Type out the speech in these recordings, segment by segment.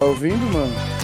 Tá ouvindo, mano?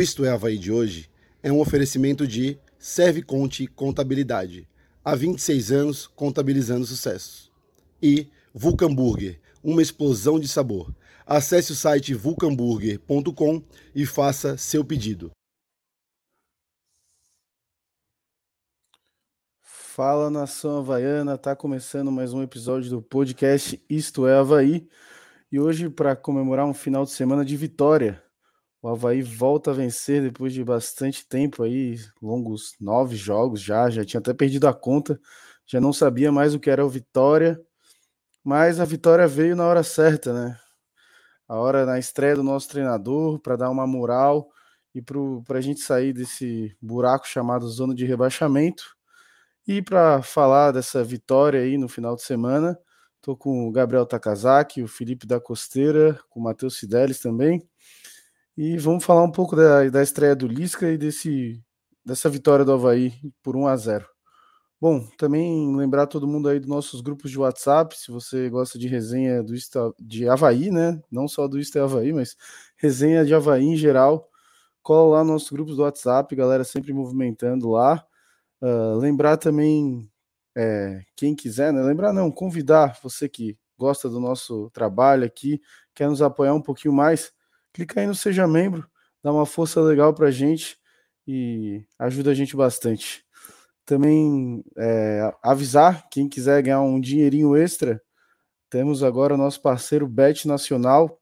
O Isto é Havaí de hoje é um oferecimento de Serve Conte Contabilidade. Há 26 anos contabilizando sucessos. E Vulcan Burger, uma explosão de sabor. Acesse o site vulcanburger.com e faça seu pedido. Fala nação havaiana, tá começando mais um episódio do podcast Isto é Havaí. E hoje, para comemorar um final de semana de vitória, o Havaí volta a vencer depois de bastante tempo aí, longos nove jogos já, já tinha até perdido a conta, já não sabia mais o que era o Vitória, mas a vitória veio na hora certa, né? A hora na estreia do nosso treinador para dar uma moral e para a gente sair desse buraco chamado zona de rebaixamento. E para falar dessa vitória aí no final de semana, tô com o Gabriel Takazaki, o Felipe da Costeira, com o Matheus Fidelis também. E vamos falar um pouco da, da estreia do Lisca e desse, dessa vitória do Havaí por 1 a 0 Bom, também lembrar todo mundo aí dos nossos grupos de WhatsApp, se você gosta de resenha do de Havaí, né? Não só do Isto é Havaí, mas resenha de Havaí em geral. Cola lá nossos grupos do WhatsApp, galera sempre movimentando lá. Uh, lembrar também, é, quem quiser, né? Lembrar não, convidar você que gosta do nosso trabalho aqui, quer nos apoiar um pouquinho mais, clica aí no Seja Membro, dá uma força legal para a gente e ajuda a gente bastante. Também é, avisar quem quiser ganhar um dinheirinho extra, temos agora nosso parceiro Bet Nacional.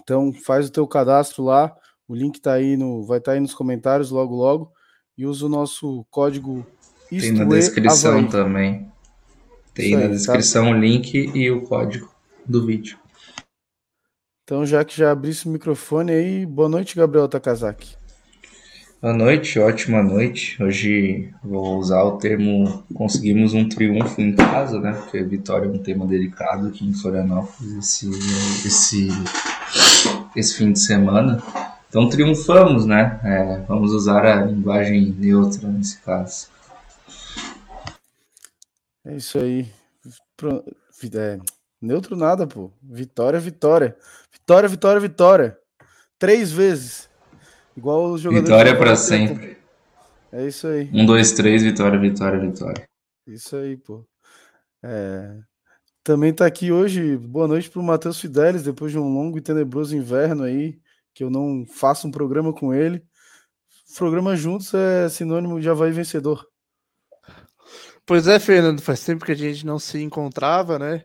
Então faz o teu cadastro lá, o link tá aí no, vai estar tá aí nos comentários logo logo e usa o nosso código Tem na descrição Havaí. também. Tem aí, na tá? descrição tá? o link e o código do vídeo. Então, já que já abrisse o microfone aí, boa noite, Gabriel Takazaki. Boa noite, ótima noite. Hoje vou usar o termo conseguimos um triunfo em casa, né? Porque vitória é um tema delicado aqui em Florianópolis esse, esse, esse fim de semana. Então triunfamos, né? É, vamos usar a linguagem neutra nesse caso. É isso aí. É, neutro nada, pô. Vitória, vitória. Vitória, vitória, vitória. Três vezes. Igual os jogadores. Vitória para sempre. É isso aí. Um, dois, três, vitória, vitória, vitória. Isso aí, pô. É... Também tá aqui hoje. Boa noite pro Matheus Fidelis, depois de um longo e tenebroso inverno aí, que eu não faço um programa com ele. Programa juntos é sinônimo de Havaí vencedor. Pois é, Fernando, faz tempo que a gente não se encontrava, né?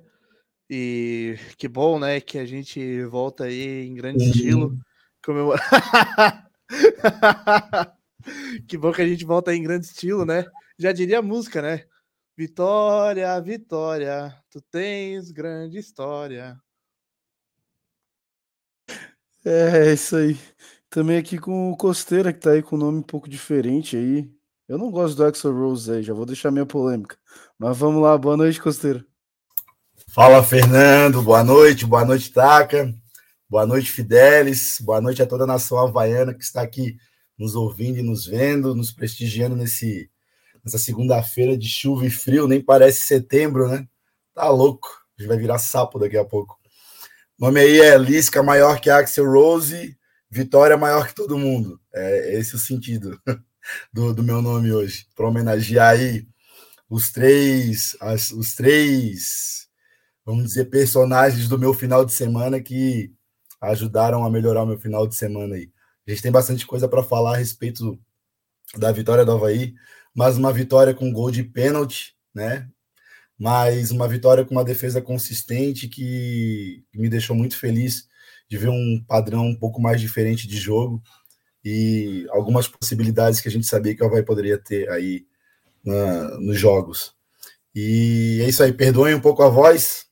E que bom, né, que a gente volta aí em grande uhum. estilo. Comemora... que bom que a gente volta aí em grande estilo, né? Já diria a música, né? Vitória, vitória, tu tens grande história. É, é isso aí. Também aqui com o Costeira, que tá aí com um nome um pouco diferente aí. Eu não gosto do Axel Rose aí, já vou deixar minha polêmica. Mas vamos lá, boa noite, Costeira. Fala, Fernando, boa noite, boa noite, Taca. Boa noite, Fidelis. Boa noite a toda a nação havaiana que está aqui nos ouvindo e nos vendo, nos prestigiando nesse, nessa segunda-feira de chuva e frio. Nem parece setembro, né? Tá louco. A gente vai virar sapo daqui a pouco. O nome aí é Lisca maior que Axel Rose, Vitória maior que todo mundo. É esse o sentido do, do meu nome hoje. Para homenagear aí os três, as, os três, vamos dizer, personagens do meu final de semana que ajudaram a melhorar o meu final de semana aí. A gente tem bastante coisa para falar a respeito da vitória do Havaí, mas uma vitória com gol de pênalti, né? Mas uma vitória com uma defesa consistente que me deixou muito feliz de ver um padrão um pouco mais diferente de jogo e algumas possibilidades que a gente sabia que o Havaí poderia ter aí na, nos jogos. E é isso aí, perdoem um pouco a voz.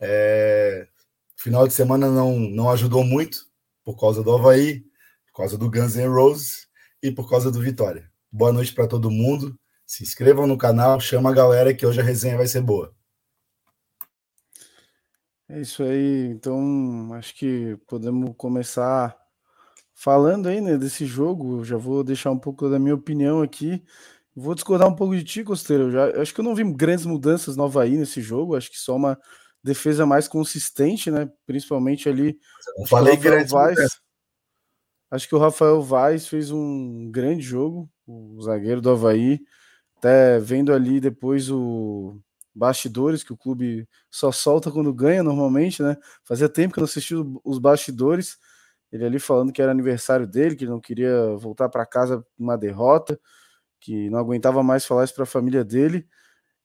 É, final de semana não, não ajudou muito, por causa do Havaí, por causa do Guns N' Roses e por causa do Vitória. Boa noite para todo mundo. Se inscrevam no canal, chama a galera que hoje a resenha vai ser boa. É isso aí. Então, acho que podemos começar falando aí, né, desse jogo. Já vou deixar um pouco da minha opinião aqui. Vou discordar um pouco de ti, Costeiro. Eu já, acho que eu não vi grandes mudanças no Havaí nesse jogo. Acho que só uma defesa mais consistente, né? Principalmente ali. Eu falei grande. Vaz, acho que o Rafael Vaz fez um grande jogo, o zagueiro do Havaí. Até vendo ali depois o bastidores, que o clube só solta quando ganha normalmente, né? Fazia tempo que eu não assisti os bastidores. Ele ali falando que era aniversário dele, que ele não queria voltar para casa com uma derrota, que não aguentava mais falar isso para a família dele.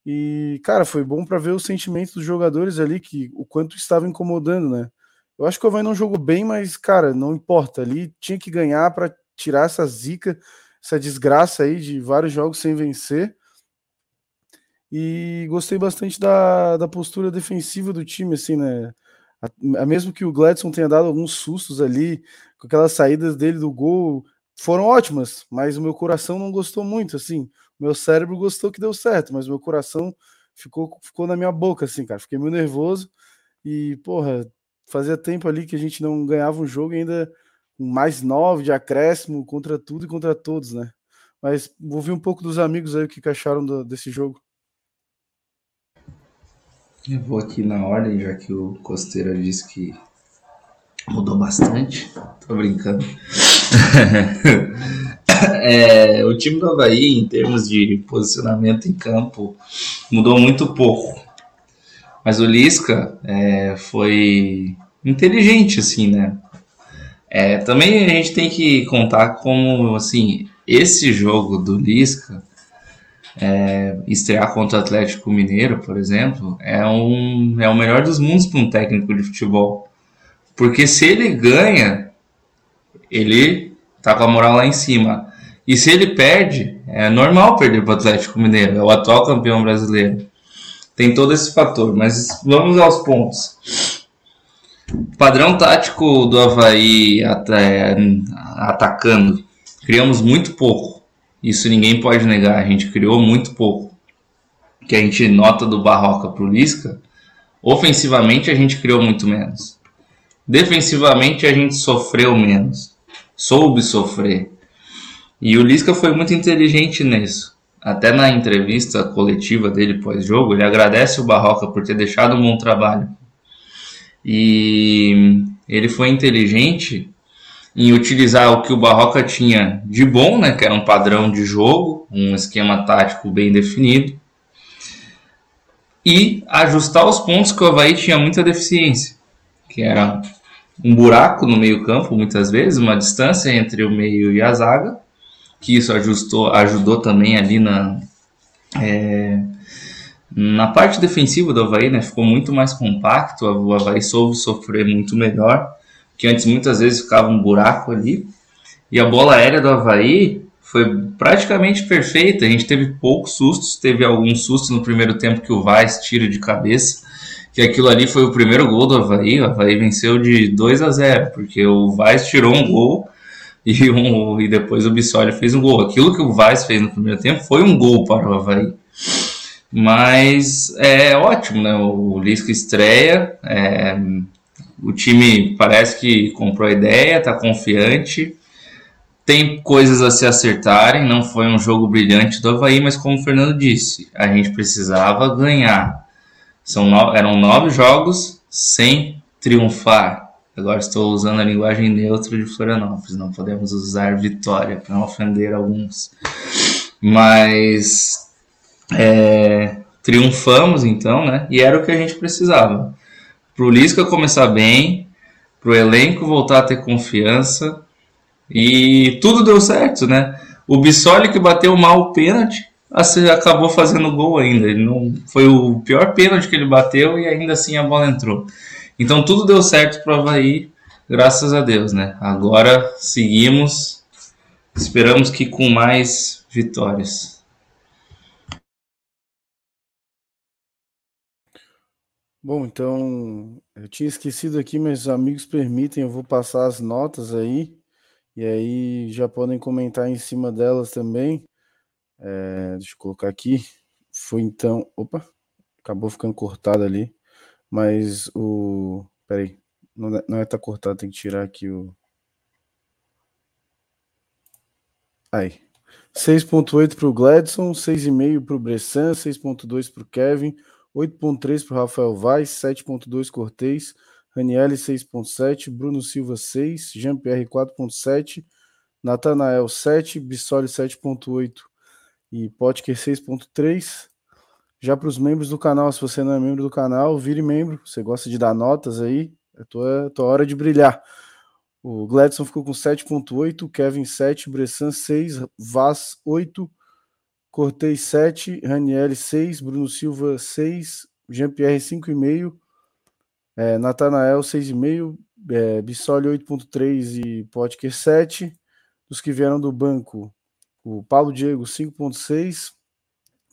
E, cara, foi bom para ver o sentimento dos jogadores ali, que o quanto estava incomodando, né? Eu acho que o Havaí não jogou bem, mas, cara, não importa. Ali tinha que ganhar para tirar essa zica, essa desgraça aí de vários jogos sem vencer. E gostei bastante da, da postura defensiva do time, assim, né? A, mesmo que o Gladson tenha dado alguns sustos ali, com aquelas saídas dele do gol, foram ótimas, mas o meu coração não gostou muito, assim. Meu cérebro gostou que deu certo, mas meu coração ficou, ficou na minha boca, assim, cara. Fiquei meio nervoso e, porra, fazia tempo ali que a gente não ganhava um jogo ainda com mais nove de acréscimo contra tudo e contra todos, né? Mas vou ouvir um pouco dos amigos aí o que acharam do, desse jogo. Eu vou aqui na ordem, já que o Costeira disse que mudou bastante. Tô brincando. é, o time do Havaí, em termos de posicionamento em campo, mudou muito pouco. Mas o Lisca é, foi inteligente, assim, né? É, também a gente tem que contar como, assim, esse jogo do Lisca, é, estrear contra o Atlético Mineiro, por exemplo, é, um, é o melhor dos mundos para um técnico de futebol. Porque se ele ganha, ele tá com a moral lá em cima. E se ele perde, é normal perder para o Atlético Mineiro, é o atual campeão brasileiro. Tem todo esse fator, mas vamos aos pontos. Padrão tático do Havaí é, atacando. Criamos muito pouco. Isso ninguém pode negar. A gente criou muito pouco. Que a gente nota do Barroca para o Lisca. Ofensivamente a gente criou muito menos. Defensivamente a gente sofreu menos soube sofrer. E o Lisca foi muito inteligente nisso. Até na entrevista coletiva dele pós-jogo, ele agradece o Barroca por ter deixado um bom trabalho. E ele foi inteligente em utilizar o que o Barroca tinha de bom, né, que era um padrão de jogo, um esquema tático bem definido, e ajustar os pontos que o Havaí tinha muita deficiência, que era um buraco no meio-campo, muitas vezes, uma distância entre o meio e a zaga, que isso ajustou, ajudou também ali na, é, na parte defensiva do Havaí, né? Ficou muito mais compacto, o Havaí soube sofrer muito melhor, que antes muitas vezes ficava um buraco ali. E a bola aérea do Havaí foi praticamente perfeita. A gente teve poucos sustos, teve alguns sustos no primeiro tempo que o Vaz tira de cabeça, que aquilo ali foi o primeiro gol do Havaí. O Havaí venceu de 2 a 0, porque o Vaz tirou um gol e, um, e depois o Bissoli fez um gol. Aquilo que o Vaz fez no primeiro tempo foi um gol para o Havaí. Mas é ótimo, né? O Lisca estreia, é, o time parece que comprou a ideia, está confiante, tem coisas a se acertarem. Não foi um jogo brilhante do Havaí, mas como o Fernando disse, a gente precisava ganhar. São no, eram nove jogos sem triunfar. Agora estou usando a linguagem neutra de Florianópolis, não podemos usar vitória para não ofender alguns. Mas é, triunfamos então, né? E era o que a gente precisava. Para o Lisca começar bem, para o elenco voltar a ter confiança e tudo deu certo, né? O Bissoli que bateu mal o pênalti acabou fazendo gol ainda. Ele não foi o pior pênalti que ele bateu e ainda assim a bola entrou. Então tudo deu certo para o Havaí, graças a Deus, né? Agora seguimos, esperamos que com mais vitórias. Bom, então eu tinha esquecido aqui, mas os amigos permitem, eu vou passar as notas aí, e aí já podem comentar em cima delas também. É, deixa eu colocar aqui. Foi então. Opa, acabou ficando cortado ali. Mas o. Peraí. Não é, não é tá cortado, tem que tirar aqui o. Aí. 6.8 para o Gladson, 6,5 para o Bressan, 6.2 para o Kevin, 8.3 para o Rafael Vaz, 7.2 Cortez, Ranielli 6.7, Bruno Silva 6, Jean-Pierre 4.7, Natanael 7, Bissoli 7.8 e Potker 6.3. Já para os membros do canal, se você não é membro do canal, vire membro. Você gosta de dar notas aí, é tua, tua hora de brilhar. O Gladson ficou com 7.8, Kevin 7, Bressan 6, Vaz 8, Cortez 7, Raniel 6, Bruno Silva 6, Jean-Pierre 5,5, é, Natanael 6,5, é, Bissoli 8.3 e Potker 7. Dos que vieram do banco, o Paulo Diego 5.6,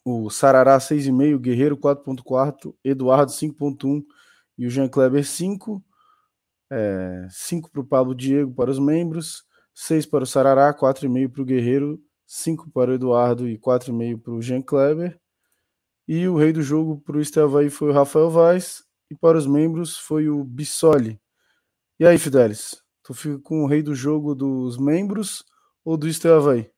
o Sarará 6,5, Guerreiro 4,4, Eduardo 5,1 e o Jean Kleber 5. É, 5 para o Pablo Diego para os membros, 6 para o Sarará, 4,5 para o Guerreiro, 5 para o Eduardo e 4,5 para o Jean Kleber. E o rei do jogo para o Estavaí foi o Rafael Vaz e para os membros foi o Bissoli. E aí, Fidelis, tu fica com o rei do jogo dos membros ou do Estavaí?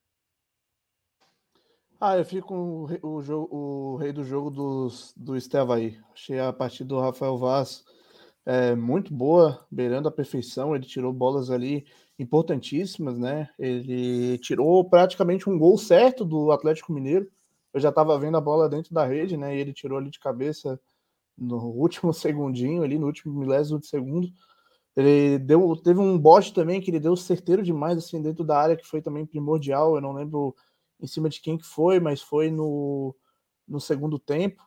Ah, eu fico com o, o, o rei do jogo dos, do Esteva aí. Achei a partida do Rafael Vaz é, muito boa, beirando a perfeição. Ele tirou bolas ali importantíssimas, né? Ele tirou praticamente um gol certo do Atlético Mineiro. Eu já estava vendo a bola dentro da rede, né? E ele tirou ali de cabeça no último segundinho, ali no último milésimo de segundo. Ele deu, teve um bote também que ele deu certeiro demais assim dentro da área, que foi também primordial. Eu não lembro em cima de quem que foi, mas foi no, no segundo tempo.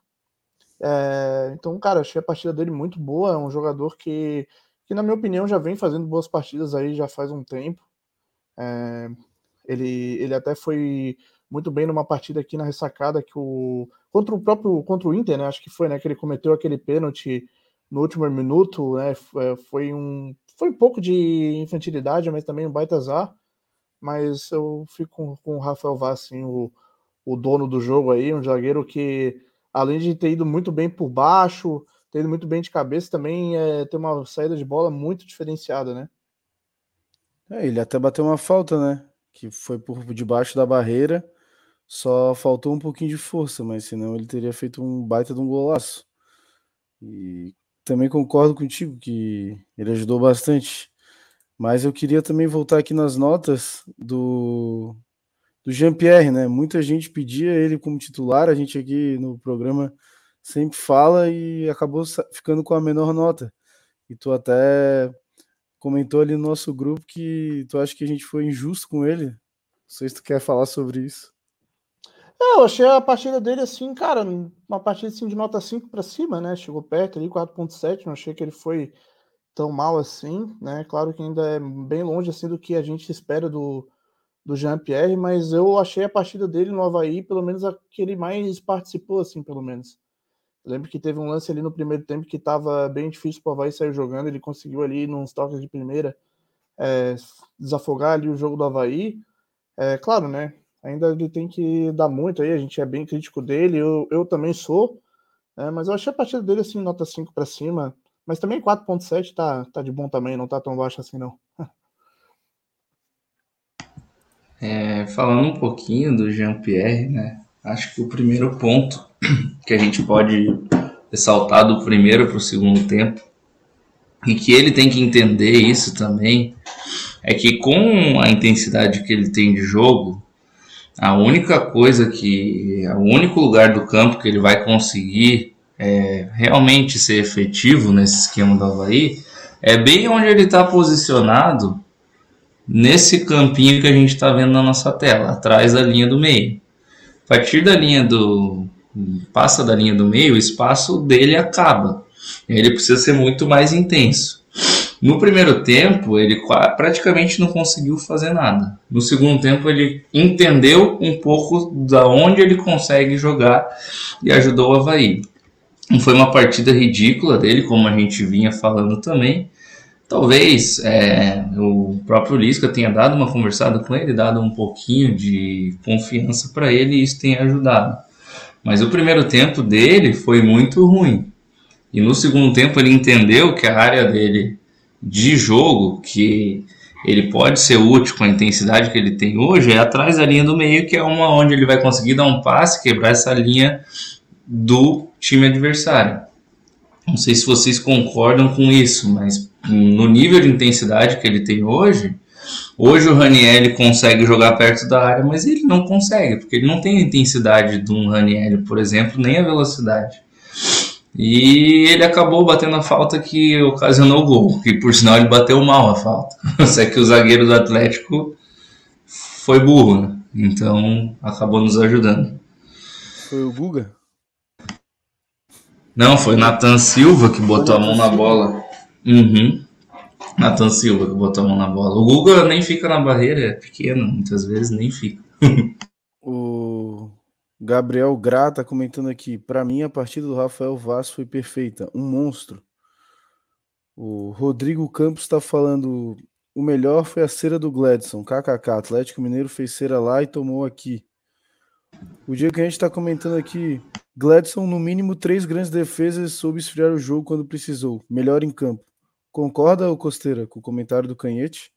É, então, cara, achei a partida dele muito boa. É um jogador que, que, na minha opinião, já vem fazendo boas partidas aí já faz um tempo. É, ele, ele até foi muito bem numa partida aqui na ressacada que o contra o próprio contra o Inter, né? Acho que foi, né? Que ele cometeu aquele pênalti no último minuto, né? Foi um foi um pouco de infantilidade, mas também um baita azar mas eu fico com, o Rafael Vaz, assim, o, o dono do jogo aí, um zagueiro que, além de ter ido muito bem por baixo, ter ido muito bem de cabeça, também é, tem uma saída de bola muito diferenciada, né? É, ele até bateu uma falta, né? Que foi por debaixo da barreira, só faltou um pouquinho de força, mas senão ele teria feito um baita de um golaço. E também concordo contigo que ele ajudou bastante. Mas eu queria também voltar aqui nas notas do, do Jean-Pierre, né? Muita gente pedia ele como titular, a gente aqui no programa sempre fala e acabou ficando com a menor nota. E tu até comentou ali no nosso grupo que tu acha que a gente foi injusto com ele. Não sei se tu quer falar sobre isso. É, eu achei a partida dele assim, cara, uma partida assim de nota 5 para cima, né? Chegou perto ali, 4.7, não achei que ele foi tão mal assim, né? Claro que ainda é bem longe assim do que a gente espera do, do Jean-Pierre, mas eu achei a partida dele no Havaí, pelo menos a que ele mais participou, assim, pelo menos. Eu lembro que teve um lance ali no primeiro tempo que estava bem difícil para o Havaí sair jogando, ele conseguiu ali nos toques de primeira é, desafogar ali o jogo do Havaí. É claro, né? Ainda ele tem que dar muito aí, a gente é bem crítico dele, eu, eu também sou, é, mas eu achei a partida dele assim, nota 5 para cima, mas também 4.7 tá, tá de bom também, não tá tão baixo assim não. É, falando um pouquinho do Jean-Pierre, né? Acho que o primeiro ponto que a gente pode ressaltar do primeiro para o segundo tempo e que ele tem que entender isso também é que com a intensidade que ele tem de jogo, a única coisa que, o único lugar do campo que ele vai conseguir é, realmente ser efetivo nesse esquema do Havaí é bem onde ele está posicionado nesse campinho que a gente está vendo na nossa tela, atrás da linha do meio. A partir da linha do. passa da linha do meio, o espaço dele acaba. Ele precisa ser muito mais intenso. No primeiro tempo, ele praticamente não conseguiu fazer nada. No segundo tempo, ele entendeu um pouco da onde ele consegue jogar e ajudou o Havaí. Não foi uma partida ridícula dele, como a gente vinha falando também. Talvez é, o próprio Lisca tenha dado uma conversada com ele, dado um pouquinho de confiança para ele e isso tenha ajudado. Mas o primeiro tempo dele foi muito ruim. E no segundo tempo ele entendeu que a área dele de jogo, que ele pode ser útil com a intensidade que ele tem hoje, é atrás da linha do meio, que é uma onde ele vai conseguir dar um passe, quebrar essa linha do time adversário. Não sei se vocês concordam com isso, mas no nível de intensidade que ele tem hoje, hoje o Raniel consegue jogar perto da área, mas ele não consegue, porque ele não tem a intensidade de um Raniel, por exemplo, nem a velocidade. E ele acabou batendo a falta que ocasionou o gol, que por sinal ele bateu mal a falta. Só que o zagueiro do Atlético foi burro, né? Então acabou nos ajudando. Foi o Guga? Não, foi Nathan Silva que botou a mão na bola. Uhum. Nathan Silva que botou a mão na bola. O Guga nem fica na barreira, é pequeno, muitas vezes nem fica. o Gabriel Grata comentando aqui. Para mim, a partida do Rafael Vaz foi perfeita. Um monstro. O Rodrigo Campos está falando. O melhor foi a cera do Gladson. KKK. Atlético Mineiro fez cera lá e tomou aqui. O dia que a gente está comentando aqui. Gladson, no mínimo, três grandes defesas soube esfriar o jogo quando precisou. Melhor em campo. Concorda, Costeira, com o comentário do Canhete?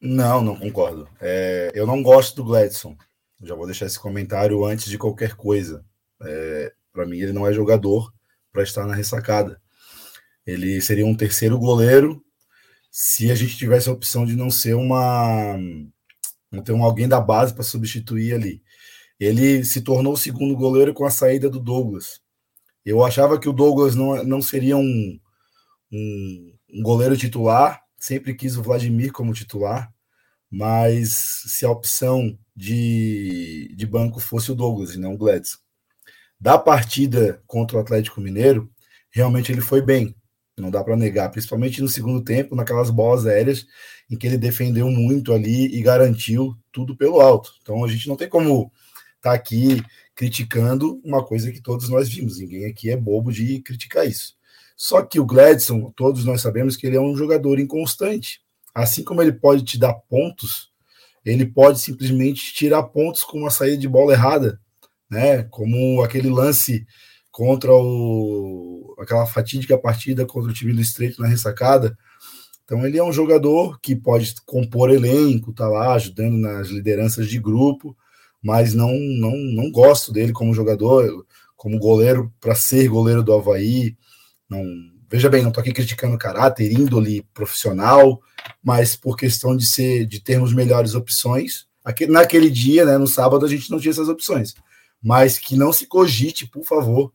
Não, não concordo. É, eu não gosto do Gladson. Já vou deixar esse comentário antes de qualquer coisa. É, para mim, ele não é jogador para estar na ressacada. Ele seria um terceiro goleiro se a gente tivesse a opção de não ser uma. Um alguém da base para substituir ali. Ele se tornou o segundo goleiro com a saída do Douglas. Eu achava que o Douglas não, não seria um, um, um goleiro titular, sempre quis o Vladimir como titular, mas se a opção de, de banco fosse o Douglas e não o Gladson. Da partida contra o Atlético Mineiro, realmente ele foi bem, não dá para negar, principalmente no segundo tempo, naquelas bolas aéreas em que ele defendeu muito ali e garantiu tudo pelo alto. Então a gente não tem como tá aqui criticando uma coisa que todos nós vimos. Ninguém aqui é bobo de criticar isso. Só que o Gladson, todos nós sabemos que ele é um jogador inconstante. Assim como ele pode te dar pontos, ele pode simplesmente tirar pontos com uma saída de bola errada, né? Como aquele lance contra o aquela fatídica partida contra o time do Estreito na ressacada. Então ele é um jogador que pode compor elenco, tá lá ajudando nas lideranças de grupo, mas não, não, não gosto dele como jogador, como goleiro, para ser goleiro do Havaí. Não, veja bem, não estou aqui criticando caráter, índole profissional, mas por questão de ser, de termos melhores opções. Aquele, naquele dia, né, no sábado, a gente não tinha essas opções. Mas que não se cogite, por favor,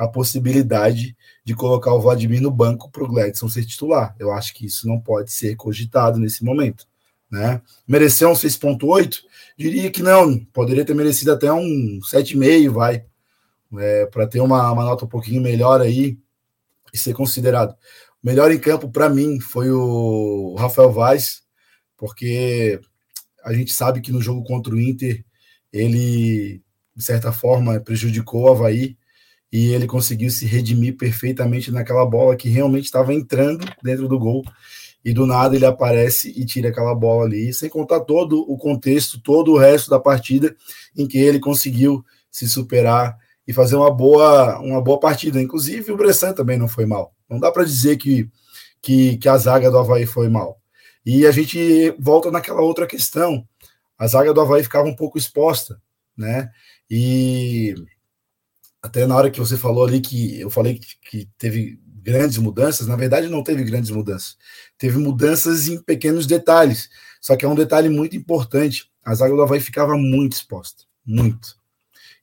a possibilidade de colocar o Vladimir no banco para o Gladson ser titular. Eu acho que isso não pode ser cogitado nesse momento. Né? Mereceu um 6.8? Diria que não, poderia ter merecido até um 7,5, vai, é, para ter uma, uma, nota um pouquinho melhor aí e ser considerado. O melhor em campo para mim foi o Rafael Vaz, porque a gente sabe que no jogo contra o Inter ele, de certa forma, prejudicou o Havaí e ele conseguiu se redimir perfeitamente naquela bola que realmente estava entrando dentro do gol e do nada ele aparece e tira aquela bola ali, sem contar todo o contexto, todo o resto da partida em que ele conseguiu se superar e fazer uma boa, uma boa partida. Inclusive o Bressan também não foi mal. Não dá para dizer que, que, que a zaga do Havaí foi mal. E a gente volta naquela outra questão. A zaga do Havaí ficava um pouco exposta, né? E até na hora que você falou ali que eu falei que, que teve grandes mudanças, na verdade não teve grandes mudanças. Teve mudanças em pequenos detalhes. Só que é um detalhe muito importante. A zaga do Havaí ficava muito exposta. Muito.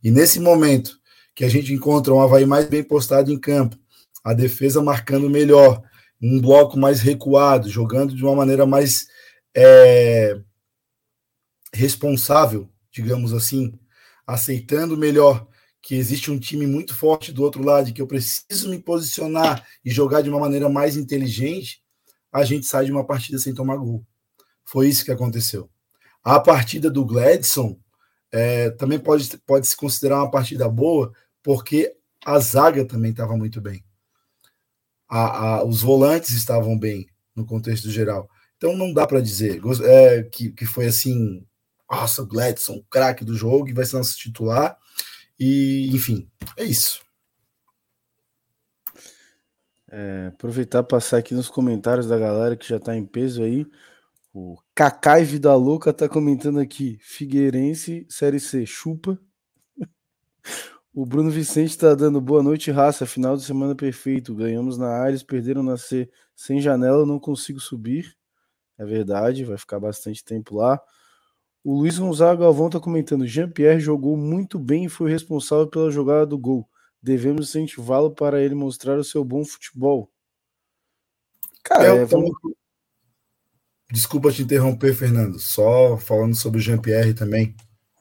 E nesse momento que a gente encontra um Havaí mais bem postado em campo, a defesa marcando melhor, um bloco mais recuado, jogando de uma maneira mais é, responsável, digamos assim, aceitando melhor que existe um time muito forte do outro lado, que eu preciso me posicionar e jogar de uma maneira mais inteligente, a gente sai de uma partida sem tomar gol. Foi isso que aconteceu. A partida do Gladson é, também pode, pode se considerar uma partida boa, porque a zaga também estava muito bem. A, a, os volantes estavam bem no contexto geral. Então não dá para dizer é, que, que foi assim, nossa, Gladson, craque do jogo, e vai ser nosso titular. E, enfim, é isso. É, aproveitar passar aqui nos comentários da galera que já está em peso aí. O Cacai Vida Louca tá comentando aqui: Figueirense, Série C, chupa. O Bruno Vicente está dando boa noite, raça. Final de semana perfeito. Ganhamos na área, perderam na C sem janela, não consigo subir. É verdade, vai ficar bastante tempo lá. O Luiz Gonzaga Galvão está comentando: Jean-Pierre jogou muito bem e foi responsável pela jogada do gol. Devemos incentivá-lo para ele mostrar o seu bom futebol. Cara, é, vamos... Desculpa te interromper, Fernando. Só falando sobre o Jean-Pierre também,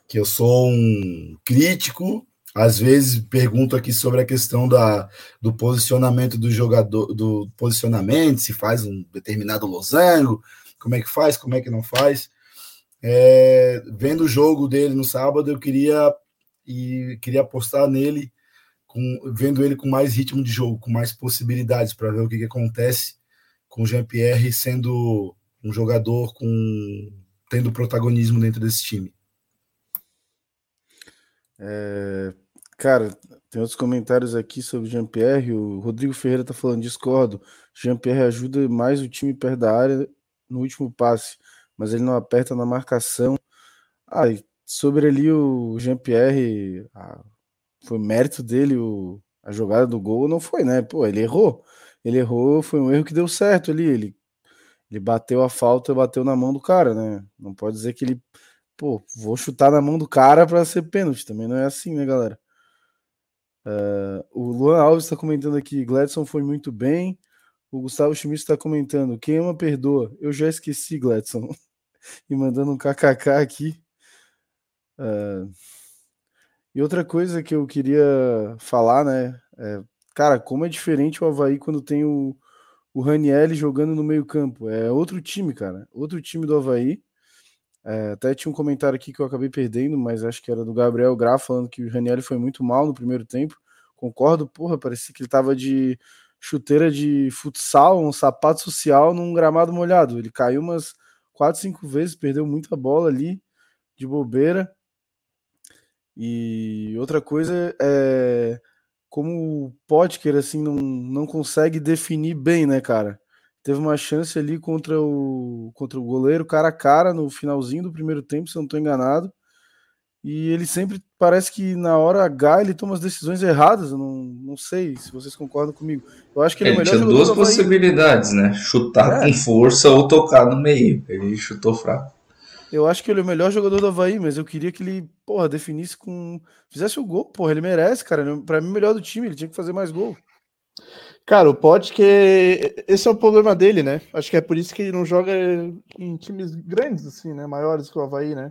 que eu sou um crítico. Às vezes pergunto aqui sobre a questão da, do posicionamento do jogador, do posicionamento, se faz um determinado losango, como é que faz, como é que não faz. É, vendo o jogo dele no sábado, eu queria e queria apostar nele, com, vendo ele com mais ritmo de jogo, com mais possibilidades para ver o que, que acontece com o Jean-Pierre sendo um jogador com tendo protagonismo dentro desse time. É, cara, tem outros comentários aqui sobre o Jean-Pierre. O Rodrigo Ferreira tá falando, discordo. Jean-Pierre ajuda mais o time perto da área no último passe mas ele não aperta na marcação. Ah, sobre ali o Jean-Pierre, ah, foi mérito dele o, a jogada do gol, não foi, né? Pô, ele errou. Ele errou, foi um erro que deu certo ali. Ele, ele bateu a falta, bateu na mão do cara, né? Não pode dizer que ele, pô, vou chutar na mão do cara para ser pênalti. Também não é assim, né, galera? Uh, o Luan Alves está comentando aqui: Gladson foi muito bem. O Gustavo Schmidt está comentando: quem ama perdoa. Eu já esqueci, Gladson. e mandando um kkk aqui. Uh, e outra coisa que eu queria falar, né? É, cara, como é diferente o Havaí quando tem o, o Raniel jogando no meio-campo. É outro time, cara. Outro time do Havaí. É, até tinha um comentário aqui que eu acabei perdendo, mas acho que era do Gabriel Graf falando que o Raniel foi muito mal no primeiro tempo. Concordo, porra, parecia que ele tava de chuteira de futsal, um sapato social num gramado molhado. Ele caiu umas quatro, cinco vezes, perdeu muita bola ali de bobeira. E outra coisa é como o Potker assim não, não consegue definir bem, né, cara? Teve uma chance ali contra o contra o goleiro cara a cara no finalzinho do primeiro tempo, se eu não estou enganado. E ele sempre parece que na hora H ele toma as decisões erradas. Eu não, não sei se vocês concordam comigo. Eu acho que ele, ele é melhor tinha duas possibilidades, né? Chutar é. com força ou tocar no meio. Ele chutou fraco. Eu acho que ele é o melhor jogador do Havaí, mas eu queria que ele, porra, definisse com. Fizesse o gol, porra. Ele merece, cara. É, pra mim, o melhor do time. Ele tinha que fazer mais gol. Cara, o Pode que esse é o problema dele, né? Acho que é por isso que ele não joga em times grandes, assim, né? Maiores que o Havaí, né?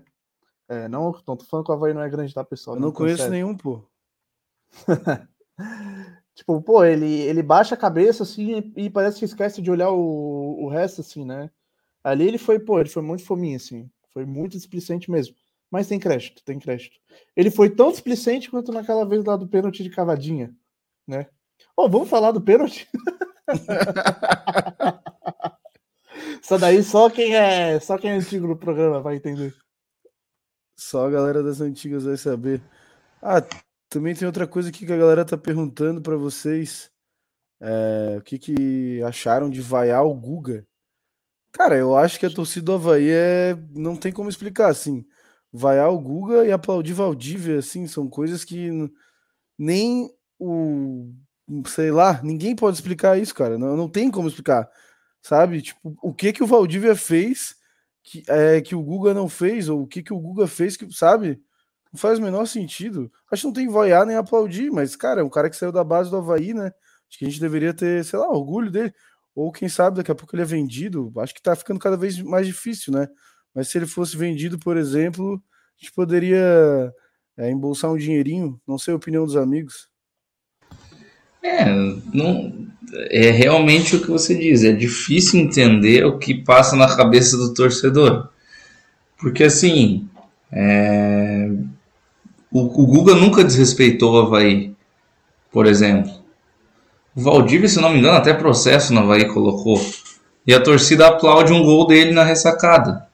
É, não, tô falando que o Havaí não é grande, tá, pessoal? Eu não, não conheço nenhum, pô. tipo, pô, ele, ele baixa a cabeça assim e, parece que esquece de olhar o, o resto, assim, né? Ali ele foi, pô, ele foi muito fominho, assim. Foi muito displicente mesmo. Mas tem crédito, tem crédito. Ele foi tão displicente quanto naquela vez lá do pênalti de cavadinha, né? Ô, oh, vamos falar do pênalti? Isso daí só quem é, só quem é antigo no programa vai entender. Só a galera das antigas vai saber. Ah, também tem outra coisa aqui que a galera tá perguntando para vocês. É, o que, que acharam de vaiar o Guga? Cara, eu acho que a torcida do Havaí é. Não tem como explicar assim. Vaiar o Guga e aplaudir Valdívia, assim, são coisas que nem o. Sei lá, ninguém pode explicar isso, cara. Não, não tem como explicar. Sabe? Tipo, o que que o Valdívia fez que, é, que o Guga não fez, ou o que que o Guga fez que, sabe? Não faz o menor sentido. Acho que não tem vaiar nem aplaudir, mas, cara, é um cara que saiu da base do Havaí, né? Acho que a gente deveria ter, sei lá, orgulho dele. Ou quem sabe daqui a pouco ele é vendido. Acho que tá ficando cada vez mais difícil, né? Mas se ele fosse vendido, por exemplo, a gente poderia é, embolsar um dinheirinho. Não sei a opinião dos amigos. É, não, é realmente o que você diz. É difícil entender o que passa na cabeça do torcedor. Porque assim, é, o, o Guga nunca desrespeitou o Havaí, por exemplo. O Valdívia, se não me engano, até processo no Havaí colocou. E a torcida aplaude um gol dele na ressacada.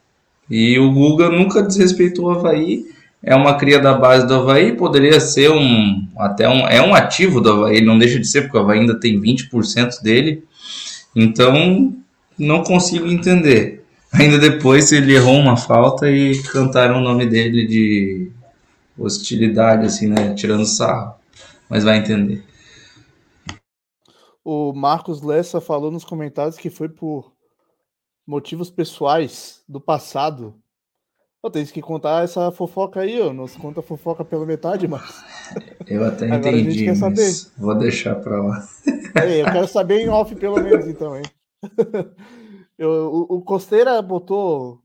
E o Guga nunca desrespeitou o Havaí. É uma cria da base do Havaí, poderia ser um. Até um. É um ativo do Havaí, não deixa de ser, porque o Havaí ainda tem 20% dele. Então, não consigo entender. Ainda depois ele errou uma falta e cantaram o nome dele de hostilidade, assim, né? Tirando sarro. Mas vai entender. O Marcos Lessa falou nos comentários que foi por motivos pessoais do passado. Eu tenho que contar essa fofoca aí, ó. Não se conta fofoca pela metade, mas. Eu até entendi, mas saber. vou deixar pra lá. É, eu quero saber em off, pelo menos, então, hein? Eu, o, o Costeira botou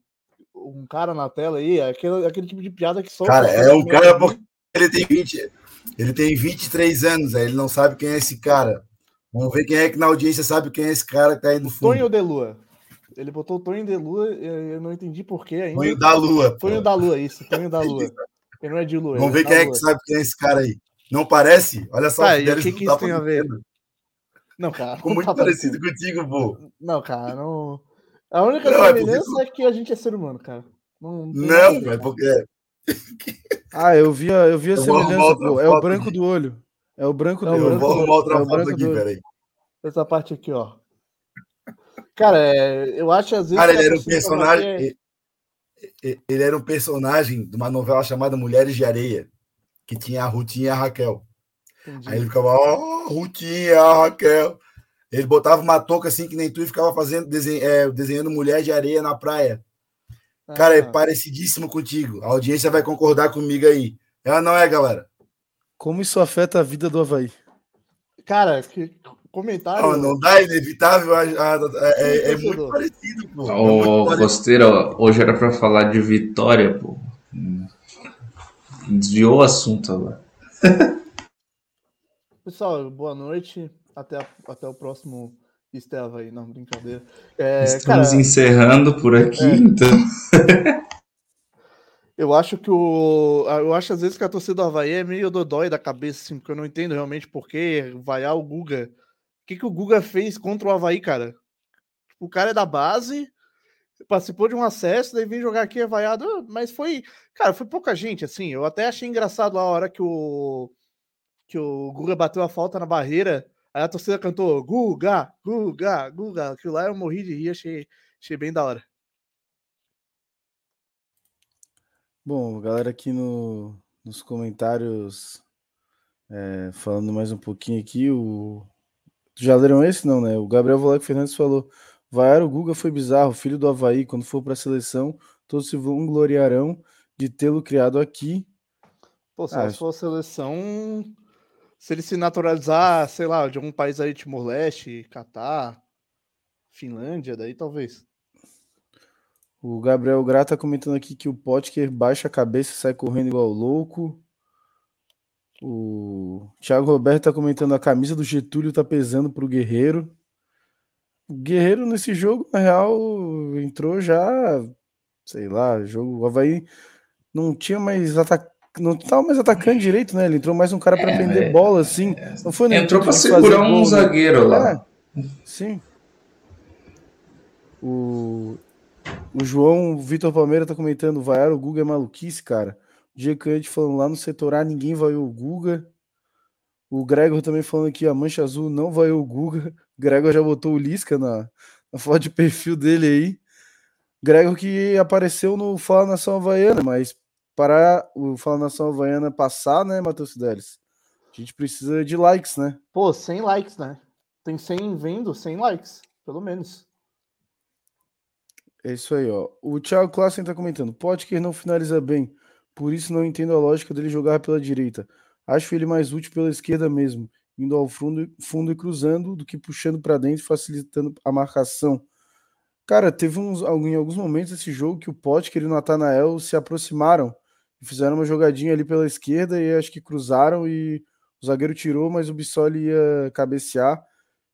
um cara na tela aí, aquele, aquele tipo de piada que só. Cara, é um cara porque ele tem 20. Ele tem 23 anos, aí ele não sabe quem é esse cara. Vamos ver quem é que na audiência sabe quem é esse cara que tá aí no fundo. Tonho de Lua. Ele botou Tonho de Lua, eu não entendi porquê ainda. Tonho da Lua. Tonho da Lua, isso, Tonho da Lua. Ele não é de Lua. Vamos ver quem é que sabe quem é esse cara aí. Não parece? Olha só. Tá, e o que, que isso tem a ver? Não, cara. Ficou muito tá parecido contigo, pô. Não, cara, não. A única não, semelhança é, porque... é, que a gente é ser humano, cara. Não, não, não é porque. ah, eu vi a, eu vi a semelhança, pô. É o branco do olho. É o branco do olho. Eu vou arrumar outra é foto aqui, peraí. Essa parte aqui, ó. Cara, é, eu acho às vezes. Cara, ele era um personagem. Ele era um personagem de uma novela chamada Mulheres de Areia, que tinha a Rutinha e a Raquel. Entendi. Aí ele ficava, ó, oh, Rutinha, a Raquel. Ele botava uma touca assim que nem tu e ficava fazendo desenho, é, desenhando mulher de areia na praia. Ah, Cara, é parecidíssimo contigo. A audiência vai concordar comigo aí. Ela não é, galera. Como isso afeta a vida do Havaí? Cara, que comentário. Não, não dá, inevitável. É, é, é muito parecido, pô. Ô, é Costeira, hoje era para falar de vitória, pô. Desviou o assunto agora. Pessoal, boa noite. Até, até o próximo Esteva aí, não, brincadeira. É, Estamos cara, encerrando por aqui, é, então. eu acho que o. Eu acho às vezes que a torcida do Havaí é meio dodói da cabeça, assim, porque eu não entendo realmente por que vaiar o Guga que, que o Guga fez contra o Havaí, cara? O cara é da base, participou de um acesso, daí vem jogar aqui vaiado, mas foi, cara, foi pouca gente, assim. Eu até achei engraçado a hora que o que o Guga bateu a falta na barreira, aí a torcida cantou Guga, Guga, Guga. Aquilo lá eu morri de rir, achei, achei bem da hora. Bom, galera aqui no, nos comentários é, falando mais um pouquinho aqui, o já leram esse? Não, né? O Gabriel Volek Fernandes falou: Vaiar o Guga foi bizarro, filho do Havaí, quando for para a seleção, todos se vangloriarão de tê-lo criado aqui. Pô, se ah, for a seleção, se ele se naturalizar, sei lá, de algum país aí, Timor-Leste, Catar, Finlândia, daí talvez. O Gabriel Grata tá comentando aqui que o Potker baixa a cabeça e sai correndo igual louco. O Thiago Roberto está comentando a camisa do Getúlio está pesando para o Guerreiro. O Guerreiro nesse jogo, na real, entrou já, sei lá, jogo. O Havaí não tinha mais ataque. Não estava mais atacando direito, né? Ele entrou mais um cara para é, prender é, bola, assim. Não foi Entrou para segurar um gol, né? zagueiro né? lá. É, sim. O, o João Vitor Palmeira tá comentando, vaiar o Guga é maluquice, cara. Que eu falando lá no setor A, ninguém vaiou o Guga. O Gregor também falando aqui, a Mancha Azul não vaiou o Guga. O Gregor já botou o Lisca na, na foto de perfil dele aí. Gregor que apareceu no Fala Nação Havaiana, mas para o Fala Nação Havaiana passar, né, Matheus Fidelis? A gente precisa de likes, né? Pô, 100 likes, né? Tem 100 vendo, 100 likes, pelo menos. É isso aí, ó. O Thiago Klassen tá comentando. Potker não finaliza bem, por isso não entendo a lógica dele jogar pela direita. Acho ele mais útil pela esquerda mesmo, indo ao fundo, fundo e cruzando, do que puxando para dentro, facilitando a marcação. Cara, teve uns, em alguns momentos esse jogo que o Potker e o Natanael se aproximaram e fizeram uma jogadinha ali pela esquerda e acho que cruzaram e o zagueiro tirou, mas o Bissoli ia cabecear.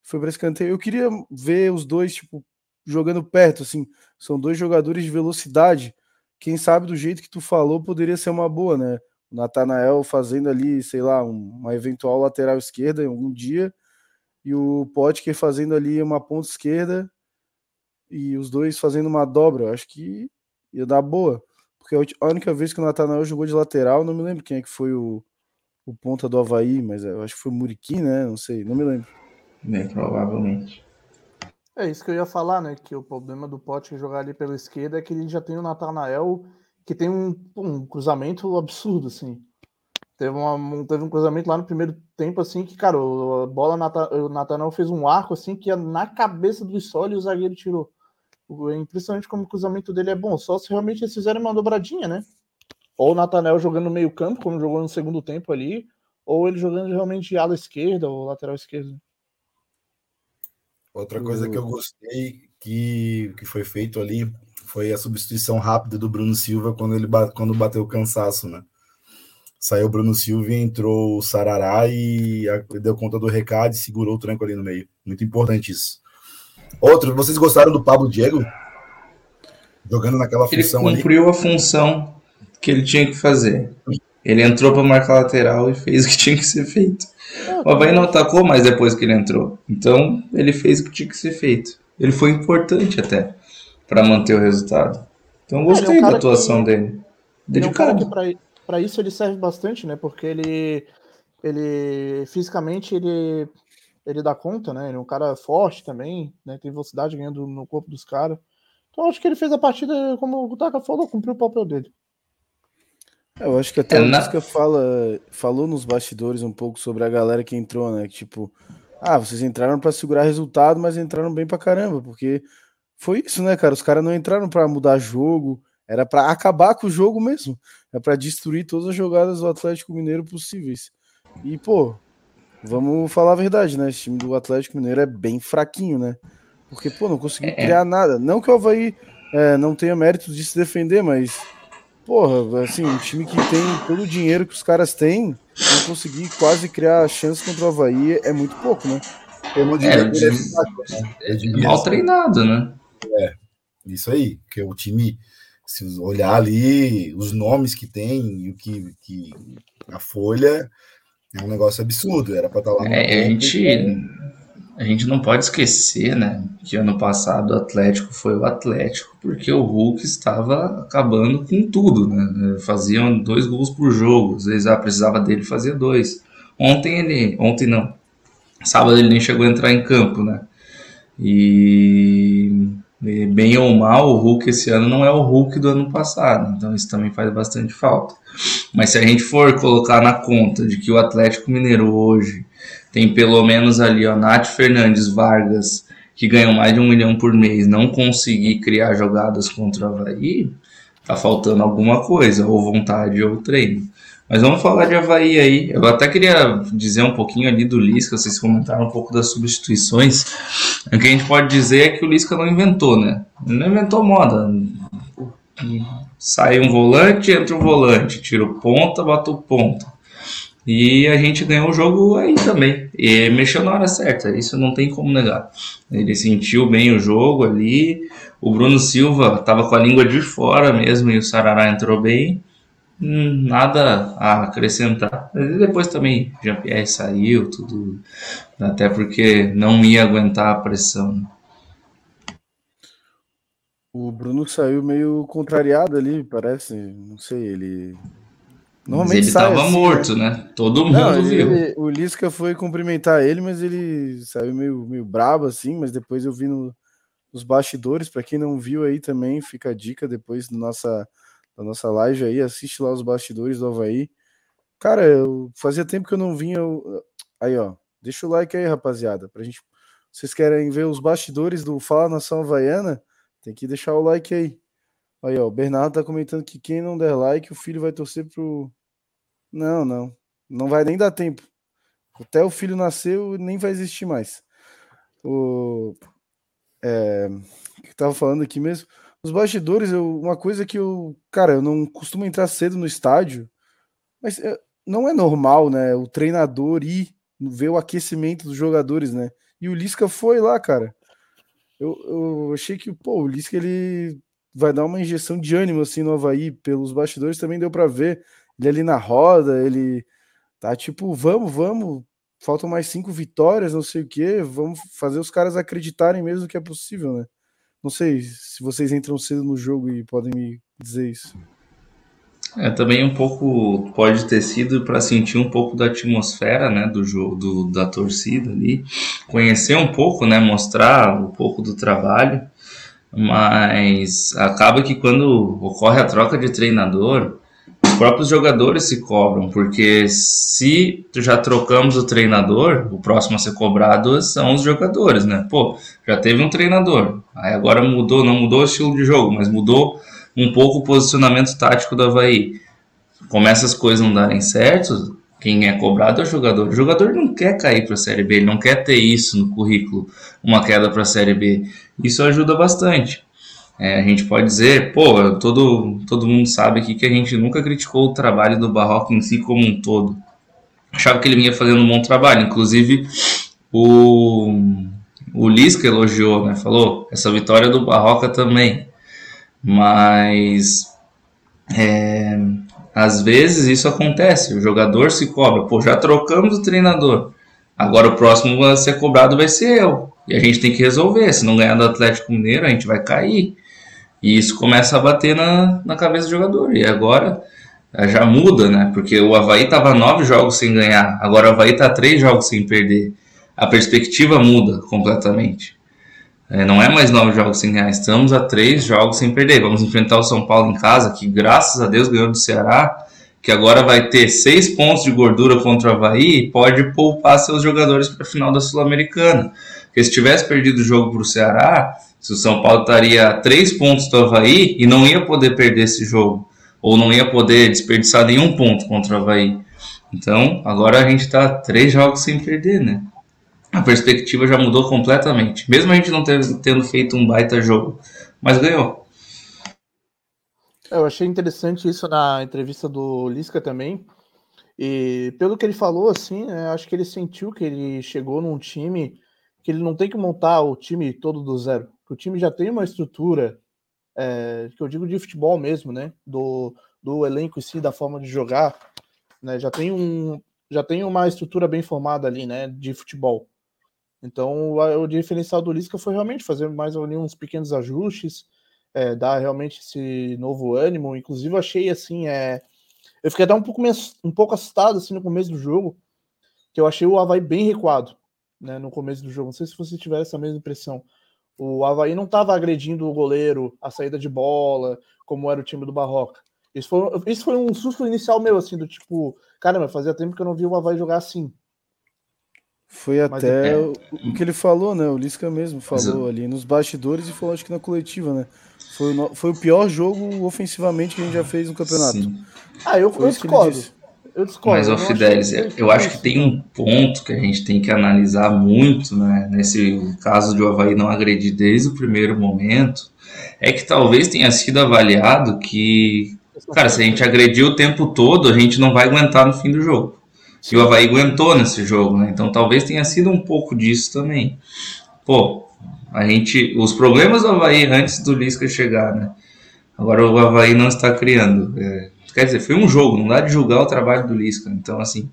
Foi para escanteio. Eu queria ver os dois, tipo, jogando perto, assim. São dois jogadores de velocidade. Quem sabe do jeito que tu falou poderia ser uma boa, né? O Natanael fazendo ali, sei lá, uma eventual lateral esquerda em algum dia e o Potker fazendo ali uma ponta esquerda e os dois fazendo uma dobra, acho que ia dar boa. Porque a única vez que o Natanael jogou de lateral, não me lembro quem é que foi o, o ponta do Havaí, mas acho que foi o Muriqui, né? Não sei, não me lembro. Bem, provavelmente. É isso que eu ia falar, né? Que o problema do Pote jogar ali pela esquerda é que ele já tem o Natanael, que tem um, um cruzamento absurdo, assim. Teve, uma, teve um cruzamento lá no primeiro tempo, assim, que, cara, a bola, o Natanael fez um arco, assim, que ia na cabeça do Sol e o zagueiro tirou. Impressionante como o cruzamento dele é bom. Só se realmente eles fizerem uma dobradinha, né? Ou o Natanel jogando no meio campo, como jogou no segundo tempo ali, ou ele jogando realmente ala esquerda ou lateral esquerdo. Outra coisa que eu gostei que, que foi feito ali foi a substituição rápida do Bruno Silva quando ele quando bateu o cansaço, né? Saiu o Bruno Silva e entrou o Sarará e deu conta do recado e segurou o tranco ali no meio. Muito importante isso. Outro, vocês gostaram do Pablo Diego? Jogando naquela ele função ali? Ele cumpriu a função que ele tinha que fazer. Ele entrou para marcar lateral e fez o que tinha que ser feito. O Havaí não atacou mais depois que ele entrou. Então, ele fez o que tinha que ser feito. Ele foi importante até para manter o resultado. Então, gostei é da atuação que... dele. Dedicado. É um para isso ele serve bastante, né? Porque ele ele fisicamente ele ele dá conta, né? Ele é um cara forte também, né? Tem velocidade ganhando no corpo dos caras. Então acho que ele fez a partida, como o Taka falou, cumpriu o papel dele. É, eu acho que até é, o Lisca fala, falou nos bastidores um pouco sobre a galera que entrou, né? Que, tipo, ah, vocês entraram para segurar resultado, mas entraram bem pra caramba, porque foi isso, né, cara? Os caras não entraram para mudar jogo, era para acabar com o jogo mesmo. É para destruir todas as jogadas do Atlético Mineiro possíveis. E, pô, Vamos falar a verdade, né? Esse time do Atlético Mineiro é bem fraquinho, né? Porque, pô, não conseguiu é. criar nada. Não que o Havaí é, não tenha mérito de se defender, mas, porra, assim, um time que tem todo o dinheiro que os caras têm, não conseguir quase criar chance contra o Havaí é muito pouco, né? Diria é, de... é, de... mal treinado, né? É, isso aí, que o time, se olhar ali os nomes que tem e o que, que a folha é um negócio absurdo, era para estar tá lá. É, a gente, a gente não pode esquecer, né, que ano passado o Atlético foi o Atlético porque o Hulk estava acabando com tudo, né? Faziam dois gols por jogo, às vezes ah, precisava dele fazer dois. Ontem ele, ontem não, sábado ele nem chegou a entrar em campo, né? E bem ou mal, o Hulk esse ano não é o Hulk do ano passado, então isso também faz bastante falta. Mas se a gente for colocar na conta de que o Atlético Mineiro hoje tem pelo menos ali, ó, Nath Fernandes, Vargas, que ganham mais de um milhão por mês, não conseguir criar jogadas contra o Havaí, tá faltando alguma coisa, ou vontade ou treino. Mas vamos falar de Havaí aí. Eu até queria dizer um pouquinho ali do Lisca, vocês comentaram um pouco das substituições. O que a gente pode dizer é que o Lisca não inventou, né? Ele não inventou moda. Sai um volante, entra um volante, tira o ponta, bota o ponta. E a gente ganhou o jogo aí também. E mexeu na hora certa, isso não tem como negar. Ele sentiu bem o jogo ali. O Bruno Silva estava com a língua de fora mesmo e o Sarará entrou bem. Hum, nada a acrescentar. Depois também Jean-Pierre saiu, tudo. Até porque não ia aguentar a pressão. O Bruno saiu meio contrariado ali, parece. Não sei, ele. Normalmente mas ele sai tava assim, morto, né? né? Todo mundo não, viu. Ele, o Lisca foi cumprimentar ele, mas ele saiu meio, meio brabo assim. Mas depois eu vi no, nos bastidores. Para quem não viu aí também, fica a dica depois da nossa, da nossa live aí. Assiste lá os bastidores do Havaí. Cara, eu fazia tempo que eu não vinha. Eu... Aí, ó. Deixa o like aí, rapaziada. Pra gente. Vocês querem ver os bastidores do Fala Nação Havaiana? Tem que deixar o like aí. Aí, ó, o Bernardo tá comentando que quem não der like, o filho vai torcer pro. Não, não. Não vai nem dar tempo. Até o filho nasceu, nem vai existir mais. O. É... O que tava falando aqui mesmo? Os bastidores, eu... uma coisa que eu. Cara, eu não costumo entrar cedo no estádio, mas é, não é normal, né? O treinador ir ver o aquecimento dos jogadores, né? E o Lisca foi lá, cara eu, eu achei que pô, o Lisca ele vai dar uma injeção de ânimo assim no Havaí, pelos bastidores também deu para ver. Ele ali na roda, ele tá tipo, vamos, vamos, faltam mais cinco vitórias, não sei o que, vamos fazer os caras acreditarem mesmo que é possível, né? Não sei se vocês entram cedo no jogo e podem me dizer isso. É, também um pouco pode ter sido para sentir um pouco da atmosfera, né, do jogo, do, da torcida ali, conhecer um pouco, né, mostrar um pouco do trabalho, mas acaba que quando ocorre a troca de treinador, os próprios jogadores se cobram, porque se já trocamos o treinador, o próximo a ser cobrado são os jogadores, né? Pô, já teve um treinador, aí agora mudou, não mudou o estilo de jogo, mas mudou um pouco o posicionamento tático do Havaí. Começa as coisas não darem certo, quem é cobrado é o jogador. O jogador não quer cair para a Série B, ele não quer ter isso no currículo, uma queda para a Série B. Isso ajuda bastante. É, a gente pode dizer, pô, todo, todo mundo sabe aqui que a gente nunca criticou o trabalho do Barroca em si como um todo. Achava que ele vinha fazendo um bom trabalho, inclusive o, o Lisca elogiou, né? Falou, essa vitória do Barroca também. Mas é, às vezes isso acontece, o jogador se cobra, pô, já trocamos o treinador, agora o próximo a ser cobrado vai ser eu. E a gente tem que resolver, se não ganhar do Atlético Mineiro, a gente vai cair. E isso começa a bater na, na cabeça do jogador. E agora é, já muda, né? Porque o Havaí estava nove jogos sem ganhar, agora o Havaí está três jogos sem perder. A perspectiva muda completamente. É, não é mais nove jogos sem ganhar, estamos a três jogos sem perder. Vamos enfrentar o São Paulo em casa, que graças a Deus ganhou do Ceará, que agora vai ter seis pontos de gordura contra o Havaí e pode poupar seus jogadores para a final da Sul-Americana. Porque se tivesse perdido o jogo para o Ceará, se o São Paulo estaria a três pontos do Havaí e não ia poder perder esse jogo, ou não ia poder desperdiçar nenhum ponto contra o Havaí. Então, agora a gente está três jogos sem perder, né? A perspectiva já mudou completamente. Mesmo a gente não tendo feito um baita jogo, mas ganhou. Eu achei interessante isso na entrevista do Lisca também. E pelo que ele falou, assim, né, acho que ele sentiu que ele chegou num time que ele não tem que montar o time todo do zero. O time já tem uma estrutura, é, que eu digo de futebol mesmo, né? Do, do elenco em si, da forma de jogar. Né, já tem um já tem uma estrutura bem formada ali, né? De futebol. Então, o, diferencial do Lisca foi realmente fazer mais uns pequenos ajustes, é, dar realmente esse novo ânimo. Inclusive, eu achei assim, é, eu fiquei até um pouco, um pouco assustado assim no começo do jogo, que eu achei o Havaí bem recuado, né, no começo do jogo. Não sei se você tiver essa mesma impressão. O Havaí não estava agredindo o goleiro, a saída de bola, como era o time do Barroca. Isso foi, isso foi um susto inicial meu, assim, do tipo, caramba, fazia tempo que eu não vi o Havaí jogar assim. Foi até é... o, que ele falou, né? O Lisca mesmo falou ali nos bastidores e falou acho que na coletiva, né? Foi o, foi o pior jogo ofensivamente que a gente já fez no campeonato. Sim. Ah, eu, eu discordo. Eu discordo. Mas, o Fidelis, eu acho que tem um ponto que a gente tem que analisar muito, né? Nesse caso de o Havaí não agredir desde o primeiro momento, é que talvez tenha sido avaliado que, cara, se a gente agredir o tempo todo, a gente não vai aguentar no fim do jogo que o Havaí aguentou nesse jogo, né? Então talvez tenha sido um pouco disso também. Pô, a gente. Os problemas do Havaí antes do Lisca chegar, né? Agora o Havaí não está criando. É, quer dizer, foi um jogo, não dá de julgar o trabalho do Lisca. Então, assim,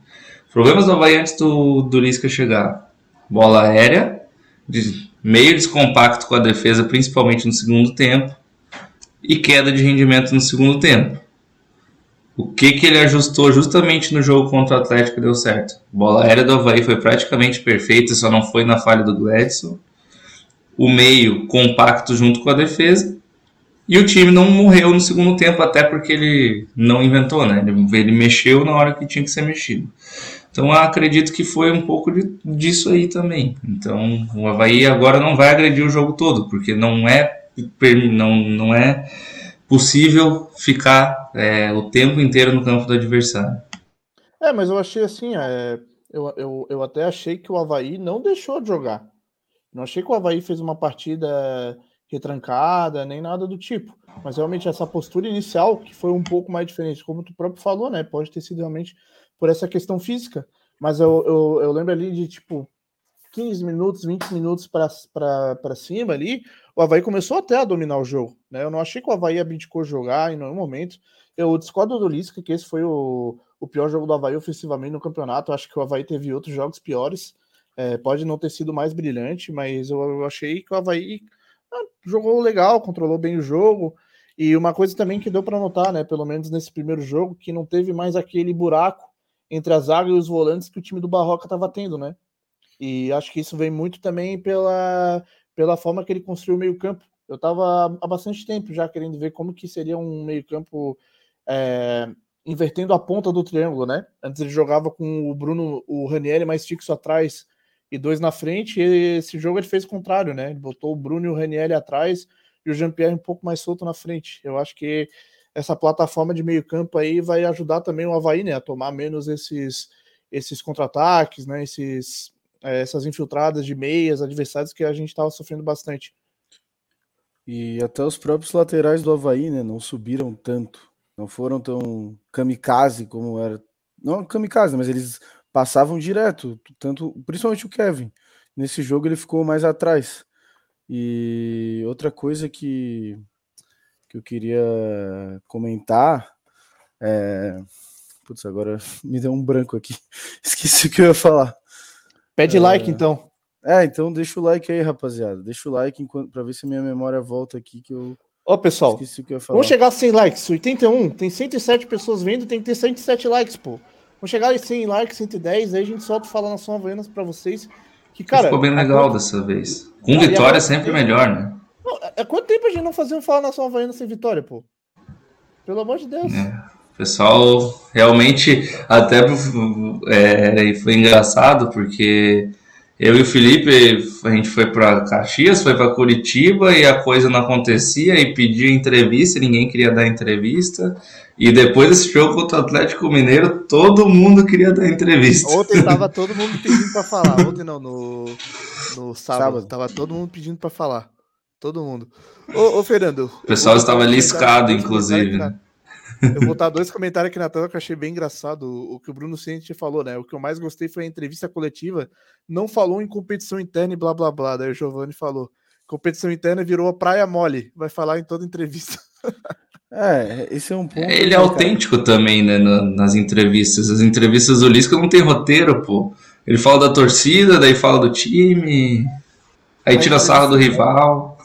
problemas do Havaí antes do, do Lisca chegar. Bola aérea, de, meio descompacto com a defesa, principalmente no segundo tempo. e queda de rendimento no segundo tempo. O que, que ele ajustou justamente no jogo contra o Atlético deu certo? A bola aérea do Havaí foi praticamente perfeita, só não foi na falha do Gladson. O meio compacto junto com a defesa. E o time não morreu no segundo tempo, até porque ele não inventou, né? Ele, ele mexeu na hora que tinha que ser mexido. Então acredito que foi um pouco de, disso aí também. Então o Havaí agora não vai agredir o jogo todo, porque não é, não, não é possível ficar é, o tempo inteiro no campo do adversário. É, mas eu achei assim, é, eu, eu, eu até achei que o Havaí não deixou de jogar. Não achei que o Havaí fez uma partida retrancada, nem nada do tipo. Mas realmente essa postura inicial, que foi um pouco mais diferente, como tu próprio falou, né? Pode ter sido realmente por essa questão física. Mas eu, eu, eu lembro ali de tipo 15 minutos, 20 minutos para cima ali, o Havaí começou até a dominar o jogo. Né? Eu não achei que o Havaí abdicou jogar em nenhum momento. Eu discordo do Lisca que esse foi o, o pior jogo do Havaí ofensivamente no campeonato. Eu acho que o Havaí teve outros jogos piores. É, pode não ter sido mais brilhante, mas eu, eu achei que o Havaí ah, jogou legal, controlou bem o jogo. E uma coisa também que deu para notar, né, pelo menos nesse primeiro jogo, que não teve mais aquele buraco entre a zaga e os volantes que o time do Barroca estava tendo, né? E acho que isso vem muito também pela, pela forma que ele construiu o meio-campo. Eu estava há bastante tempo já querendo ver como que seria um meio-campo é, invertendo a ponta do triângulo, né? Antes ele jogava com o Bruno, o Ranieri mais fixo atrás e dois na frente, e esse jogo ele fez o contrário, né? Ele botou o Bruno e o Ranieri atrás e o Jean-Pierre um pouco mais solto na frente. Eu acho que essa plataforma de meio-campo aí vai ajudar também o Havaí, né? A tomar menos esses, esses contra-ataques, né? Esses essas infiltradas de meias, adversários que a gente estava sofrendo bastante. E até os próprios laterais do Havaí, né, não subiram tanto, não foram tão kamikaze como era. Não kamikaze, mas eles passavam direto, tanto, principalmente o Kevin. Nesse jogo ele ficou mais atrás. E outra coisa que, que eu queria comentar é. Putz, agora me deu um branco aqui. Esqueci o que eu ia falar. Pede é... like, então. É, então deixa o like aí, rapaziada. Deixa o like para ver se a minha memória volta aqui que eu. Ó, pessoal, vamos chegar a 100 likes. 81, tem 107 pessoas vendo, tem que ter 107 likes, pô. Vamos chegar a 100 likes, 110, aí a gente solta falar na sua Havaianas pra vocês. Que, cara, Ficou bem legal quanto... dessa vez. Com vitória é sempre melhor, né? É quanto tempo a gente não fazia um Fala na sua Havaiana sem vitória, pô? Pelo amor de Deus. É. O pessoal realmente até é, foi engraçado porque eu e o Felipe, a gente foi para Caxias, foi para Curitiba e a coisa não acontecia e pedia entrevista, ninguém queria dar entrevista. E depois desse jogo contra o Atlético Mineiro, todo mundo queria dar entrevista. Ontem tava todo mundo pedindo para falar. Ontem não, no, no sábado, sábado. tava todo mundo pedindo para falar. Todo mundo. Ô, ô Fernando. O pessoal estava liscado, inclusive. Né? Eu vou botar dois comentários aqui na tela que eu achei bem engraçado. O que o Bruno Ciente falou, né? O que eu mais gostei foi a entrevista coletiva. Não falou em competição interna e blá blá blá. Daí o Giovanni falou: competição interna virou a praia mole. Vai falar em toda entrevista. É, esse é um ponto. Ele é autêntico cara. também, né? nas entrevistas. As entrevistas do Lisca não tem roteiro, pô. Ele fala da torcida, daí fala do time. Aí a tira sarro do rival.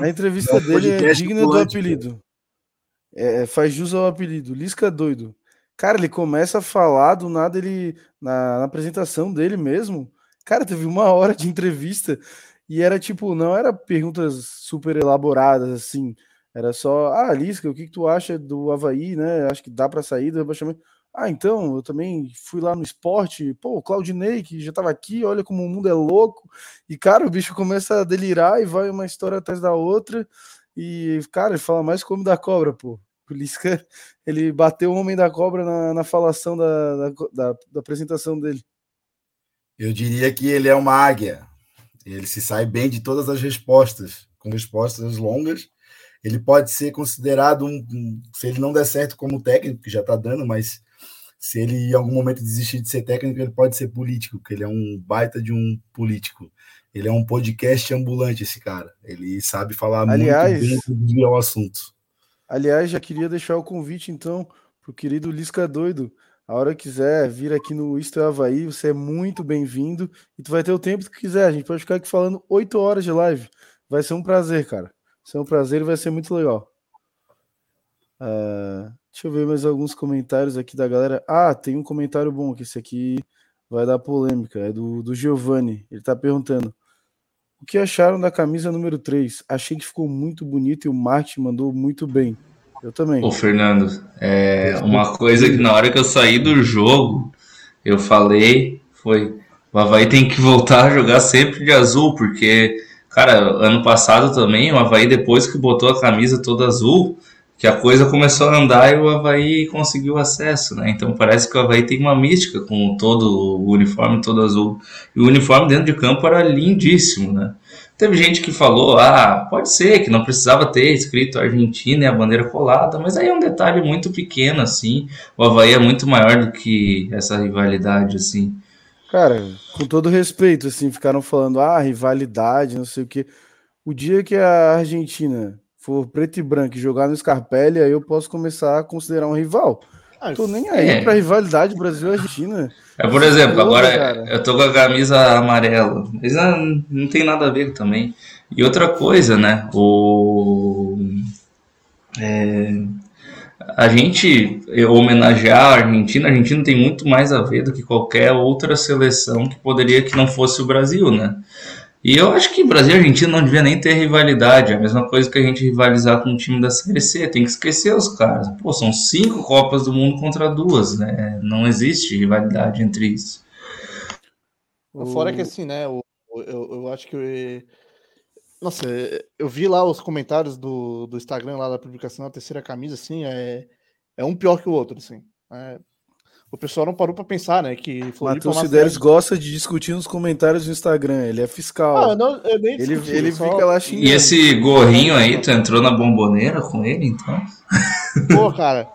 A entrevista dele é digna do apelido. É, é, faz jus ao apelido, Lisca doido. Cara, ele começa a falar do nada, ele na, na, apresentação dele mesmo. Cara, teve uma hora de entrevista e era tipo, não era perguntas super elaboradas assim. Era só, ah, Lisca, o que, que tu acha do Havaí, né? Acho que dá para sair do rebaixamento. Ah, então, eu também fui lá no esporte, pô, o Claudinei, que já tava aqui, olha como o mundo é louco. E, cara, o bicho começa a delirar e vai uma história atrás da outra. E, cara, ele fala mais como da cobra, pô. O Lisca, ele bateu o homem da cobra na, na falação da, da, da, da apresentação dele. Eu diria que ele é uma águia. Ele se sai bem de todas as respostas, com respostas longas. Ele pode ser considerado um, um se ele não der certo como técnico, que já está dando, mas se ele em algum momento desistir de ser técnico, ele pode ser político, porque ele é um baita de um político. Ele é um podcast ambulante, esse cara. Ele sabe falar Aliás, muito bem o assunto. Aliás, já queria deixar o convite, então, pro querido Lisca Doido. A hora que quiser vir aqui no Isto é Havaí, você é muito bem-vindo. E tu vai ter o tempo que quiser. A gente pode ficar aqui falando oito horas de live. Vai ser um prazer, cara. Vai ser um prazer e vai ser muito legal. Uh, deixa eu ver mais alguns comentários aqui da galera. Ah, tem um comentário bom que esse aqui vai dar polêmica. É do, do Giovanni. Ele tá perguntando: O que acharam da camisa número 3? Achei que ficou muito bonito e o Martin mandou muito bem. Eu também. Ô, Fernando, é uma coisa que na hora que eu saí do jogo, eu falei foi o Havaí tem que voltar a jogar sempre de azul, porque, cara, ano passado também, o Havaí, depois que botou a camisa toda azul, que a coisa começou a andar e o Havaí conseguiu acesso, né? Então parece que o Havaí tem uma mística com todo o uniforme todo azul. E o uniforme dentro de campo era lindíssimo, né? Teve gente que falou, ah, pode ser que não precisava ter escrito Argentina e a bandeira colada, mas aí é um detalhe muito pequeno, assim. O Havaí é muito maior do que essa rivalidade, assim. Cara, com todo respeito, assim, ficaram falando, ah, rivalidade, não sei o quê. O dia que a Argentina for preto e branco e jogar no Scarpelli, aí eu posso começar a considerar um rival. Ah, tô nem aí é. pra rivalidade Brasil-Argentina. É, por exemplo, agora cara. eu tô com a camisa amarela, mas não, não tem nada a ver também. E outra coisa, né? O. É, a gente homenagear a Argentina, a Argentina tem muito mais a ver do que qualquer outra seleção que poderia que não fosse o Brasil, né? E eu acho que Brasil e Argentina não devia nem ter rivalidade. É a mesma coisa que a gente rivalizar com o time da Série C. Tem que esquecer os caras. Pô, são cinco Copas do Mundo contra duas, né? Não existe rivalidade entre isso. Fora que assim, né? Eu, eu, eu acho que. Nossa, eu vi lá os comentários do, do Instagram lá da publicação da terceira camisa, assim, é, é um pior que o outro, assim. É, o pessoal não parou para pensar, né? Que Matheus Sideres gosta de discutir nos comentários do Instagram. Ele é fiscal. Ah, não, eu nem ele ele só... fica lá xingando. E esse gorrinho aí, tu entrou na bomboneira com ele, então? Pô, cara,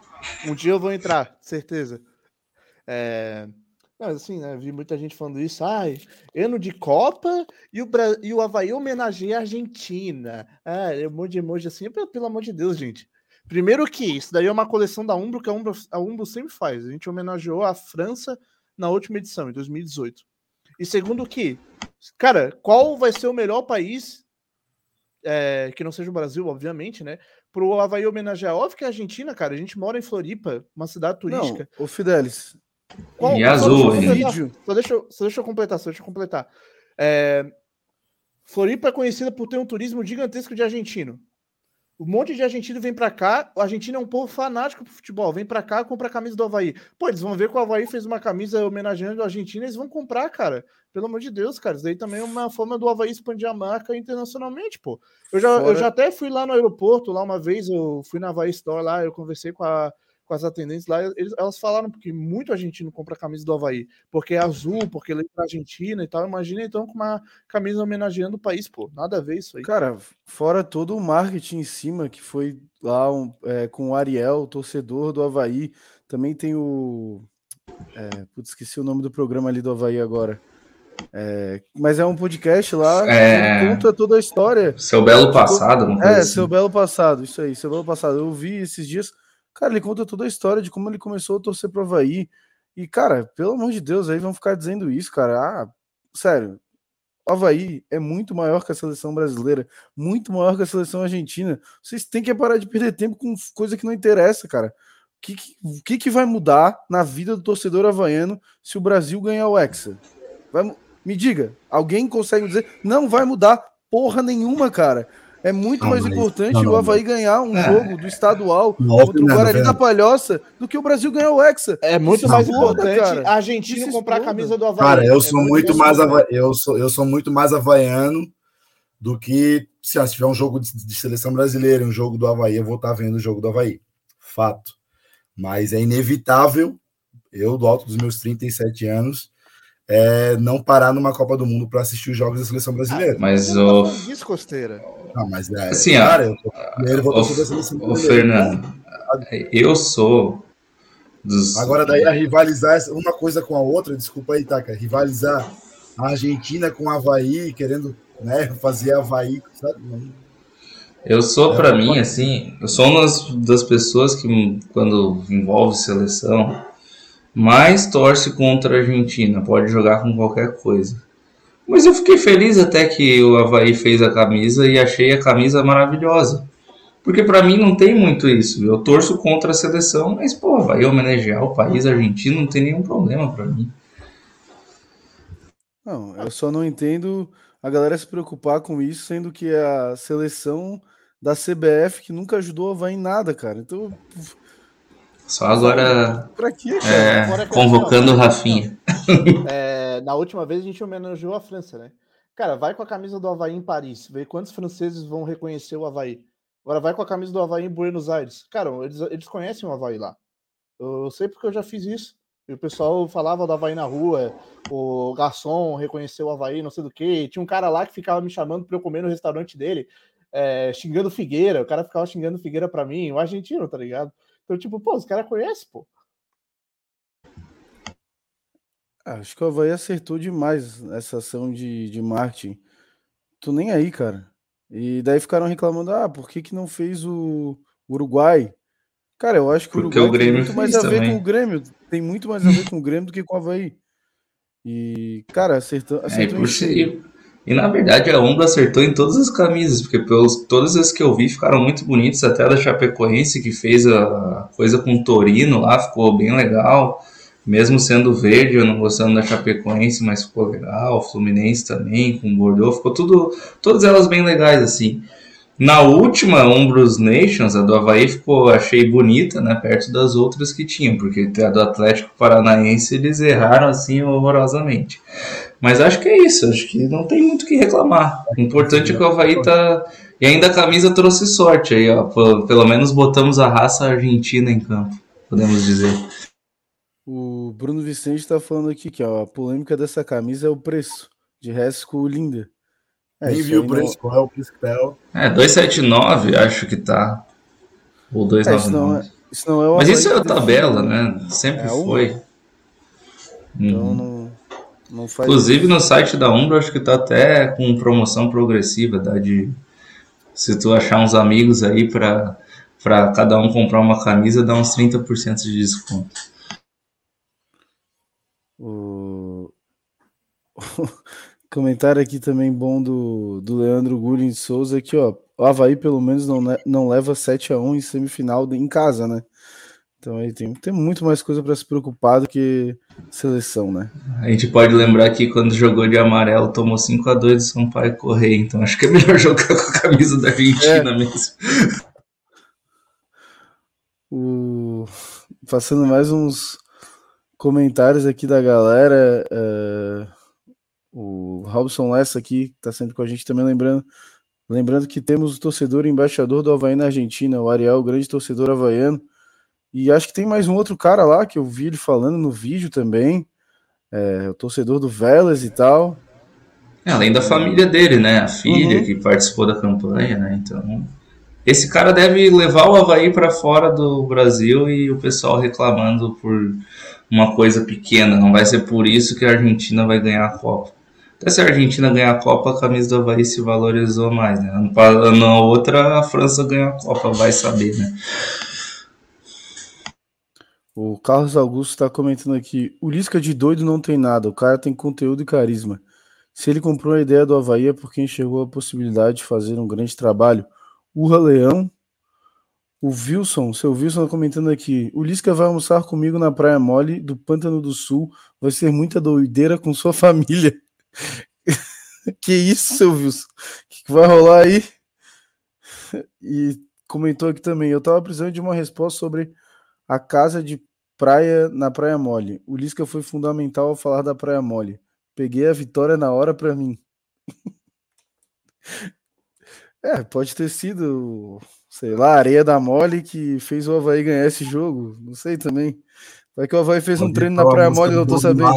um dia eu vou entrar, certeza. É... Mas assim, né? Vi muita gente falando isso. Ai, ano de Copa e o, Bra... e o Havaí homenageia a Argentina. Ah, é um monte de emoji assim. Pelo, pelo amor de Deus, gente. Primeiro que isso daí é uma coleção da Umbro que a Umbro, a Umbro sempre faz. A gente homenageou a França na última edição, em 2018. E segundo que, cara, qual vai ser o melhor país, é, que não seja o Brasil, obviamente, né? Para o Havaí homenagear. Óbvio que a Argentina, cara, a gente mora em Floripa, uma cidade turística. Não, o Fidelis. Qual, e azul, vídeo. Só deixa, só deixa eu completar, só deixa eu completar. É, Floripa é conhecida por ter um turismo gigantesco de argentino. Um monte de argentino vem para cá. O argentino é um povo fanático pro futebol. Vem para cá, compra a camisa do Havaí. Pô, eles vão ver que o Havaí fez uma camisa homenageando o Argentina, eles vão comprar, cara. Pelo amor de Deus, cara. Isso daí também é uma forma do Havaí expandir a marca internacionalmente, pô. Eu já, Fora... eu já até fui lá no aeroporto, lá uma vez, eu fui na Havaí Store lá, eu conversei com a, com as atendentes lá, eles, elas falaram que muito argentino compra camisa do Havaí, porque é azul, porque lembra a Argentina e tal. Imagina então com uma camisa homenageando o país, pô. Nada a ver isso aí. Cara, fora todo o marketing em cima que foi lá um, é, com o Ariel, torcedor do Havaí. Também tem o. É, putz, esqueci o nome do programa ali do Havaí agora. É, mas é um podcast lá é... que conta toda a história. Seu belo passado, não É, assim. seu belo passado, isso aí, seu belo passado. Eu vi esses dias Cara, ele conta toda a história de como ele começou a torcer pro Havaí. E, cara, pelo amor de Deus, aí vão ficar dizendo isso, cara. Ah, sério, o Havaí é muito maior que a seleção brasileira, muito maior que a seleção argentina. Vocês têm que parar de perder tempo com coisa que não interessa, cara. O que, que, que vai mudar na vida do torcedor havaiano se o Brasil ganhar o Hexa? Vai, me diga, alguém consegue dizer? Não vai mudar porra nenhuma, cara. É muito não, mais importante não, não, o Havaí ganhar um é. jogo do estadual contra o Guarani da Palhoça do que o Brasil ganhar o Hexa. É muito mais importante cara. a Argentina comprar a camisa do Havaí. Cara, eu sou é muito mais eu sou, eu sou muito mais havaiano do que se, se tiver um jogo de, de seleção brasileira, um jogo do Havaí, eu vou estar vendo o jogo do Havaí. Fato. Mas é inevitável, eu, do alto dos meus 37 anos, é, não parar numa Copa do Mundo para assistir os jogos da seleção brasileira. Ah, mas o. Isso, Costeira. Não, mas é. Assim, cara, eu, eu vou o, o Fernando, eu sou. Dos... Agora, daí, a rivalizar uma coisa com a outra, desculpa aí, Taka, rivalizar a Argentina com a Havaí, querendo né, fazer Havaí, sabe? Eu sou, é, para mim, assim, eu sou uma das pessoas que, quando envolve seleção, mais torce contra a Argentina, pode jogar com qualquer coisa. Mas eu fiquei feliz até que o Havaí fez a camisa e achei a camisa maravilhosa. Porque para mim não tem muito isso. Eu torço contra a seleção, mas pô, vai homenagear o país argentino, não tem nenhum problema para mim. Não, eu só não entendo a galera se preocupar com isso, sendo que a seleção da CBF que nunca ajudou a Havaí em nada, cara. Então. Só agora. Quê, cara? É, convocando o Rafinha. É, na última vez a gente homenageou a França, né? Cara, vai com a camisa do Havaí em Paris, vê quantos franceses vão reconhecer o Havaí. Agora vai com a camisa do Havaí em Buenos Aires. Cara, eles, eles conhecem o Havaí lá. Eu sei porque eu já fiz isso. E o pessoal falava do Havaí na rua, o garçom reconheceu o Havaí, não sei do que. Tinha um cara lá que ficava me chamando para eu comer no restaurante dele, é, xingando Figueira. O cara ficava xingando Figueira para mim, o argentino, tá ligado? Então, tipo, pô, os caras conhecem, pô. Acho que o Havaí acertou demais essa ação de, de marketing. Tô nem aí, cara. E daí ficaram reclamando, ah, por que, que não fez o Uruguai? Cara, eu acho que Porque o Uruguai o tem muito mais a ver também. com o Grêmio. Tem muito mais a ver com o Grêmio do que com o Havaí. E, cara, acertou, acertou é, e, e, na verdade a Umbra acertou em todas as camisas, porque pelos, todas as que eu vi ficaram muito bonitas, até a da Chapecoense, que fez a coisa com o Torino lá, ficou bem legal. Mesmo sendo verde, eu não gostando da Chapecoense, mas ficou legal. Fluminense também, com Bordeaux, ficou tudo. Todas elas bem legais, assim. Na última Umbros Nations, a do Havaí ficou, achei bonita, né? Perto das outras que tinham, porque a do Atlético Paranaense eles erraram assim horrorosamente. Mas acho que é isso, acho que não tem muito o que reclamar. O importante é que o Havaí tá. E ainda a camisa trouxe sorte aí, ó. Pelo menos botamos a raça argentina em campo, podemos dizer. O Bruno Vicente está falando aqui que ó, a polêmica dessa camisa é o preço. De resto, linda. É, Nem viu o preço, qual é o preço que tá? É, 279, acho que tá. Ou 299. É, isso não é, isso não é Mas isso é a tabela, né? Sempre é foi. Então uhum. não. Inclusive no site da Umbro, acho que tá até com promoção progressiva, dá de. Se tu achar uns amigos aí para para cada um comprar uma camisa, dá uns 30% de desconto. O... Comentário aqui também bom do, do Leandro Gurin de Souza aqui, ó. O Havaí pelo menos não, não leva 7 a 1 em semifinal em casa, né? Então aí tem, tem muito mais coisa para se preocupar do que seleção, né? A gente pode lembrar que quando jogou de amarelo tomou 5 a 2 do São Paulo correr, então acho que é melhor jogar com a camisa da Argentina é. mesmo. O... Passando mais uns comentários aqui da galera. Uh, o Robson Lessa aqui está sempre com a gente também lembrando. Lembrando que temos o torcedor embaixador do Havaí na Argentina, o Ariel, o grande torcedor havaiano. E acho que tem mais um outro cara lá que eu vi ele falando no vídeo também. É, o torcedor do Vélez e tal. É, além da família dele, né? A filha uhum. que participou da campanha, né? Então, esse cara deve levar o Havaí para fora do Brasil e o pessoal reclamando por uma coisa pequena. Não vai ser por isso que a Argentina vai ganhar a Copa. Até se a Argentina ganhar a Copa, a camisa do Havaí se valorizou mais, né? Na outra, a França ganha a Copa, vai saber, né? O Carlos Augusto está comentando aqui: o Lisca de doido não tem nada, o cara tem conteúdo e carisma. Se ele comprou a ideia do Havaí é porque enxergou a possibilidade de fazer um grande trabalho. Urra Leão o Wilson, seu Wilson tá comentando aqui. O Lisca vai almoçar comigo na Praia Mole do Pântano do Sul. Vai ser muita doideira com sua família. que isso, seu Wilson? O que, que vai rolar aí? E comentou aqui também. Eu tava precisando de uma resposta sobre a casa de praia na Praia Mole. O Lisca foi fundamental ao falar da Praia Mole. Peguei a vitória na hora para mim. é, pode ter sido sei lá, areia da mole que fez o Havaí ganhar esse jogo. Não sei também. Vai que o Havaí fez um treino na Praia Mole, não tô sabendo.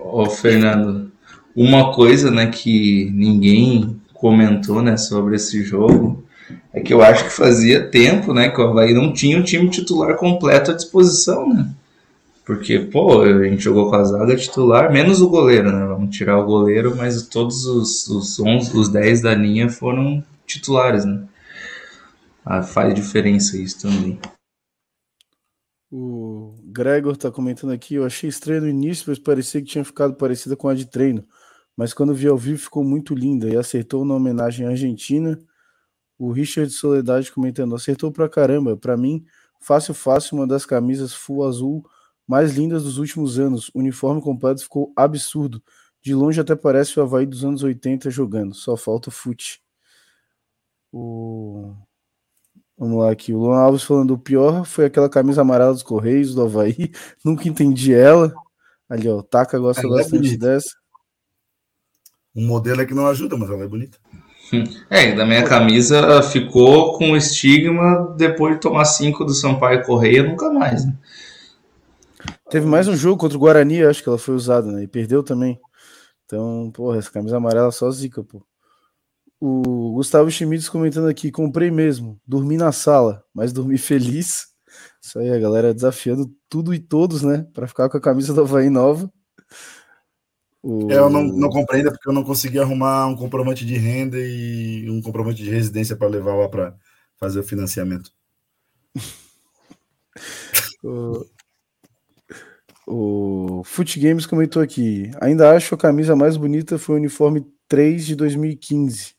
Ô, Fernando, uma coisa, né, que ninguém comentou, né, sobre esse jogo é que eu acho que fazia tempo, né, que o Havaí não tinha um time titular completo à disposição, né? Porque, pô, a gente jogou com a zaga titular, menos o goleiro, né? Vamos tirar o goleiro, mas todos os, os 11, os 10 da linha foram titulares, né? Ah, faz diferença isso também. O Gregor tá comentando aqui, eu achei estranho no início, pois parecia que tinha ficado parecida com a de treino, mas quando vi ao vivo ficou muito linda e acertou na homenagem à Argentina. O Richard Soledade comentando, acertou pra caramba. Pra mim, fácil, fácil, uma das camisas full azul mais lindas dos últimos anos. O uniforme completo ficou absurdo. De longe até parece o Havaí dos anos 80 jogando. Só falta o fute. O... Vamos lá aqui. O Luan Alves falando: o pior foi aquela camisa amarela dos Correios do Havaí. Nunca entendi ela. Ali, ó. O Taka gosta é bastante bonita. dessa. Um modelo é que não ajuda, mas ela é bonita. É, e da minha camisa ficou com o estigma depois de tomar cinco do Sampaio Correia, nunca mais. Né? Teve mais um jogo contra o Guarani, acho que ela foi usada, né? E perdeu também. Então, porra, essa camisa amarela é só zica, pô. O Gustavo Schmitz comentando aqui: comprei mesmo, dormi na sala, mas dormi feliz. Isso aí, a galera desafiando tudo e todos, né? Pra ficar com a camisa do Havaí nova. O- É, Eu não, não comprei ainda porque eu não consegui arrumar um comprovante de renda e um comprovante de residência para levar lá para fazer o financiamento. O, o Foot Games comentou aqui. Ainda acho a camisa mais bonita foi o uniforme 3 de 2015.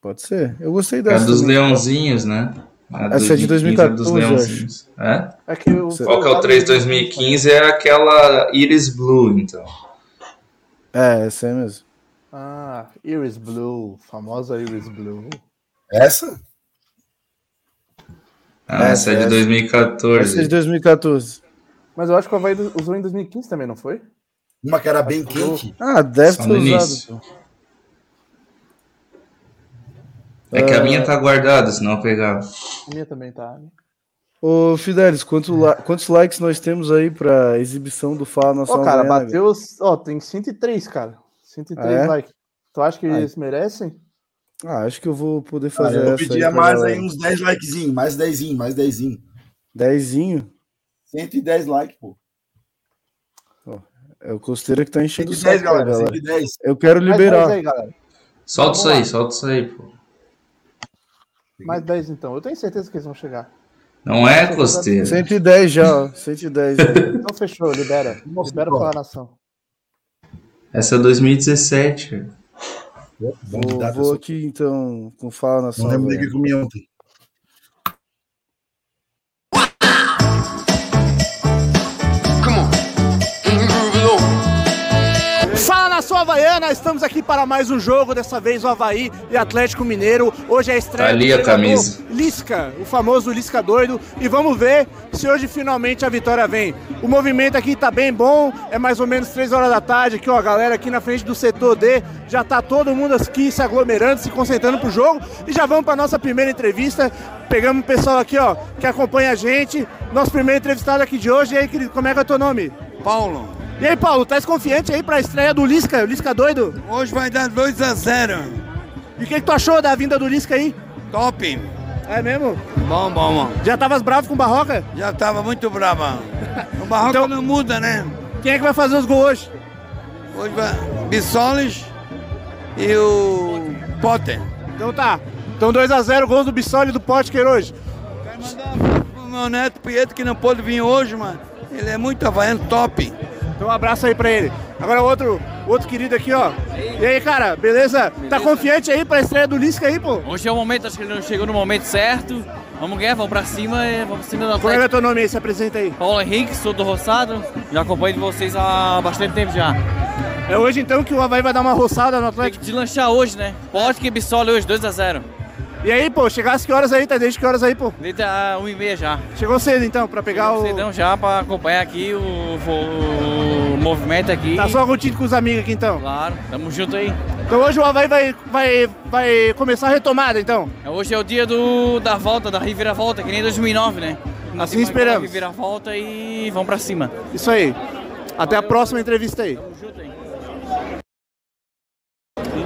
Pode ser. Eu gostei É a dessa. dos também. leãozinhos, né? A Essa é de 2015 é dos 2014, eu leãozinhos. É? É que o, Qual que é o 3 de 2015? É aquela Iris Blue, então. É, essa é mesmo. Ah, Iris Blue, famosa Iris Blue. Essa? Ah, essa é de essa. 2014. Essa é de 2014. Mas eu acho que o Havaí usou em 2015 também, não foi? Uma que era bem quente. Ah, deve Só ter no usado. início. É que a minha tá guardada, senão eu pegava. A minha também tá. né? Ô, Fidelis, quanto la- quantos likes nós temos aí pra exibição do Fala Ó, Nacional? cara, Havaiana, bateu. Ó, tem 103, cara. 103 Ah, é? likes. Tu acha que Ah, eles merecem? Ah, acho que eu vou poder Ah, fazer eu essa pedia aí pra mais galera. aí uns 10 likezinhos, mais 10, mais 10. Dezinho. 110 likes, pô. É o Costeira que tá enchendo o 110, saco, da galera, galera. 110. Eu quero Mais liberar. 10 aí. Solta Vamos isso aí, lá. solta isso aí, pô. Mais 10 então. Eu tenho certeza que eles vão chegar. Não é, costeira. 110 já, ó. 110 aí. Então fechou, libera. Libera pra nação. Essa é 2017. velho. Bom de Vou, vou aqui então com Fala Não Nacional. lembro nem o que comi ontem. Nação Havaiana, estamos aqui para mais um jogo, dessa vez o Havaí e Atlético Mineiro. Hoje é a estreia Tá ali do a camisa. Lisca, o famoso Lisca doido. E vamos ver se hoje finalmente a vitória vem. O movimento aqui tá bem bom, é mais ou menos 3 horas da tarde. Aqui, ó, a galera aqui na frente do setor D, já tá todo mundo aqui se aglomerando, se concentrando pro jogo. E já vamos para nossa primeira entrevista. Pegamos o pessoal aqui, ó, que acompanha a gente. Nosso primeiro entrevistado aqui de hoje. E aí, querido, como é que é o teu nome? Paulo, E aí, Paulo, tá confiante aí pra estreia do Lisca, o Lisca doido? hoje vai dar 2 a 0 E o que, que tu achou da vinda do Lisca aí? Top. É mesmo? Bom, bom, bom. Já tavas bravo com o Barroca? Já tava muito brava. O Barroca Então- não muda, né? Quem é que vai fazer os gols hoje? Hoje vai Bissoles e o Potter. Então tá. Então 2x0, gols do Bissoli e do Potker hoje. Quero mandar um abraço pro meu neto Pietro, que não pôde vir hoje, mas ele é muito havaiano, top. Então um abraço aí pra ele. Agora o outro, o outro querido aqui, ó. E aí, cara, beleza? Tá confiante aí pra estreia do Lisca aí, pô? Hoje é o momento, acho que ele não chegou no momento certo. Vamos ganhar, vamos pra cima e vamos pra cima do Como é é Atlético. teu nome aí? Se apresenta aí. Paulo Henrique, sou do Roçado, já acompanho de vocês há bastante tempo já. É hoje então que o Havaí vai dar uma roçada no Tem Atlético. que deslanchar hoje, né? Pode que Bissoli hoje, 2x0. E aí, pô, chegasse que horas aí? Tá desde que horas aí, pô? Desde a 1h30 já. Chegou cedo então, pra pegar o. Cedão já pra acompanhar aqui o, o- o movimento aqui. Tá só curtindo com os amigos aqui então. Claro, tamo junto aí. Então hoje o Havaí vai, vai, vai começar a retomada então. Hoje é o dia do, da volta, da reviravolta, que nem 2009, né? Assim esperamos. Reviravolta e vamos pra cima. Isso aí. Até a próxima entrevista aí. Tamo junto aí.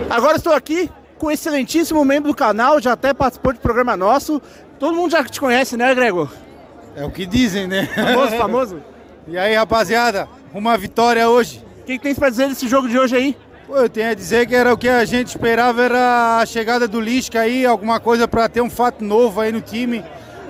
Agora estou aqui com um excelentíssimo membro do canal, já até participou de programa nosso. Todo mundo já te conhece, né, Gregor? É o que dizem, né? Famoso, famoso. E aí, rapaziada, uma vitória hoje. O que, que tens pra dizer desse jogo de hoje aí? Pô, eu tenho a dizer que era o que a gente esperava, era a chegada do Lisca aí, alguma coisa para ter um fato novo aí no time.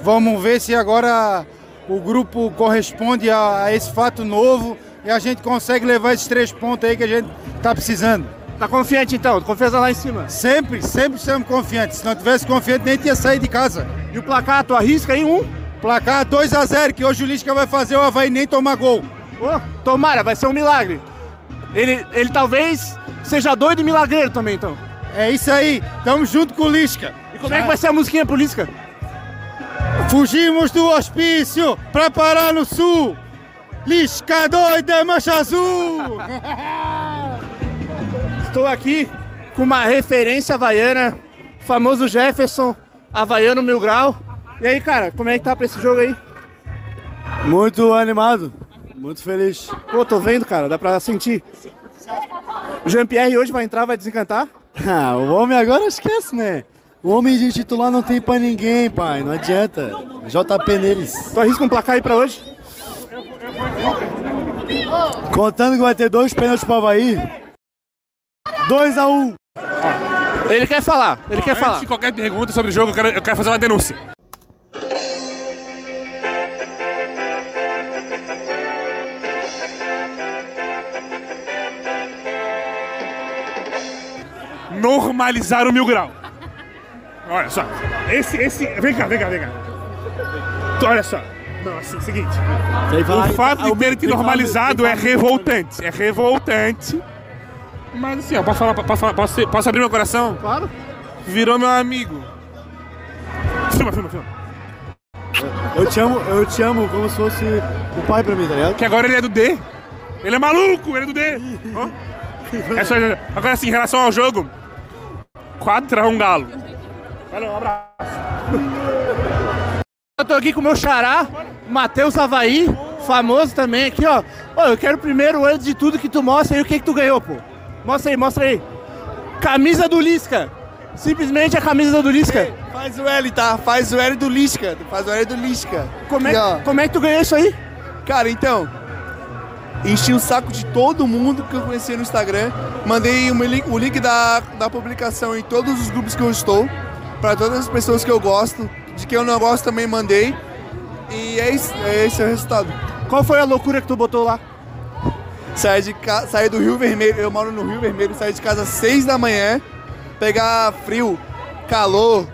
Vamos ver se agora o grupo corresponde a, a esse fato novo e a gente consegue levar esses três pontos aí que a gente tá precisando. Tá confiante então? Confiança lá em cima. Sempre, sempre estamos confiantes. Se não tivesse confiante, nem tinha saído de casa. E o placar, tu arrisca aí um? Placar 2x0, que hoje o Lisca vai fazer o Havaí nem tomar gol. Oh, tomara, vai ser um milagre. Ele, ele talvez seja doido e milagreiro também, então. É isso aí, tamo junto com o Lisca. E como é que vai ser a musiquinha pro Lisca? Fugimos do hospício pra parar no sul. Lisca doida mancha azul. Estou aqui com uma referência havaiana, famoso Jefferson, havaiano mil grau. E aí, cara, como é que tá pra esse jogo aí? Muito animado, muito feliz. Pô, tô vendo, cara, dá pra sentir. O Jean-Pierre hoje vai entrar, vai desencantar? Ah, o homem agora esquece, né? O homem de titular não tem pra ninguém, pai, não adianta. JP neles. Tu arrisca um placar aí pra hoje? Contando que vai ter dois pênaltis pro Havaí. 2x1. Um. Ele quer falar, ele quer Antes falar. de qualquer pergunta sobre o jogo, eu quero, eu quero fazer uma denúncia. Normalizar o mil grau. Olha só. Esse, esse. Vem cá, vem cá, vem cá. Olha só. Não, assim, seguinte. O fato de ter te normalizado é revoltante. É revoltante. Mas assim, ó, posso falar, posso, falar, posso, posso abrir meu coração? Claro. Virou meu amigo. Filma, filma, filma. Eu te amo, eu te amo como se fosse o pai pra mim, tá ligado? Que agora ele é do D. Ele é maluco, ele é do D. Ó. É só- agora assim, em relação ao jogo. 4x1 Galo. Valeu, um abraço. Eu tô aqui com o meu xará, Matheus Havaí, famoso também aqui, ó. Ô, eu quero primeiro, antes de tudo, que tu mostre aí o que que tu ganhou, pô. Mostra aí, mostra aí. Camisa do Lisca. Simplesmente a camisa do Lisca. Faz o L, tá? Faz o L do Lisca. Faz o L do Lisca. Como é, como é que tu ganhou isso aí? Cara, então. Enchi o saco de todo mundo que eu conhecia no Instagram. Mandei o link, o link da, da publicação em todos os grupos que eu estou. Pra todas as pessoas que eu gosto. De quem eu não gosto também mandei. E é isso. É esse é o resultado. Qual foi a loucura que tu botou lá? Saí, de ca... saí do Rio Vermelho, eu moro no Rio Vermelho, saí de casa às 6 da manhã, pegar frio, calor,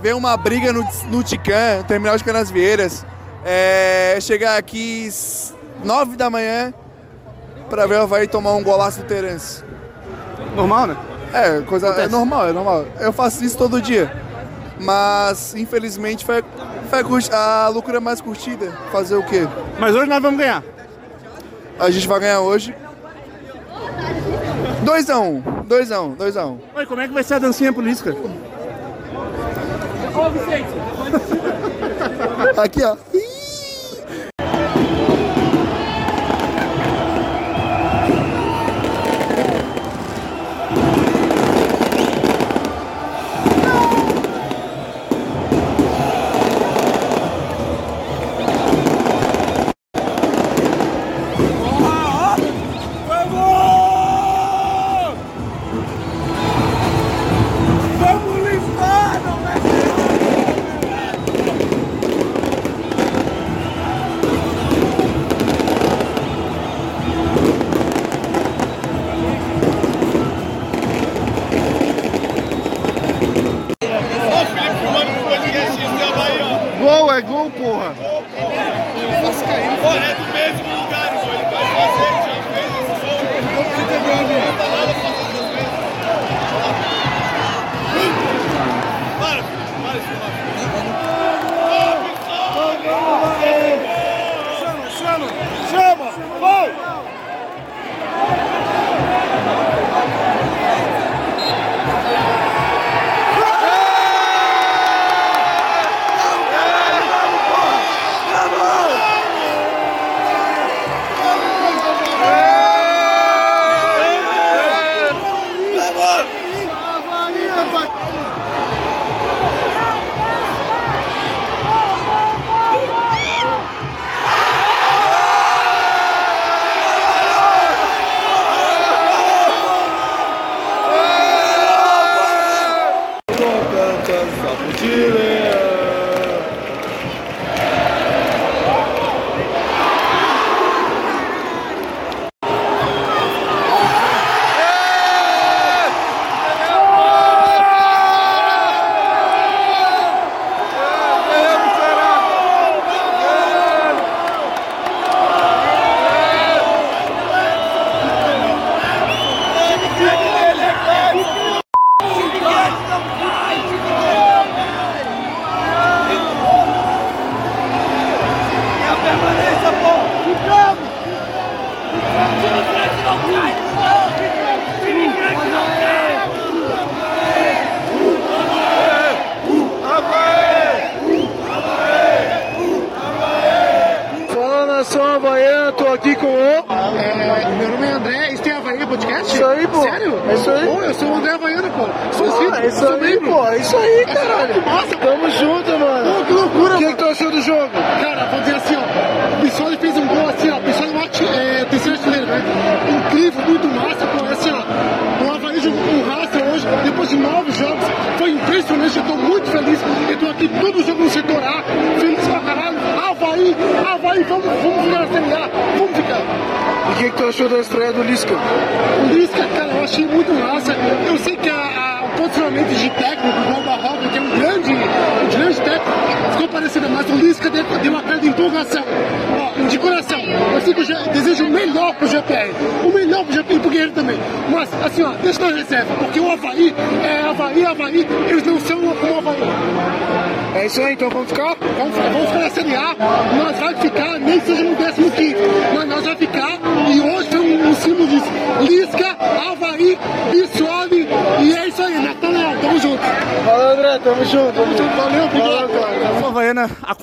ver uma briga no, no Tican, terminal de Canasvieiras, é, chegar aqui às 9 da manhã pra ver o Havaí tomar um golaço do Terence. Normal, né? É, coisa, é normal, é normal. Eu faço isso todo dia. Mas, infelizmente, foi, foi a a loucura mais curtida. Fazer o quê? Mas hoje nós vamos ganhar. A gente vai ganhar hoje. 2x1, 2x1, 2x1. Oi, como é que vai ser a dancinha pro Lisca? Aqui, ó.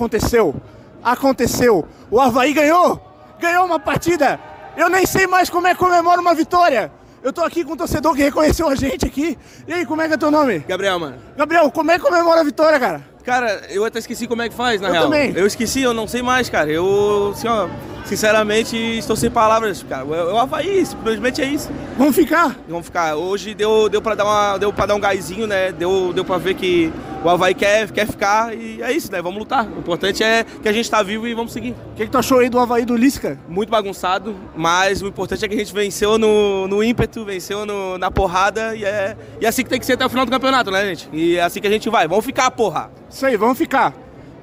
Aconteceu. Aconteceu. O Havaí ganhou. Ganhou uma partida. Eu nem sei mais como é que comemora uma vitória. Eu tô aqui com um torcedor que reconheceu a gente aqui. E aí, como é que é teu nome? Gabriel, mano. Gabriel, como é que comemora a vitória, cara? Cara, eu até esqueci como é que faz, na Eu real. também. Eu esqueci, eu não sei mais, cara. Eu, assim, ó, sinceramente, estou sem palavras, cara. O o Havaí, simplesmente é isso. Vamos ficar? Vamos ficar. Hoje deu, deu, pra, dar uma, deu dar um gásinho, né? Deu, deu pra ver que o Havaí quer, quer ficar e é isso, né? Vamos lutar. O importante é que a gente tá vivo e vamos seguir. O que, que tu achou aí do Havaí do Lisca? Muito bagunçado, mas o importante é que a gente venceu no, no ímpeto, venceu no- na porrada e é, e é assim que tem que ser até o final do campeonato, né, gente? E é assim que a gente vai. Vamos ficar, porra! Isso aí, vamos ficar.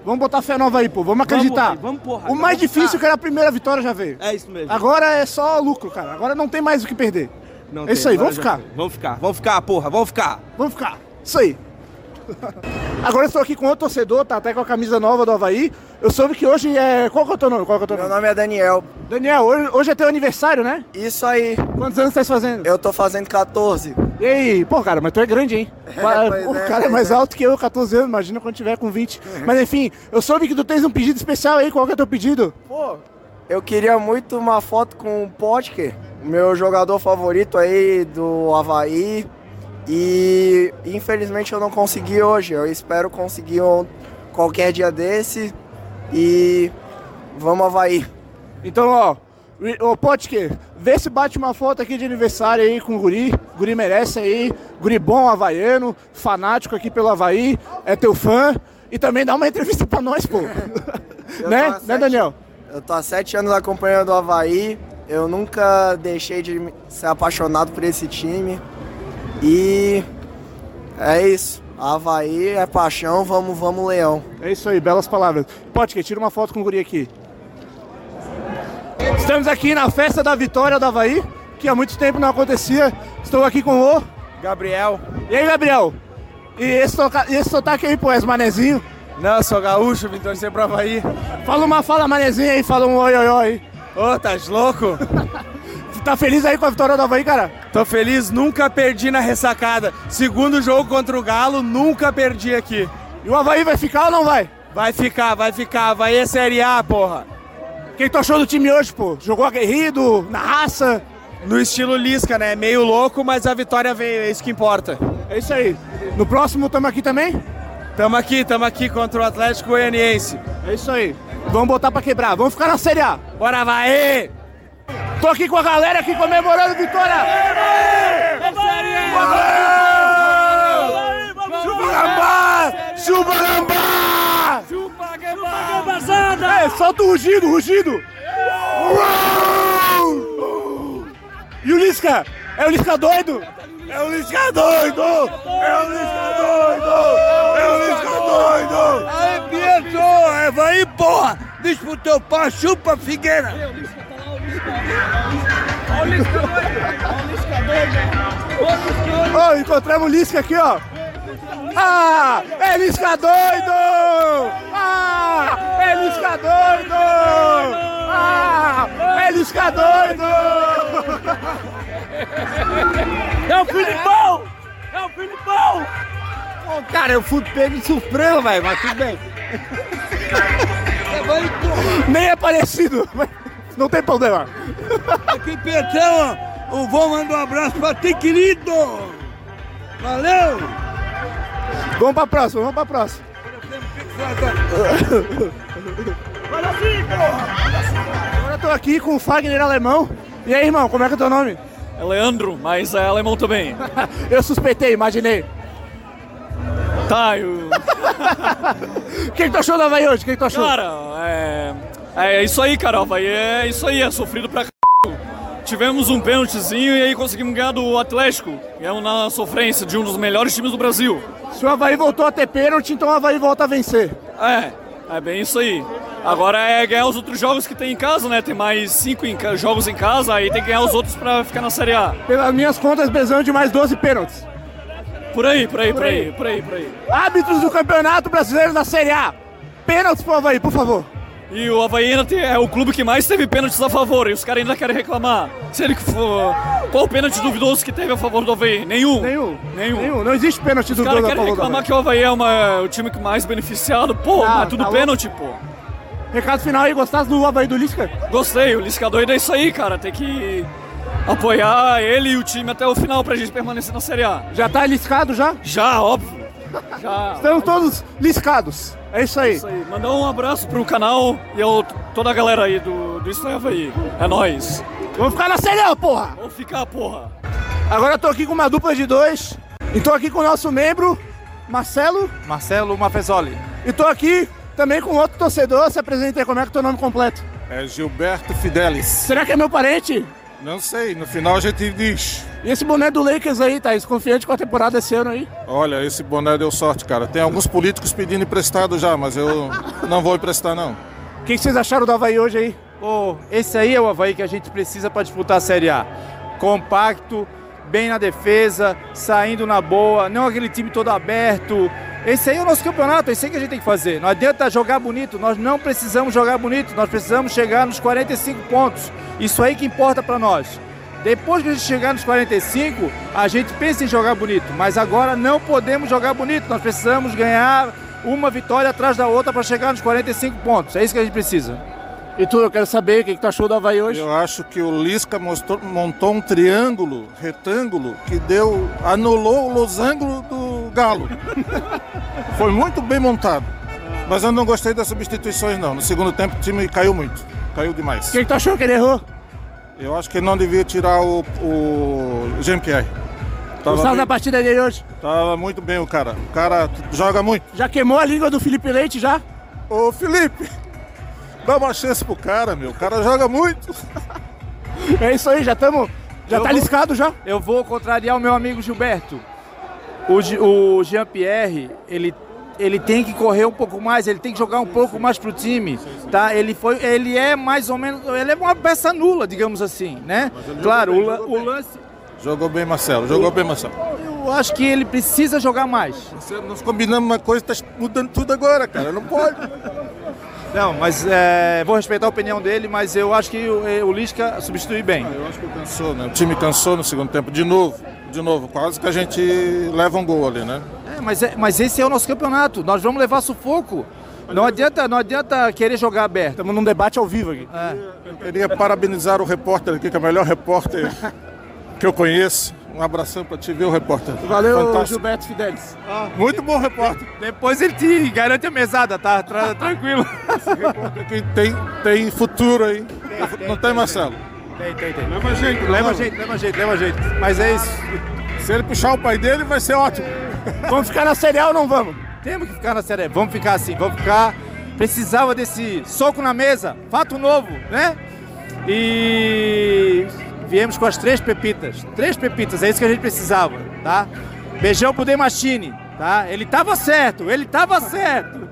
Vamos botar fé nova aí, pô. Vamos acreditar. Vamos, vamos, porra. o mais difícil ficar. que era a primeira vitória já veio. É isso mesmo. Agora é só lucro, cara. Agora não tem mais o que perder. Não é isso tem, aí, vamos ficar. Vamos ficar, vamos ficar, porra, vamos ficar. Vamos ficar. Isso aí. Agora eu estou aqui com outro torcedor, tá até com a camisa nova do Havaí. Eu soube que hoje é. Qual que é o teu nome? Qual que é o teu Meu nome? é Daniel. Daniel, hoje, hoje é teu aniversário, né? Isso aí. Quantos anos tá fazendo? Eu tô fazendo 14. E aí, pô, cara, mas tu é grande, hein? pois o é, cara é pois mais é. alto que eu, 14 anos, imagina quando tiver com 20. Mas enfim, eu soube que tu tens um pedido especial aí, qual que é teu pedido? Pô, eu queria muito uma foto com o Potker, meu jogador favorito aí do Havaí. E infelizmente eu não consegui hoje. Eu espero conseguir um- qualquer dia desse. E vamos Havaí. Então, ó, ô Potker, vê se bate uma foto aqui de aniversário aí com o Guri. Guri merece aí. Guri bom, havaiano, fanático aqui pelo Havaí, é teu fã. E também dá uma entrevista pra nós, pô. Né? há Né, sete- Daniel? Eu tô há sete anos acompanhando o Havaí. Eu nunca deixei de ser apaixonado por esse time. E é isso. Havaí é paixão, vamos, vamos, Leão. É isso aí, belas palavras. Potker, tira uma foto com o Guri aqui. Estamos aqui na festa da vitória do Havaí, que há muito tempo não acontecia. Estou aqui com o Gabriel. E aí, Gabriel? E esse, toca... e esse sotaque aí, pô, és manezinho? Não, eu sou gaúcho, vim torcer pro Havaí. Fala uma fala manezinha aí, fala um oi, oi, oi. Ô, tá louco? tá feliz aí com a vitória do Havaí, cara? Tô feliz, nunca perdi na ressacada. Segundo jogo contra o Galo, nunca perdi aqui. E o Havaí vai ficar ou não vai? Vai ficar, vai ficar. Vai é Série A, porra. O que, que tu achou do time hoje, pô? Jogou aguerrido, na raça? No estilo Lisca, né? Meio louco, mas a vitória veio, é isso que importa. É isso aí. No próximo tamo aqui também? Tamo aqui, tamo aqui contra o Atlético Goianiense. É isso aí. Vamos botar pra quebrar, vamos ficar na Série A. Bora, vai! Tô aqui com a galera aqui comemorando a vitória. Chupa gambá! Chupa gambá! Chupa gambazada! É, solta o rugido, rugido! E o Lisca? É o Lisca doido? É o Lisca doido! É o Lisca doido! É o Lisca doido! Aí, Pietro, é, vai, porra! Diz pro teu pai, chupa Figueira! Olha o Lisca doido! Olha o Lisca doido! Ó, encontramos o Lisca aqui, ó. Ah, é Lisca doido! Ah, é Lisca doido! Ah, é Lisca doido! É o Filipão! É o Filipão! Cara, eu fui pego de surpresa, velho, mas tudo bem. Nem é parecido, mas não tem problema. Aqui, Petão, o vô manda um abraço pra ti, querido. Valeu! Vamos pra próxima, vamos pra próxima. Agora eu tô aqui com o Fagner Alemão. E aí, irmão, como é que é o teu nome? É Leandro, mas é alemão também. eu suspeitei, imaginei. Tá, eu... O que, que tu achou do Havaí hoje? O que, que tu achou? Cara, é... É isso aí, cara. O Havaí é isso aí, é sofrido pra c... Tivemos um pênaltizinho e aí conseguimos ganhar do Atlético. Ganhamos na sofrência de um dos melhores times do Brasil. Se o Havaí voltou a ter pênalti, então o Havaí volta a vencer. É, é bem isso aí. Agora é ganhar os outros jogos que tem em casa, né? Tem mais cinco em ca- jogos em casa, aí tem que ganhar os outros pra ficar na Série A. Pelas minhas contas, precisamos de mais 12 pênaltis. Por aí, por aí, por aí, por aí, por aí. Árbitros do Campeonato Brasileiro da Série A. Pênaltis pro Havaí, por favor. E o Havaí ainda tem- é o clube que mais teve pênaltis a favor, e os caras ainda querem reclamar. Se ele for. Qual o pênalti duvidoso que teve a favor do Havaí? Nenhum. Nenhum. Nenhum. Nenhum. Não existe pênalti Os do caras querem reclamar que o Havaí é uma, o time que mais beneficiado. Pô, Ah, mas tudo tá pênalti, pô. Recado final aí, gostasse do Havaí do Lisca? Gostei, o Lisca doido é isso aí, cara. Tem que apoiar ele e o time até o final pra gente permanecer na Série A. Já tá liscado já? Já, óbvio. Já. Estamos todos liscados. É isso aí. Isso aí. Mandar um abraço pro canal e eu, toda a galera aí do, do é Havaí. É nóis. Vamos ficar na Série A, porra! Vamos ficar, porra. Agora eu tô aqui com uma dupla de dois. E tô aqui com o nosso membro, Marcelo. Marcelo Mafezoli. E tô aqui também com outro torcedor. Se apresenta aí, como é que é o teu nome completo? É Gilberto Fidelis. Será que é meu parente? Não sei, no final a gente diz. E esse boné do Lakers aí, tá confiante com a temporada esse ano aí? Olha, esse boné deu sorte, cara. Tem alguns políticos pedindo emprestado já, mas eu não vou emprestar, não. O que, que vocês acharam do Havaí hoje aí? Pô, esse aí é o Havaí que a gente precisa para disputar a Série A. Compacto, bem na defesa, saindo na boa, não aquele time todo aberto. Esse aí é o nosso campeonato, é isso aí que a gente tem que fazer. Não adianta jogar bonito, nós não precisamos jogar bonito, nós precisamos chegar nos 45 pontos. Isso aí que importa para nós. Depois que a gente chegar nos 45, a gente pensa em jogar bonito, mas agora não podemos jogar bonito, nós precisamos ganhar uma vitória atrás da outra para chegar nos 45 pontos. É isso que a gente precisa. E tu, eu quero saber o que, que tu achou do Havaí hoje. Eu acho que o Lisca mostrou- montou um triângulo, retângulo, que deu. anulou o losango do Galo. Foi muito bem montado. Mas eu não gostei das substituições, não. No segundo tempo o time caiu muito. Caiu demais. O que, que tu achou que ele errou? Eu acho que ele não devia tirar o, o Jean-Pierre. Tava Gostaram da partida dele hoje? Tava muito bem o cara. O cara joga muito. Já queimou a língua do Felipe Leite já? Ô Felipe, dá uma chance pro cara, meu. O cara joga muito. É isso aí, já estamos. Já Eu tá vou- liscado já? Eu vou contrariar o meu amigo Gilberto. O, o Jean-Pierre, ele, ele tem que correr um pouco mais, ele tem que jogar um pouco mais pro time, tá? Ele, foi, ele é mais ou menos, ele é uma peça nula, digamos assim, né? Claro, o, la- o lance, Jogou bem, Marcelo. Jogou bem, Marcelo. eu acho que ele precisa jogar mais. Nós combinamos uma coisa, tá mudando tudo agora, cara. Não pode. Não, mas é, vou respeitar a opinião dele, mas eu acho que o, o Lisca substitui bem. Eu acho que cansou, né? O time cansou no segundo tempo. De novo, de novo. Quase que a gente leva um gol ali, né? É, mas, é- mas esse é o nosso campeonato. Nós vamos levar sufoco. Não adianta, não adianta querer jogar aberto. Estamos num debate ao vivo aqui. Eu queria parabenizar o repórter aqui, que é o melhor repórter que eu conheço. Um abração pra ti, viu, repórter? Valeu, Fantástico. Gilberto Fidelis. Muito bom repórter. Depois ele te garante a mesada, tá? Tra- tranquilo. Que tem, tem futuro aí. Não tem, Marcelo? Tem, tem, tem. Leva jeito, Leva jeito, leva jeito, leva jeito. Mas é isso. Se ele puxar o pai dele, vai ser ótimo. Vamos ficar na Série A ou não vamos? Temos que ficar na série. Vamos ficar assim, vamos ficar. Precisava desse soco na mesa, fato novo, né? E viemos com as três pepitas. Três pepitas, é isso que a gente precisava, tá? Beijão pro Demachine, tá? Ele tava certo, ele tava certo.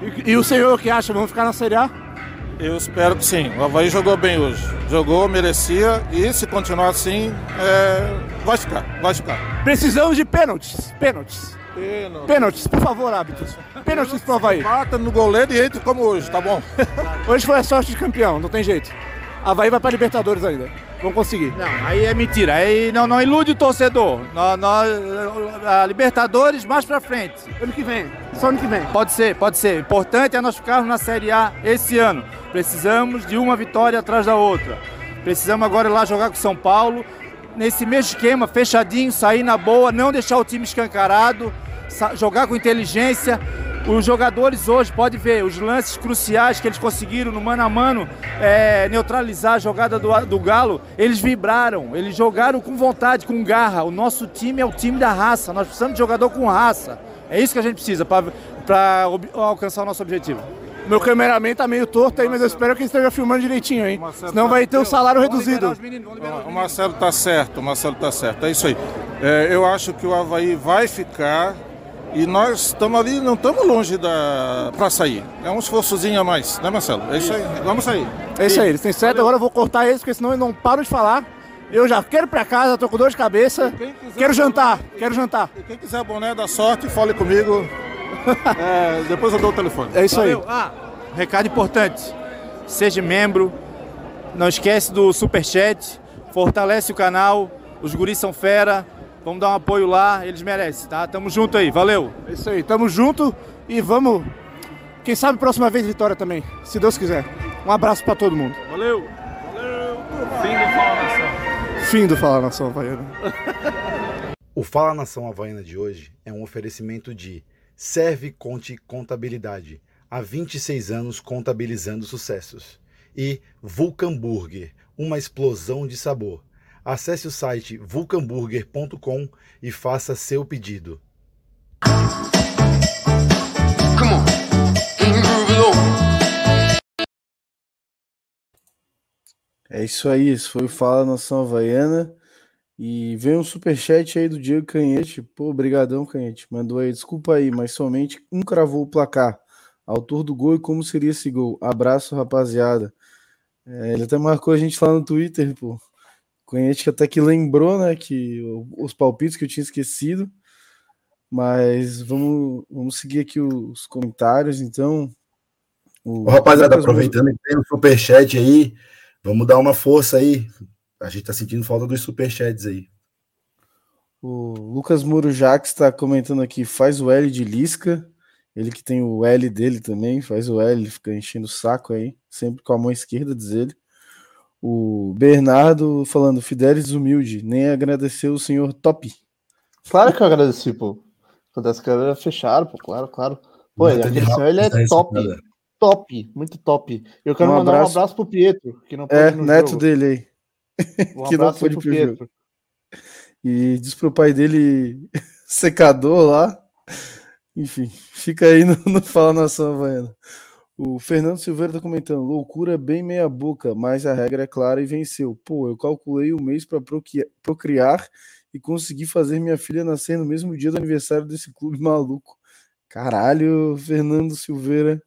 E, e o senhor o que acha? Vamos ficar na Série A? Eu espero que sim. O Havaí jogou bem hoje. Jogou, merecia. E se continuar assim, é, vai ficar, vai ficar. Precisamos de pênaltis. Pênaltis. Pênalti. Pênaltis, por favor, árbitros. Pênaltis pro Havaí. Mata no goleiro e entra como hoje, tá bom? Hoje foi a sorte de campeão, não tem jeito. Havaí vai pra Libertadores ainda. Vamos conseguir. Não, aí é mentira. Aí não, não ilude o torcedor. Nós, nós, a Libertadores mais pra frente. Ano que vem. Só ano que vem. Pode ser, pode ser. Importante é nós ficarmos na Série A esse ano. Precisamos de uma vitória atrás da outra. Precisamos agora ir lá jogar com São Paulo. Nesse mesmo esquema, fechadinho, sair na boa, não deixar o time escancarado, jogar com inteligência. Os jogadores hoje, pode ver, os lances cruciais que eles conseguiram no mano a mano é, neutralizar a jogada do, do Galo, eles vibraram, eles jogaram com vontade, com garra. O nosso time é o time da raça, nós precisamos de jogador com raça. É isso que a gente precisa para alcançar o nosso objetivo. Meu cameraman tá meio torto aí, mas eu espero que ele esteja filmando direitinho, hein? Senão vai ter o um salário reduzido. O Marcelo tá certo, o Marcelo tá certo. É isso aí. É, eu acho que o Havaí vai ficar e nós estamos ali, não estamos longe da para sair. É um esforçozinho a mais, né, Marcelo? É isso aí. Vamos sair. É isso aí, eles têm certo. Agora eu vou cortar eles, porque senão eu não paro de falar. Eu já quero ir pra casa, tô com dor de cabeça. Quero jantar, quero jantar. E quem quiser boné da sorte, fale comigo. é, depois eu dou o telefone. É isso Valeu. aí. Ah, recado importante. Seja membro. Não esquece do superchat. Fortalece o canal. Os guris são fera. Vamos dar um apoio lá, eles merecem, tá? Tamo junto aí, valeu. É isso aí, tamo junto e vamos. Quem sabe próxima vez vitória também, se Deus quiser. Um abraço para todo mundo. Valeu. Valeu. Fim do Fala Nação. Fim do Fala Nação Havaiana. o Fala Nação Havaiana de hoje é um oferecimento de Serve Conte Contabilidade. Há 26 anos contabilizando sucessos. E Vulcan Burger, uma explosão de sabor Acesse o site vulcanburger.com e faça seu pedido. É isso aí, esse foi o Fala Nação Havaiana. E veio um superchat aí do Diego Canhete. Pô, obrigadão, Canhete. Mandou aí, desculpa aí, mas somente um cravou o placar. Autor do gol e como seria esse gol. Abraço, rapaziada. É, ele até marcou a gente lá no Twitter, pô. Conhece que até que lembrou, né, que os palpites que eu tinha esquecido. Mas vamos, vamos seguir aqui os comentários, então. O, rapaziada, aproveitando que tem o superchat aí, vamos dar uma força aí. A gente tá sentindo falta dos superchats aí. O Lucas Muro Jax está comentando aqui, faz o L de Lisca. Ele que tem o L dele também, faz o L, fica enchendo o saco aí, sempre com a mão esquerda, diz ele. O Bernardo falando, Fidelis humilde, nem agradeceu o senhor Top. Claro que eu agradeci, pô. Quando as câmeras fecharam, pô, claro, claro. Pô, ele, senhor, ele é top. Top, muito top. Eu quero um mandar abraço. um abraço pro Pietro, que não pode É, neto jogo. dele aí. Um que não pode pro Pietro. E diz pro pai dele secador lá. Enfim, fica aí no, no Fala Nação Havaiana. O Fernando Silveira tá comentando, loucura bem meia boca, mas a regra é clara e venceu. Pô, eu calculei o um mês para procriar e consegui fazer minha filha nascer no mesmo dia do aniversário desse clube maluco. Caralho, Fernando Silveira,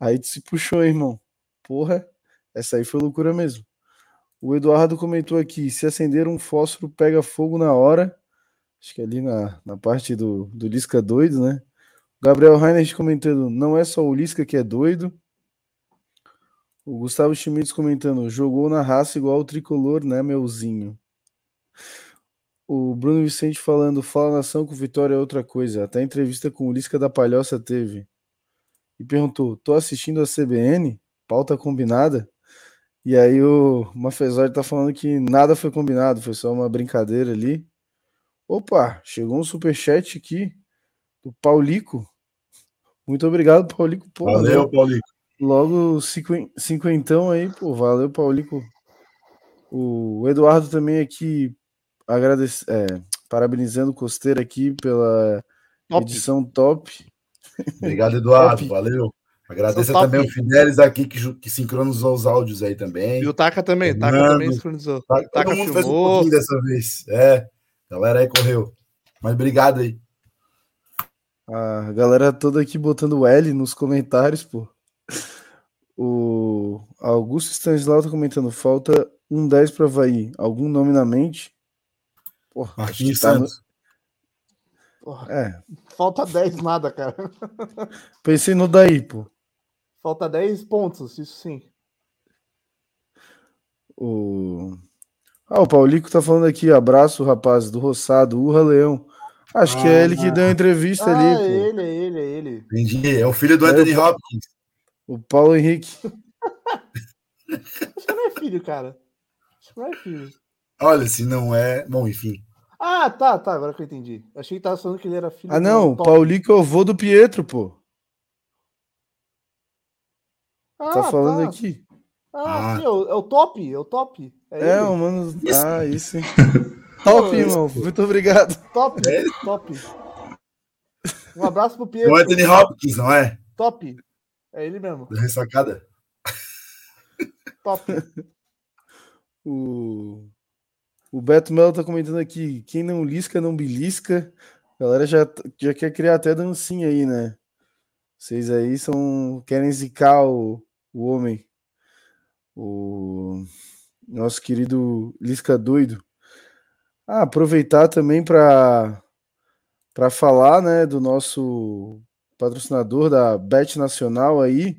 aí tu se puxou, irmão. Porra, essa aí foi loucura mesmo. O Eduardo comentou aqui, se acender um fósforo pega fogo na hora. Acho que ali na, na parte do, do Lisca doido, né? Gabriel Reinhardt comentando, não é só o Lisca que é doido. O Gustavo Schmitz comentando, jogou na raça igual o tricolor, né, meuzinho? O Bruno Vicente falando, fala nação com vitória é outra coisa. Até entrevista com o Lisca da Palhoça teve. E perguntou, tô assistindo a CBN? Pauta combinada? E aí o Mafezori tá falando que nada foi combinado, foi só uma brincadeira ali. Opa, chegou um superchat aqui do Paulico. Muito obrigado, Paulico. Pô, valeu, Paulico. Logo cinquentão aí, pô, valeu, Paulico. O Eduardo também aqui agradece, é, parabenizando o Costeiro aqui pela top. edição top. Obrigado, Eduardo, top. valeu. Agradeço também o Fidelis aqui que, que sincronizou os áudios aí também. E o Taka também, o Taka também sincronizou. Taka, Taka todo mundo filmou. fez um pouquinho dessa vez. É, galera aí correu. Mas obrigado aí. A galera toda aqui botando L nos comentários, pô. O Augusto Stanislau tá comentando: falta um 10 para Havaí. Algum nome na mente? Porra, Marquinhos tá Santos. No... Porra, é. Falta 10 nada, cara. Pensei no daí, pô. Falta 10 pontos, isso sim. O... Ah, o Paulico tá falando aqui, abraço, rapaz, do Roçado, Urra Leão. Acho que é ele que deu a entrevista ah, ali. é pô. ele, é ele, é ele. Entendi. É o filho do É, Anthony o- Hopkins. O Paulo Henrique. Acho que não é filho, cara. Acho que não é filho. Olha, se não é. Bom, enfim. Ah, tá, tá, agora que eu entendi. Achei que tava falando que ele era filho Ah, não, o. Paulico é o vô do Pietro, pô. Ah, tá falando tá. aqui. Ah, sim, é o, é o top, é o top. É, É, o mano. Ah, isso. Top, irmão. Muito obrigado. Top, É? top. Um abraço pro Pietro. O Anthony Hopkins, não é? Top. É ele mesmo. Da ressacada. Top. O, o Beto Melo tá comentando aqui: quem não lisca, não belisca. A galera já, já quer criar até dancinha aí, né? Vocês aí são. querem zicar o, o homem. O nosso querido Lisca doido. Ah, aproveitar também para para falar, né, do nosso patrocinador da Bet Nacional aí.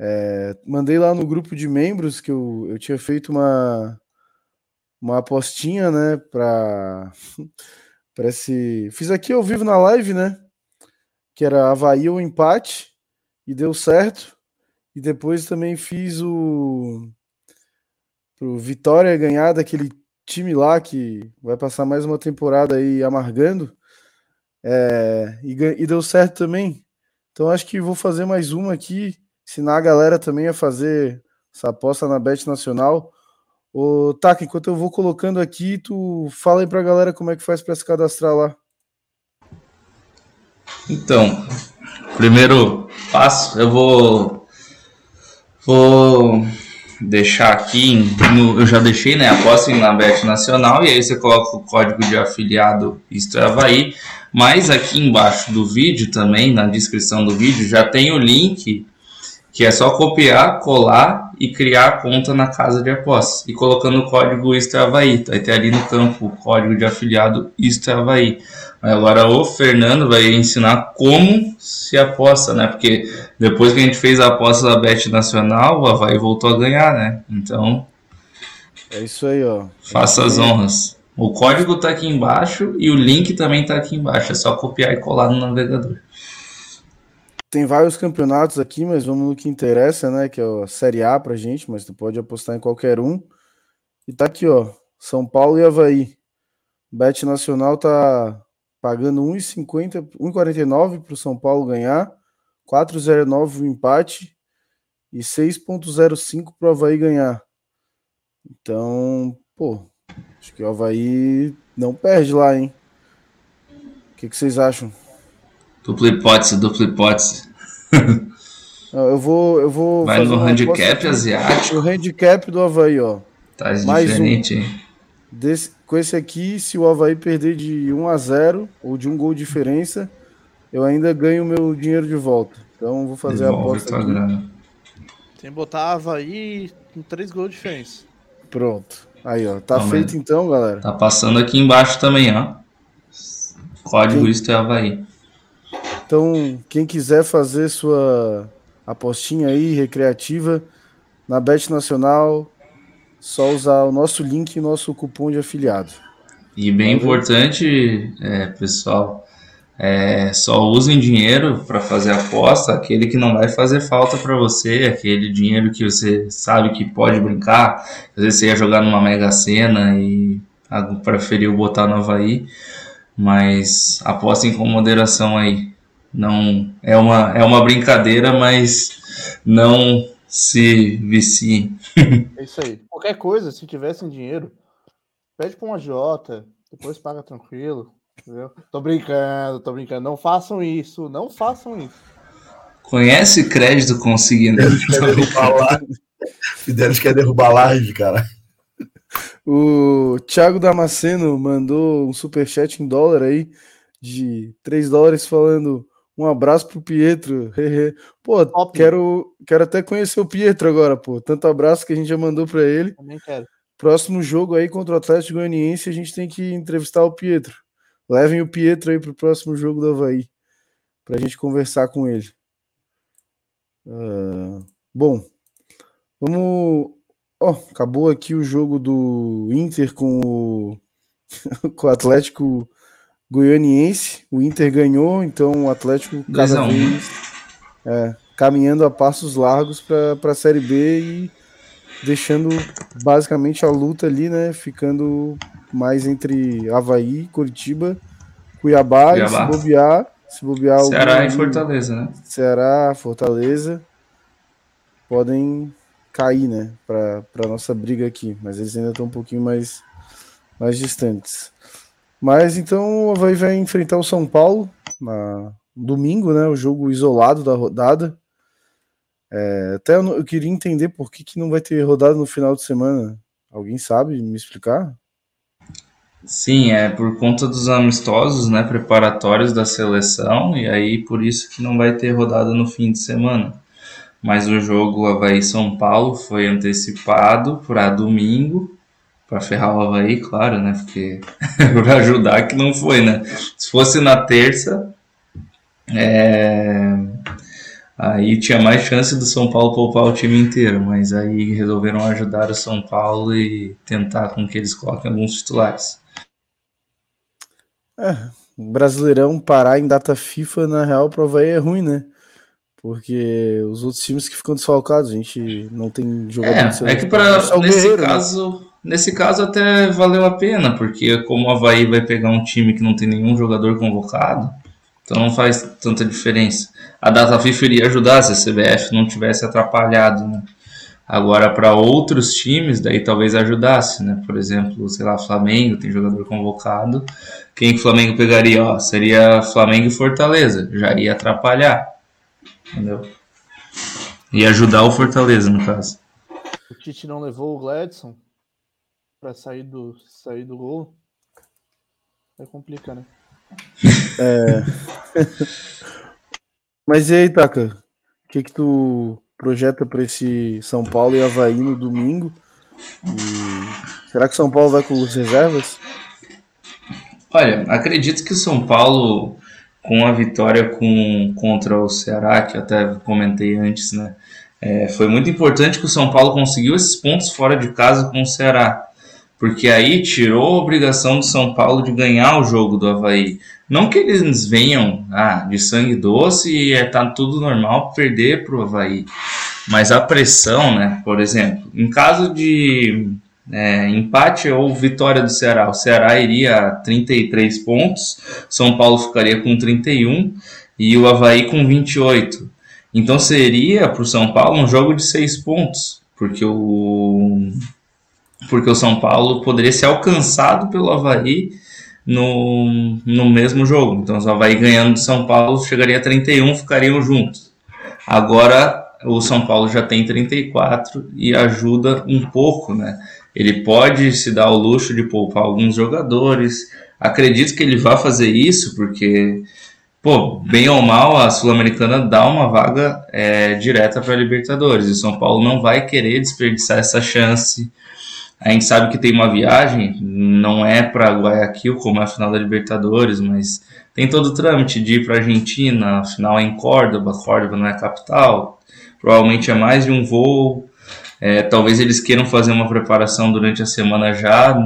É, mandei lá no grupo de membros que eu, eu tinha feito uma uma apostinha, né, para para esse fiz aqui ao vivo na live, né, que era Havaí ou empate e deu certo. E depois também fiz o pro Vitória ganhar daquele time lá que vai passar mais uma temporada aí amargando. É, e, e deu certo também. Então acho que vou fazer mais uma aqui, ensinar a galera também a fazer essa aposta na Bet Nacional. Ô, Taka, enquanto eu vou colocando aqui, tu fala aí pra galera como é que faz para se cadastrar lá. Então, primeiro passo, eu vou vou deixar aqui, no- eu já deixei, né, apostem na Bet Nacional e aí você coloca o código de afiliado Isto é Havaí, mas aqui embaixo do vídeo também, na descrição do vídeo, já tem o link que é só copiar, colar e criar a conta na casa de apostas. E colocando o código Isto é Havaí. Vai ter ali no campo o código de afiliado Isto é Havaí. Aí Agora o Fernando vai ensinar como se aposta, né? Porque depois que a gente fez a aposta da Bet Nacional, o Havaí voltou a ganhar, né? Então, É isso aí, ó. faça as honras. O código tá aqui embaixo e o link também tá aqui embaixo. É só copiar e colar no navegador. Tem vários campeonatos aqui, mas vamos no que interessa, né? Que é a Série A pra gente, mas tu pode apostar em qualquer um. E tá aqui, ó. São Paulo e Havaí. Bet Nacional tá pagando 1,50, 1,49 pro São Paulo ganhar, 4,09 o empate e 6,05 pro Havaí ganhar. Então, pô, acho que o Havaí não perde lá, hein? O que, que vocês acham? Dupla hipótese, dupla hipótese. Eu vou, eu vou. Vai no handicap asiático. O handicap do Havaí, ó. Tá Mais diferente, um. hein? Desse, com esse aqui, se o Havaí perder de 1 a 0 ou de um gol de diferença, eu ainda ganho meu dinheiro de volta. Então vou fazer a Devolve aposta tua aqui. grana. Tem que botar Havaí com três gols de diferença. Pronto. Aí, ó. Tá Não, feito então, galera. Tá passando aqui embaixo também, ó. Código Quem- Isto é Havaí. Então, quem quiser fazer sua apostinha aí, recreativa, na Bet Nacional, só usar o nosso link e nosso cupom de afiliado. E bem Valeu. importante, é, pessoal, é, só usem dinheiro para fazer aposta, aquele que não vai fazer falta para você, aquele dinheiro que você sabe que pode brincar, às vezes você ia jogar numa Mega Sena e preferiu botar no Havaí, mas apostem com moderação aí. Não é uma, é uma brincadeira, mas não se viciem. É isso aí. Qualquer coisa, se tivessem dinheiro, pede pra um agiota, depois paga tranquilo. Entendeu? Tô brincando, tô brincando. Não façam isso, não façam isso. Conhece crédito live. Fidelis quer derrubar a live, cara. O Thiago Damasceno mandou um superchat em dólar aí de 3 dólares falando um abraço pro Pietro. pô, quero, quero até conhecer o Pietro agora, pô. Tanto abraço que a gente já mandou para ele. Também quero. Próximo jogo aí contra o Atlético Goianiense, a gente tem que entrevistar o Pietro. Levem o Pietro aí pro próximo jogo do Havaí, pra gente conversar com ele. Ah, bom, vamos Ó, acabou aqui o jogo do Inter com o, com o Atlético Goianiense. O Inter ganhou, então o Atlético cada vez é, caminhando a passos largos para a Série B e deixando basicamente a luta ali, né? Ficando mais entre Havaí, Curitiba, Cuiabá, e se Cuiabá. bobear, se bobear Ceará algum e Fortaleza, né? Ceará, Fortaleza podem cair, né, para para nossa briga aqui, mas eles ainda estão um pouquinho mais mais distantes. Mas então o Havaí vai enfrentar o São Paulo na domingo, né, o jogo isolado da rodada. É, até eu, eu queria entender por que, que não vai ter rodada no final de semana. Alguém sabe me explicar? Sim, é por conta dos amistosos, né, preparatórios da seleção, e aí por isso que não vai ter rodada no fim de semana. Mas o jogo Havaí-São Paulo foi antecipado para domingo, para ferrar o Havaí, claro, né, porque para ajudar que não foi, né. Se fosse na terça, é, aí tinha mais chance do São Paulo poupar o time inteiro, mas aí resolveram ajudar o São Paulo e tentar com que eles coloquem alguns titulares. É, o Brasileirão parar em data FIFA, na real, pro Havaí é ruim, né? Porque os outros times que ficam desfalcados, a gente não tem jogador É, é que para Só o nesse né? caso, nesse caso até valeu a pena, porque como o Havaí vai pegar um time que não tem nenhum jogador convocado, então não faz tanta diferença. A data FIFA iria ajudar se a CBF não tivesse atrapalhado, né? Agora para outros times, daí talvez ajudasse, né? Por exemplo, sei lá, Flamengo tem jogador convocado. Quem que o Flamengo pegaria? Ó, seria Flamengo e Fortaleza, já ia atrapalhar. Entendeu? Ia ajudar o Fortaleza, no caso. O Tite não levou o Gladson pra sair do, sair do gol. Aí complica, né? É. Mas e aí, Taka? O que que tu projeta para esse São Paulo e Havaí no domingo? E será que São Paulo vai com as reservas? Olha, acredito que o São Paulo, com a vitória com, contra o Ceará, que até comentei antes, né? é, foi muito importante que o São Paulo conseguiu esses pontos fora de casa com o Ceará. Porque aí tirou a obrigação do São Paulo de ganhar o jogo do Havaí. Não que eles venham ah, de sangue doce e é, tá tudo normal perder pro Havaí. Mas a pressão, né? Por exemplo, em caso de é, empate ou vitória do Ceará, o Ceará iria a 33 pontos, São Paulo ficaria com 31 e o Havaí com 28. Então seria para o São Paulo um jogo de 6 pontos, porque o, porque o São Paulo poderia ser alcançado pelo Havaí no, no mesmo jogo. Então, o Havaí ganhando do São Paulo chegaria a 31, ficariam juntos. Agora, o São Paulo já tem 34 e ajuda um pouco, né? Ele pode se dar o luxo de poupar alguns jogadores. Acredito que ele vá fazer isso, porque, pô, bem ou mal, a Sul-Americana dá uma vaga é, direta para a Libertadores. E o São Paulo não vai querer desperdiçar essa chance. A gente sabe que tem uma viagem, não é para Guayaquil, como é a final da Libertadores, mas tem todo o trâmite de ir para Argentina, final é em Córdoba, Córdoba não é capital, provavelmente é mais de um voo. É, talvez eles queiram fazer uma preparação durante a semana já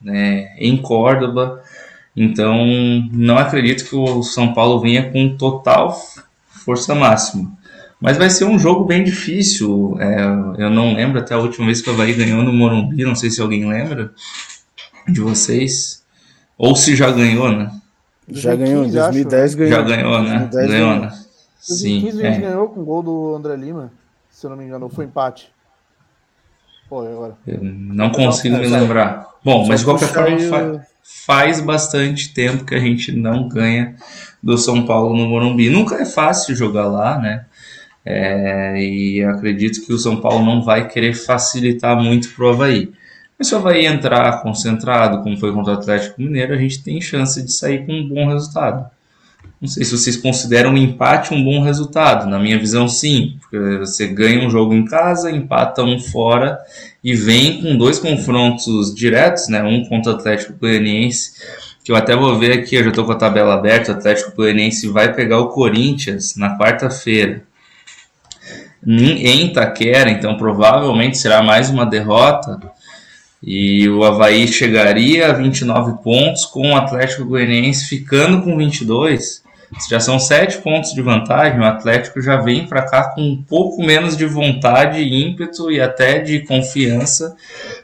né, em Córdoba. Então, não acredito que o São Paulo venha com total força máxima. Mas vai ser um jogo bem difícil. É, eu não lembro até a última vez que o Havaí ganhou no Morumbi. Não sei se alguém lembra de vocês. Ou se já ganhou, né? Já ganhou, em 2015, acho. 2010 ganhou. Já ganhou, né? 2010 Ganhou, ganhou. né? 2015 Sim. a gente é. ganhou com o gol do André Lima, se eu não me engano, foi empate. Pô, agora? Eu não consigo me lembrar. Bom, mas de qualquer forma fa- faz bastante tempo que a gente não ganha do São Paulo no Morumbi. Nunca é fácil jogar lá, né? É, e acredito que o São Paulo não vai querer facilitar muito pro Havaí. Mas se o Havaí entrar concentrado, como foi contra o Atlético Mineiro, a gente tem chance de sair com um bom resultado. Não sei se vocês consideram o empate um bom resultado. Na minha visão, sim. Porque você ganha um jogo em casa, empata um fora e vem com dois confrontos diretos, né? Um contra o Atlético Goianiense, que eu até vou ver aqui, eu já estou com a tabela aberta. O Atlético Goianiense vai pegar o Corinthians na quarta-feira. Em Itaquera, então provavelmente será mais uma derrota. E o Havaí chegaria a 29 pontos, com o Atlético Goianiense ficando com 22. Já são 7 pontos de vantagem. O Atlético já vem para cá com um pouco menos de vontade, ímpeto e até de confiança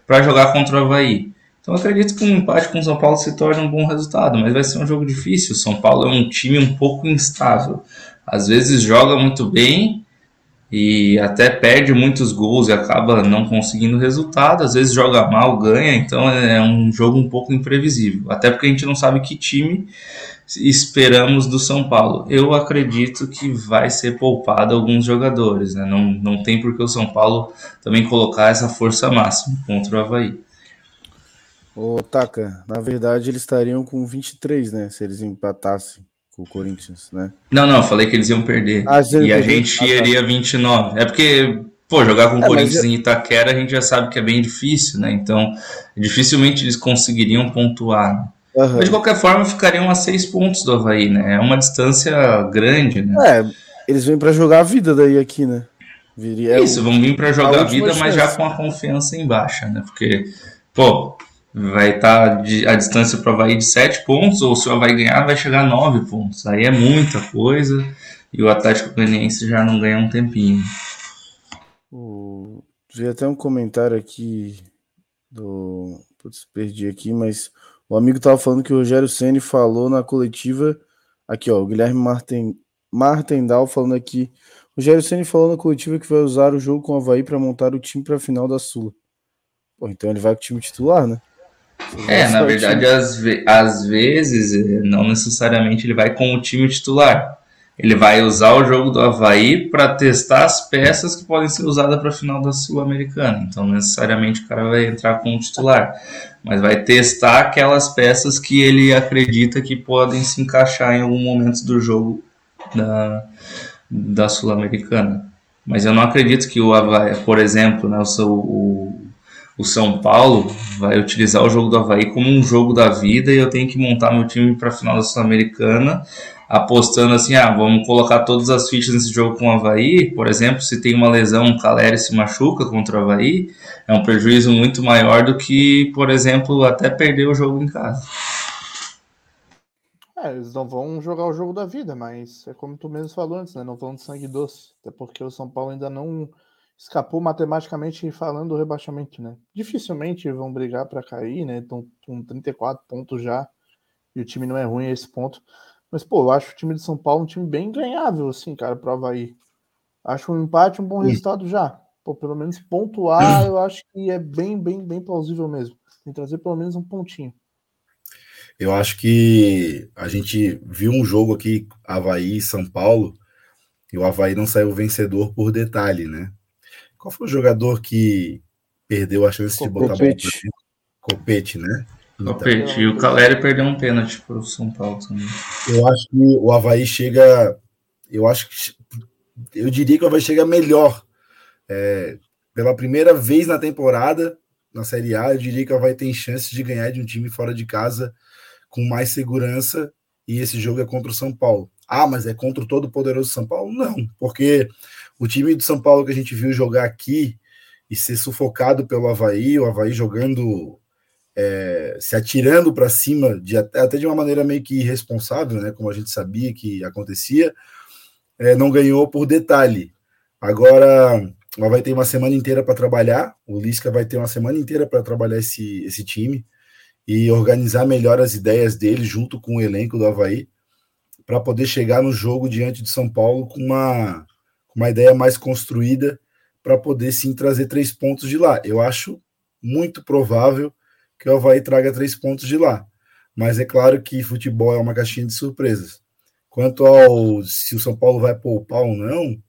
para jogar contra o Havaí. Então acredito que um empate com o São Paulo se torne um bom resultado, mas vai ser um jogo difícil. O São Paulo é um time um pouco instável. Às vezes joga muito bem e até perde muitos gols e acaba não conseguindo resultado. Às vezes joga mal, ganha, então é um jogo um pouco imprevisível. Até porque a gente não sabe que time esperamos do São Paulo. Eu acredito que vai ser poupado alguns jogadores, né? Não, não tem por que o São Paulo também colocar essa força máxima contra o Havaí. Ô, Taka, na verdade eles estariam com 23, né? Se eles empatassem com o Corinthians, né? Não, não, falei que eles iam perder. Ah, e a gente ah, tá. iria 29. É porque, pô, jogar com o é, Corinthians eu... em Itaquera a gente já sabe que é bem difícil, né? Então, dificilmente eles conseguiriam pontuar. Uhum. Mas de qualquer forma ficariam a seis pontos do Havaí, né? É uma distância grande, né? É, eles vêm para jogar a vida daí aqui, né? Viria, Isso, vão vir para jogar a, a vida, mas já com a confiança em baixa, né? Porque, pô, vai estar tá a distância para o Havaí de 7 pontos, ou se o Havaí ganhar, vai chegar a 9 pontos. Aí é muita coisa e o Atlético Goianiense já não ganha um tempinho. O... Vi até um comentário aqui do. Putz, perdi aqui, mas o amigo tava falando que o Rogério Ceni falou na coletiva. Aqui, ó, o Guilherme Marten... Martendal falando aqui. O Rogério Ceni falou na coletiva que vai usar o jogo com o Havaí para montar o time para a final da Sula. Pô, então ele vai com o time titular, né? É, na verdade, às, ve às vezes, eh, não necessariamente ele vai com o time titular. Ele vai usar o jogo do Havaí para testar as peças que podem ser usadas para a final da Sul-Americana. Então, necessariamente, o cara vai entrar com o titular. Mas vai testar aquelas peças que ele acredita que podem se encaixar em algum momento do jogo da, da Sul-Americana. Mas eu não acredito que o Havaí, por exemplo, né, o, o o São Paulo vai utilizar o jogo do Havaí como um jogo da vida e eu tenho que montar meu time para a final da Sul-Americana apostando assim, ah, vamos colocar todas as fichas nesse jogo com o Havaí, por exemplo, se tem uma lesão, o Caleri se machuca contra o Havaí, é um prejuízo muito maior do que, por exemplo, até perder o jogo em casa. É, eles não vão jogar o jogo da vida, mas é como tu mesmo falou antes, né? Não vão de sangue doce, até porque o São Paulo ainda não escapou matematicamente falando do rebaixamento, né? Dificilmente vão brigar para cair, né? Estão com 34 pontos já e o time não é ruim a esse ponto. Mas, pô, eu acho o time de São Paulo um time bem ganhável, assim, cara, pro Havaí. Acho um empate um bom resultado já. Pô, pelo menos pontuar, eu acho que é bem, bem, bem plausível mesmo. Tem que trazer pelo menos um pontinho. Eu acho que a gente viu um jogo aqui, Havaí e São Paulo, e o Havaí não saiu vencedor por detalhe, né? Qual foi o jogador que perdeu a chance de botar a bola Copete, né? Então, Copete. E o Caleri perdeu um pênalti para o São Paulo também. Eu acho que o Havaí chega. Eu acho que. Eu diria que o Havaí chega melhor. É, pela primeira vez na temporada, na Série A, eu diria que o Havaí tem chance de ganhar de um time fora de casa com mais segurança. E esse jogo é contra o São Paulo. Ah, mas é contra o todo poderoso São Paulo? Não, porque o time do São Paulo que a gente viu jogar aqui e ser sufocado pelo Havaí, o Havaí jogando, é, se atirando para cima, de, até de uma maneira meio que irresponsável, né, como a gente sabia que acontecia, é, não ganhou por detalhe. Agora, o Havaí tem uma semana inteira para trabalhar, o Lisca vai ter uma semana inteira para trabalhar esse, esse time e organizar melhor as ideias dele junto com o elenco do Havaí para poder chegar no jogo diante de São Paulo com uma uma ideia mais construída para poder sim trazer três pontos de lá. Eu acho muito provável que o Havaí traga três pontos de lá. Mas é claro que futebol é uma caixinha de surpresas. Quanto ao se o São Paulo vai poupar ou não,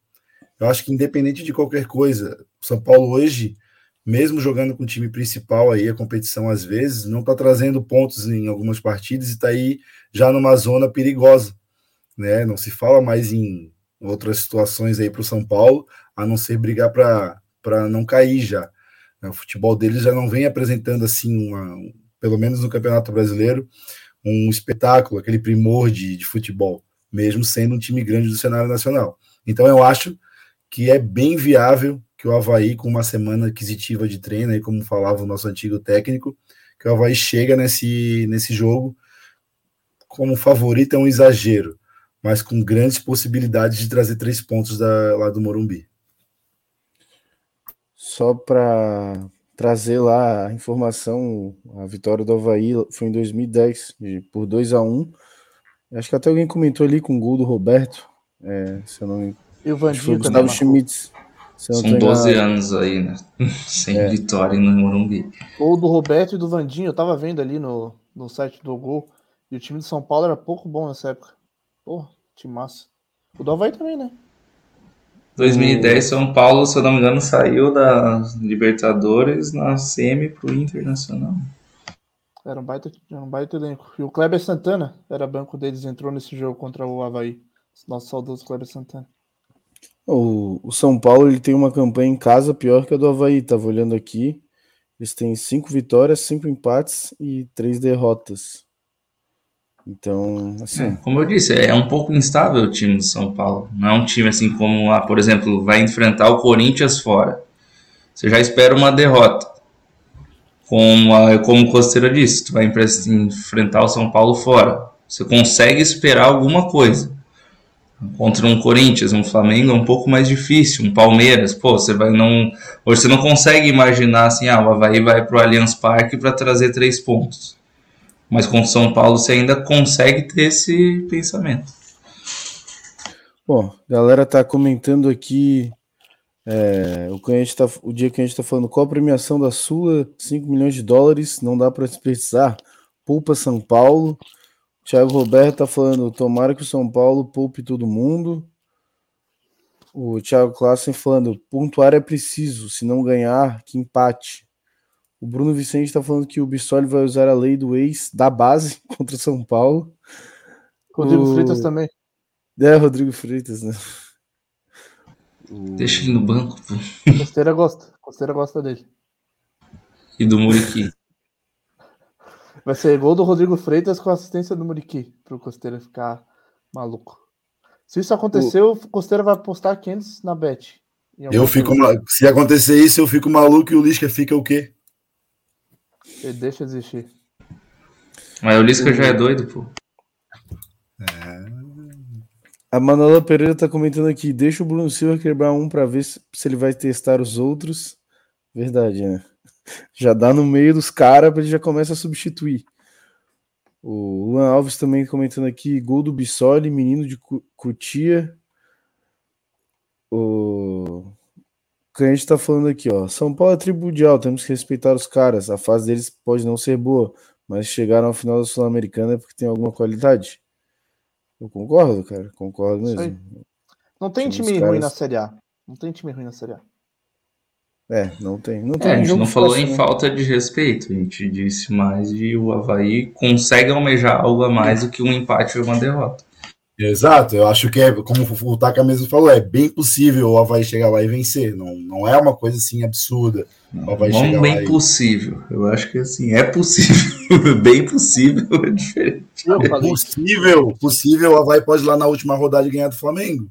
eu acho que independente de qualquer coisa, o São Paulo hoje, mesmo jogando com o time principal aí, a competição às vezes, não está trazendo pontos em algumas partidas e está aí já numa zona perigosa. Né? Não se fala mais em outras situações aí para o São Paulo, a não ser brigar para não cair já. O futebol deles já não vem apresentando assim, uma, pelo menos no Campeonato Brasileiro, um espetáculo, aquele primor de, de futebol, mesmo sendo um time grande do cenário nacional. Então eu acho que é bem viável que o Havaí, com uma semana aquisitiva de treino, aí, como falava o nosso antigo técnico, que o Havaí chega nesse, nesse jogo como favorito é um exagero, mas com grandes possibilidades de trazer três pontos da, lá do Morumbi. Só para trazer lá a informação, a vitória do Havaí foi em 2010, por 2 a 1 Acho que até alguém comentou ali com o gol do Roberto, é, se eu não E o Vandinho também Gustavo. Schmitz. São tô 12 enganado. anos aí, né? Sem É. vitória no Morumbi. Gol do Roberto e do Vandinho, eu tava vendo ali no, no site do Gol. E o time de São Paulo era pouco bom nessa época. Pô, time massa. O do Havaí também, né? 2010, São Paulo, se eu não me engano, saiu da Libertadores na semi pro Internacional. Era um baita, era um baita elenco. E o Kleber Santana era banco deles, entrou nesse jogo contra o Havaí. Nosso saudoso Kleber Santana. O, o São Paulo ele tem uma campanha em casa pior que a do Havaí, tava olhando aqui. Eles têm cinco vitórias, cinco empates e três derrotas. Então, assim, É, como eu disse, é um pouco instável o time do São Paulo. Não é um time assim como, ah, por exemplo, vai enfrentar o Corinthians fora. Você já espera uma derrota. Como, a, como o Costeira disse, tu vai enfrentar o São Paulo fora. Você consegue esperar alguma coisa. Contra um Corinthians, um Flamengo é um pouco mais difícil, um Palmeiras, pô, você vai não. Hoje você não consegue imaginar assim, ah, o Havaí vai pro Allianz Parque para trazer três pontos. Mas com São Paulo você ainda consegue ter esse pensamento. Bom, galera tá comentando aqui é, o, tá, o dia que a gente tá falando qual a premiação da Sula, 5 milhões de dólares, não dá para desperdiçar. Poupa São Paulo. Thiago Roberto tá falando, tomara que o São Paulo poupe todo mundo. O Thiago Klassen falando, pontuar é preciso, se não ganhar, que empate. O Bruno Vicente tá falando que o Bissoli vai usar a lei do ex da base contra o São Paulo. Rodrigo O- Freitas também. É, Rodrigo Freitas, né? Deixa ele no banco, pô. Costeira gosta. Costeira gosta dele. E do Muriqui. Vai ser gol do Rodrigo Freitas com assistência do Muriqui, pro Costeira ficar maluco. Se isso acontecer, o Costeira vai apostar 500 na bet. Eu fico, se acontecer isso, eu fico maluco e o Lisca fica o quê? Ele deixa existir. Mas o Lisca já é doido, pô. A Manola Pereira tá comentando aqui, deixa o Bruno Silva quebrar um para ver se, se ele vai testar os outros. Verdade, né? Já dá no meio dos caras, ele já começa a substituir. O Luan Alves também comentando aqui, gol do Bissoli, menino de Cu- Cutia. O que a gente tá falando aqui, ó. São Paulo é tribo temos que respeitar os caras. A fase deles pode não ser boa, mas chegaram ao final da Sul-Americana é porque tem alguma qualidade. Eu concordo, cara, concordo mesmo. Não tem Time dos ruim caras- na Série A. Não tem time ruim na Série A. É, não tem. Não tem É, a gente não falou fácil, em né? falta de respeito, a gente disse mais de o Havaí consegue almejar algo a mais do que um empate ou uma derrota. Exato, eu acho que é, como o Taka mesmo falou, é bem possível o Havaí chegar lá e vencer. Não, não é uma coisa assim absurda. O Havaí Não chegar bem lá e... possível. Eu acho que assim, é possível. bem possível é diferente. É possível, possível, o Havaí pode ir lá na última rodada e ganhar do Flamengo.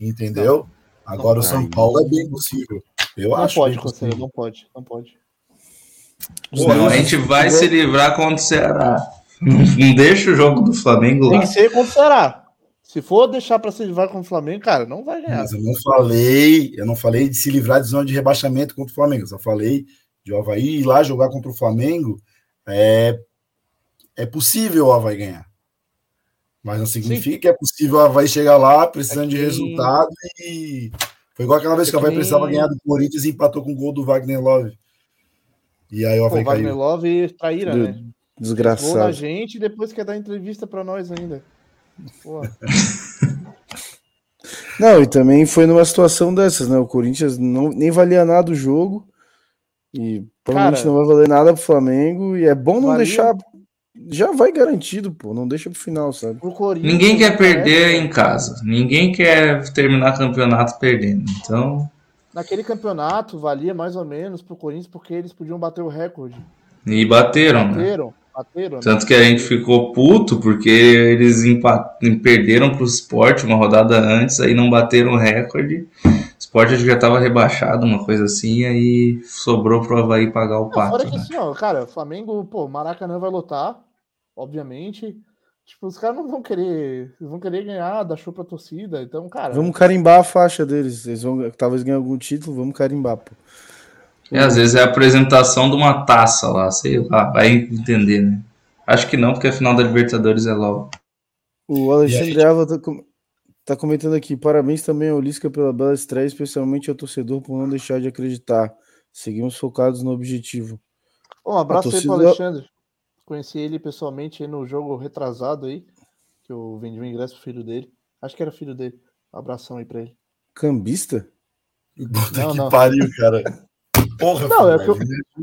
Entendeu? Agora o São Paulo é bem possível. Eu não acho. pode, possível. não pode, não pode. Senão a gente vai se livrar contra o Ceará. Não deixa o jogo do Flamengo Tem lá. que ser contra o Ceará. Se for deixar pra se livrar com o Flamengo, cara, não vai ganhar. Mas eu não falei, eu não falei de se livrar de zona de rebaixamento contra o Flamengo. Eu só falei de o Havaí ir lá jogar contra o Flamengo. É, é possível o Havaí ganhar. Mas não significa que é possível o Havaí chegar lá precisando de É que- resultado e. Foi igual aquela vez É que o Havaí nem- precisava ganhar do Corinthians e empatou com o gol do Wagner Love. E aí o Pô, Havaí o Wagner caiu. Love traíra, Do- né? Gol na Desgraçado. gente e depois quer dar entrevista pra nós ainda. Não, e também foi numa situação dessas, né? O Corinthians não, nem valia nada o jogo. E provavelmente Cara, não vai valer nada pro Flamengo. E é bom não valia- deixar. Já vai garantido, pô. Não deixa pro final, sabe? pro Corinthians, Ninguém quer naquela perder época- em casa. Ninguém quer terminar campeonato perdendo. Então, Naquele campeonato valia mais ou menos pro Corinthians porque eles podiam bater o recorde. e bateram, né? Bateram, né? Tanto que a gente ficou puto porque eles perderam pro Sport uma rodada antes, aí não bateram o recorde. Sport acho que já tava rebaixado, uma coisa assim, e aí sobrou pro Havaí pagar o fora pato. que né? assim, ó, cara, Flamengo, pô, Maracanã vai lotar, obviamente. Tipo, os caras não vão querer. Vão querer ganhar, dar show pra torcida. Então, cara. Vamos carimbar a faixa deles. Eles vão talvez ganhar algum título, vamos carimbar, pô. É, às vezes é a apresentação de uma taça lá, sei lá, vai entender, né? Acho que não, porque a final da Libertadores é logo. O Alexandre Ava tá, com- tá comentando aqui. Parabéns também ao Lisca pela bela estreia, especialmente ao torcedor por não deixar de acreditar. Seguimos focados no objetivo. Um abraço A aí pro torcida- Alexandre. Conheci ele pessoalmente aí no jogo retrasado aí. Que eu vendi um ingresso pro filho dele. Acho que era filho dele. Um abração aí pra ele. Cambista? Puta Não, que não. pariu, cara. Porra, Não, é que eu,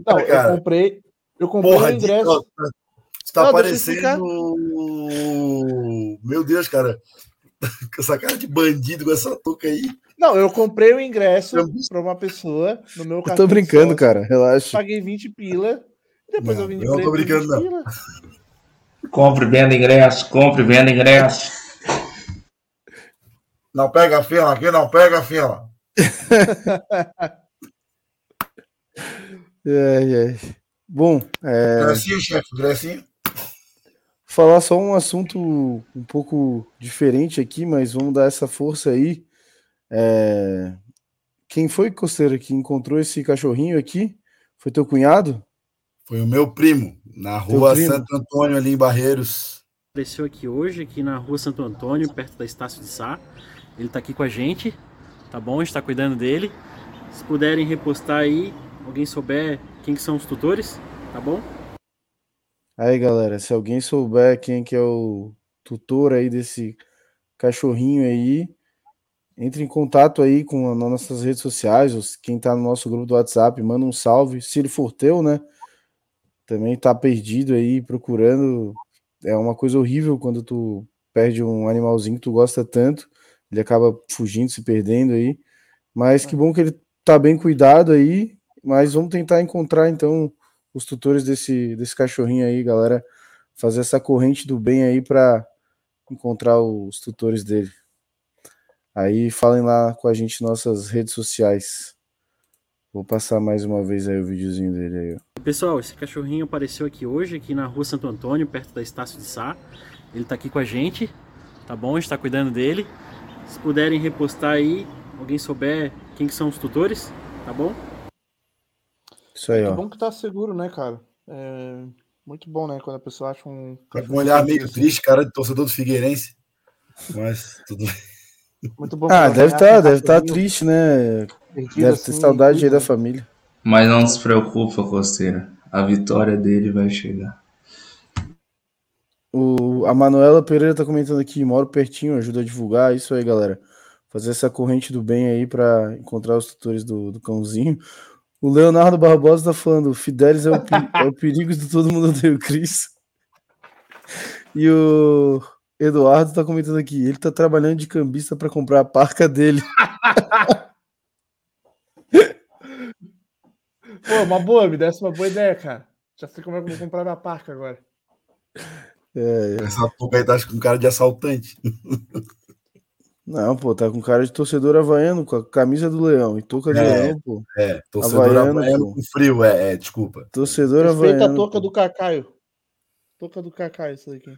não, eu comprei. Eu comprei Porra, o ingresso. Você tá Não, eu parecendo. Meu Deus, cara. Com essa cara de bandido, com essa touca aí. Não, eu comprei o ingresso pra uma pessoa no meu Eu cartão. tô de brincando, cara. Relaxa. Paguei 20 pila. E depois Não, eu vendi eu não tô brincando, 20 não. pila. Compre, venda ingresso, compre, venda ingresso. Não pega a fila aqui, não pega a fila. Ai, ai. Bom, é, Grecinho, chefe, Grecinho. falar só um assunto um pouco diferente aqui, mas vamos dar essa força aí. É, Quem foi, Costeiro, que encontrou esse cachorrinho aqui? Foi teu cunhado? Foi o meu primo, na Teu rua primo? Santo Antônio, ali em Barreiros. Apareceu aqui hoje, aqui na rua Santo Antônio, perto da Estácio de Sá. Ele tá aqui com a gente, tá bom? A gente tá cuidando dele. Se puderem repostar aí, alguém souber quem que são os tutores, tá bom? Aí, galera, se alguém souber quem que é o tutor aí desse cachorrinho aí, entre em contato aí com as nossas redes sociais, quem tá no nosso grupo do WhatsApp, manda um salve. Se ele for teu, né? Também tá perdido aí procurando. É uma coisa horrível quando tu perde um animalzinho que tu gosta tanto, ele acaba fugindo, se perdendo aí. Mas que bom que ele tá bem cuidado aí. Mas vamos tentar encontrar então os tutores desse, desse cachorrinho aí, galera. Fazer essa corrente do bem aí para encontrar os tutores dele. Aí falem lá com a gente nossas redes sociais. Vou passar mais uma vez aí o videozinho dele aí. Pessoal, esse cachorrinho apareceu aqui hoje, aqui na rua Santo Antônio, perto da Estácio de Sá. Ele tá aqui com a gente, tá bom? A gente tá cuidando dele. Se puderem repostar aí, alguém souber quem que são os tutores, tá bom? Isso aí, Que ó. bom que tá seguro, né, cara? É muito bom, né? Quando a pessoa acha um. Tá com um olhar meio triste, cara, de torcedor do Figueirense. Mas tudo bem. Muito bom. Ah, deve estar, com deve estar cachorrinho. triste, né? Perdido Deve ter assim, saudade aí da família. Mas não se preocupa, Costeira. A vitória dele vai chegar. O, a Manuela Pereira tá comentando aqui, moro pertinho, ajuda a divulgar. Isso aí, galera. Fazer essa corrente do bem aí para encontrar os tutores do, do cãozinho. O Leonardo Barbosa tá falando, Fidelis é o, é o perigo de todo mundo odeia o Cris. E o Eduardo tá comentando aqui, ele tá trabalhando de cambista para comprar a parca dele. Pô, uma boa, me desse uma boa ideia, cara. Já sei como é que eu vou comprar minha parca agora. É, é. Essa touca aí tá com cara de assaltante. Não, pô, tá com cara de torcedor havaiano, com a camisa do leão e touca de É, leão, pô. É, torcedor havaiano pô. com frio, é, é, desculpa. Torcedor Respeita havaiano. a touca pô. do Cacaio. Touca do Cacaio, isso daqui.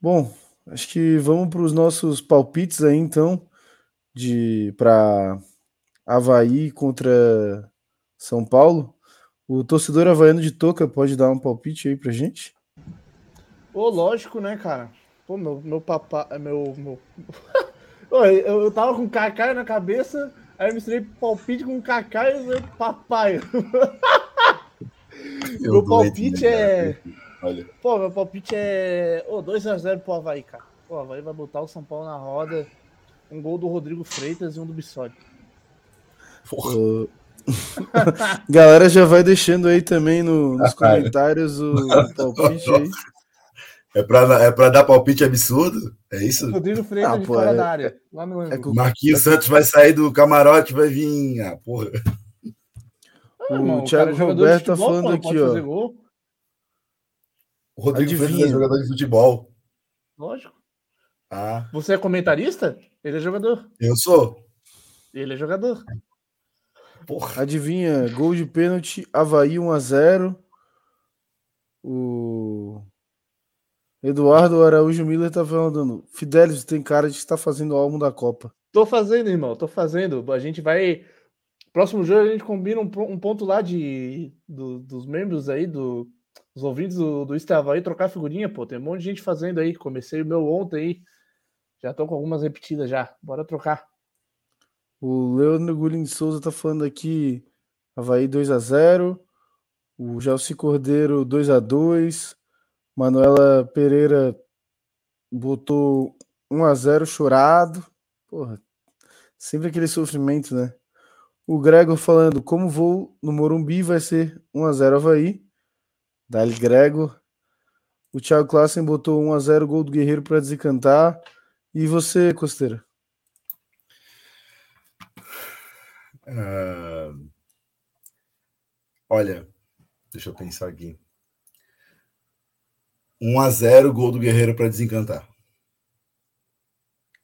Bom, acho que vamos para os nossos palpites aí, então, de para Havaí contra São Paulo. O torcedor havaiano de touca pode dar um palpite aí pra gente? Ô, lógico, né, cara? Pô, meu, meu papai. Meu. meu... Eu, eu tava com Cacaio na cabeça, aí eu misturei palpite com Cacaio e papai. Eu meu palpite né, é. cara? Olha. Pô, meu palpite é. Ô, 2x0 pro Havaí, cara. Pô, o Havaí vai botar o São Paulo na roda. Um gol do Rodrigo Freitas e um do Bissoli. Ô, Galera já vai deixando aí também no- nos comentários o, o palpite aí. É pra, é pra dar palpite absurdo? É isso? Rodrigo Freitas Ah, de pô, fora é- da área. Lá no que Marquinhos Santos vai sair do camarote, vai vir. Ah, porra. Ah, O Thiago cara é Roberto tá futebol, falando pô, aqui, ó. gol. O Rodrigo Freitas Adivinha. é jogador de futebol. Lógico. Ah, Você é comentarista? Ele é jogador. eu sou. Ele é jogador. Porra. Adivinha, gol de pênalti, Havaí 1x0. O Eduardo Araújo Miller tá falando, Fidelis tem cara de estar fazendo o álbum da Copa. Tô fazendo, irmão, tô fazendo. A gente vai. Próximo jogo a gente combina um, um ponto lá de do, dos membros aí, do, dos ouvintes do, do Estava aí, trocar figurinha, pô. Tem um monte de gente fazendo aí. Comecei o meu ontem aí. Já tô com algumas repetidas já. Bora trocar. O Leandro Gulin Souza tá falando aqui Havaí 2 a 0 o Gelsi Cordeiro 2 a 2 Manuela Pereira botou 1 a 0 chorado. Porra, sempre aquele sofrimento, né? O Gregor falando, como vou no Morumbi vai ser 1 a 0 Havaí. Dali Gregor. O Thiago Klassen botou 1 a 0 gol do Guerreiro para desencantar. E você, Costeira? Uh... Olha, deixa eu pensar aqui. 1 a 0 gol do Guerreiro para desencantar.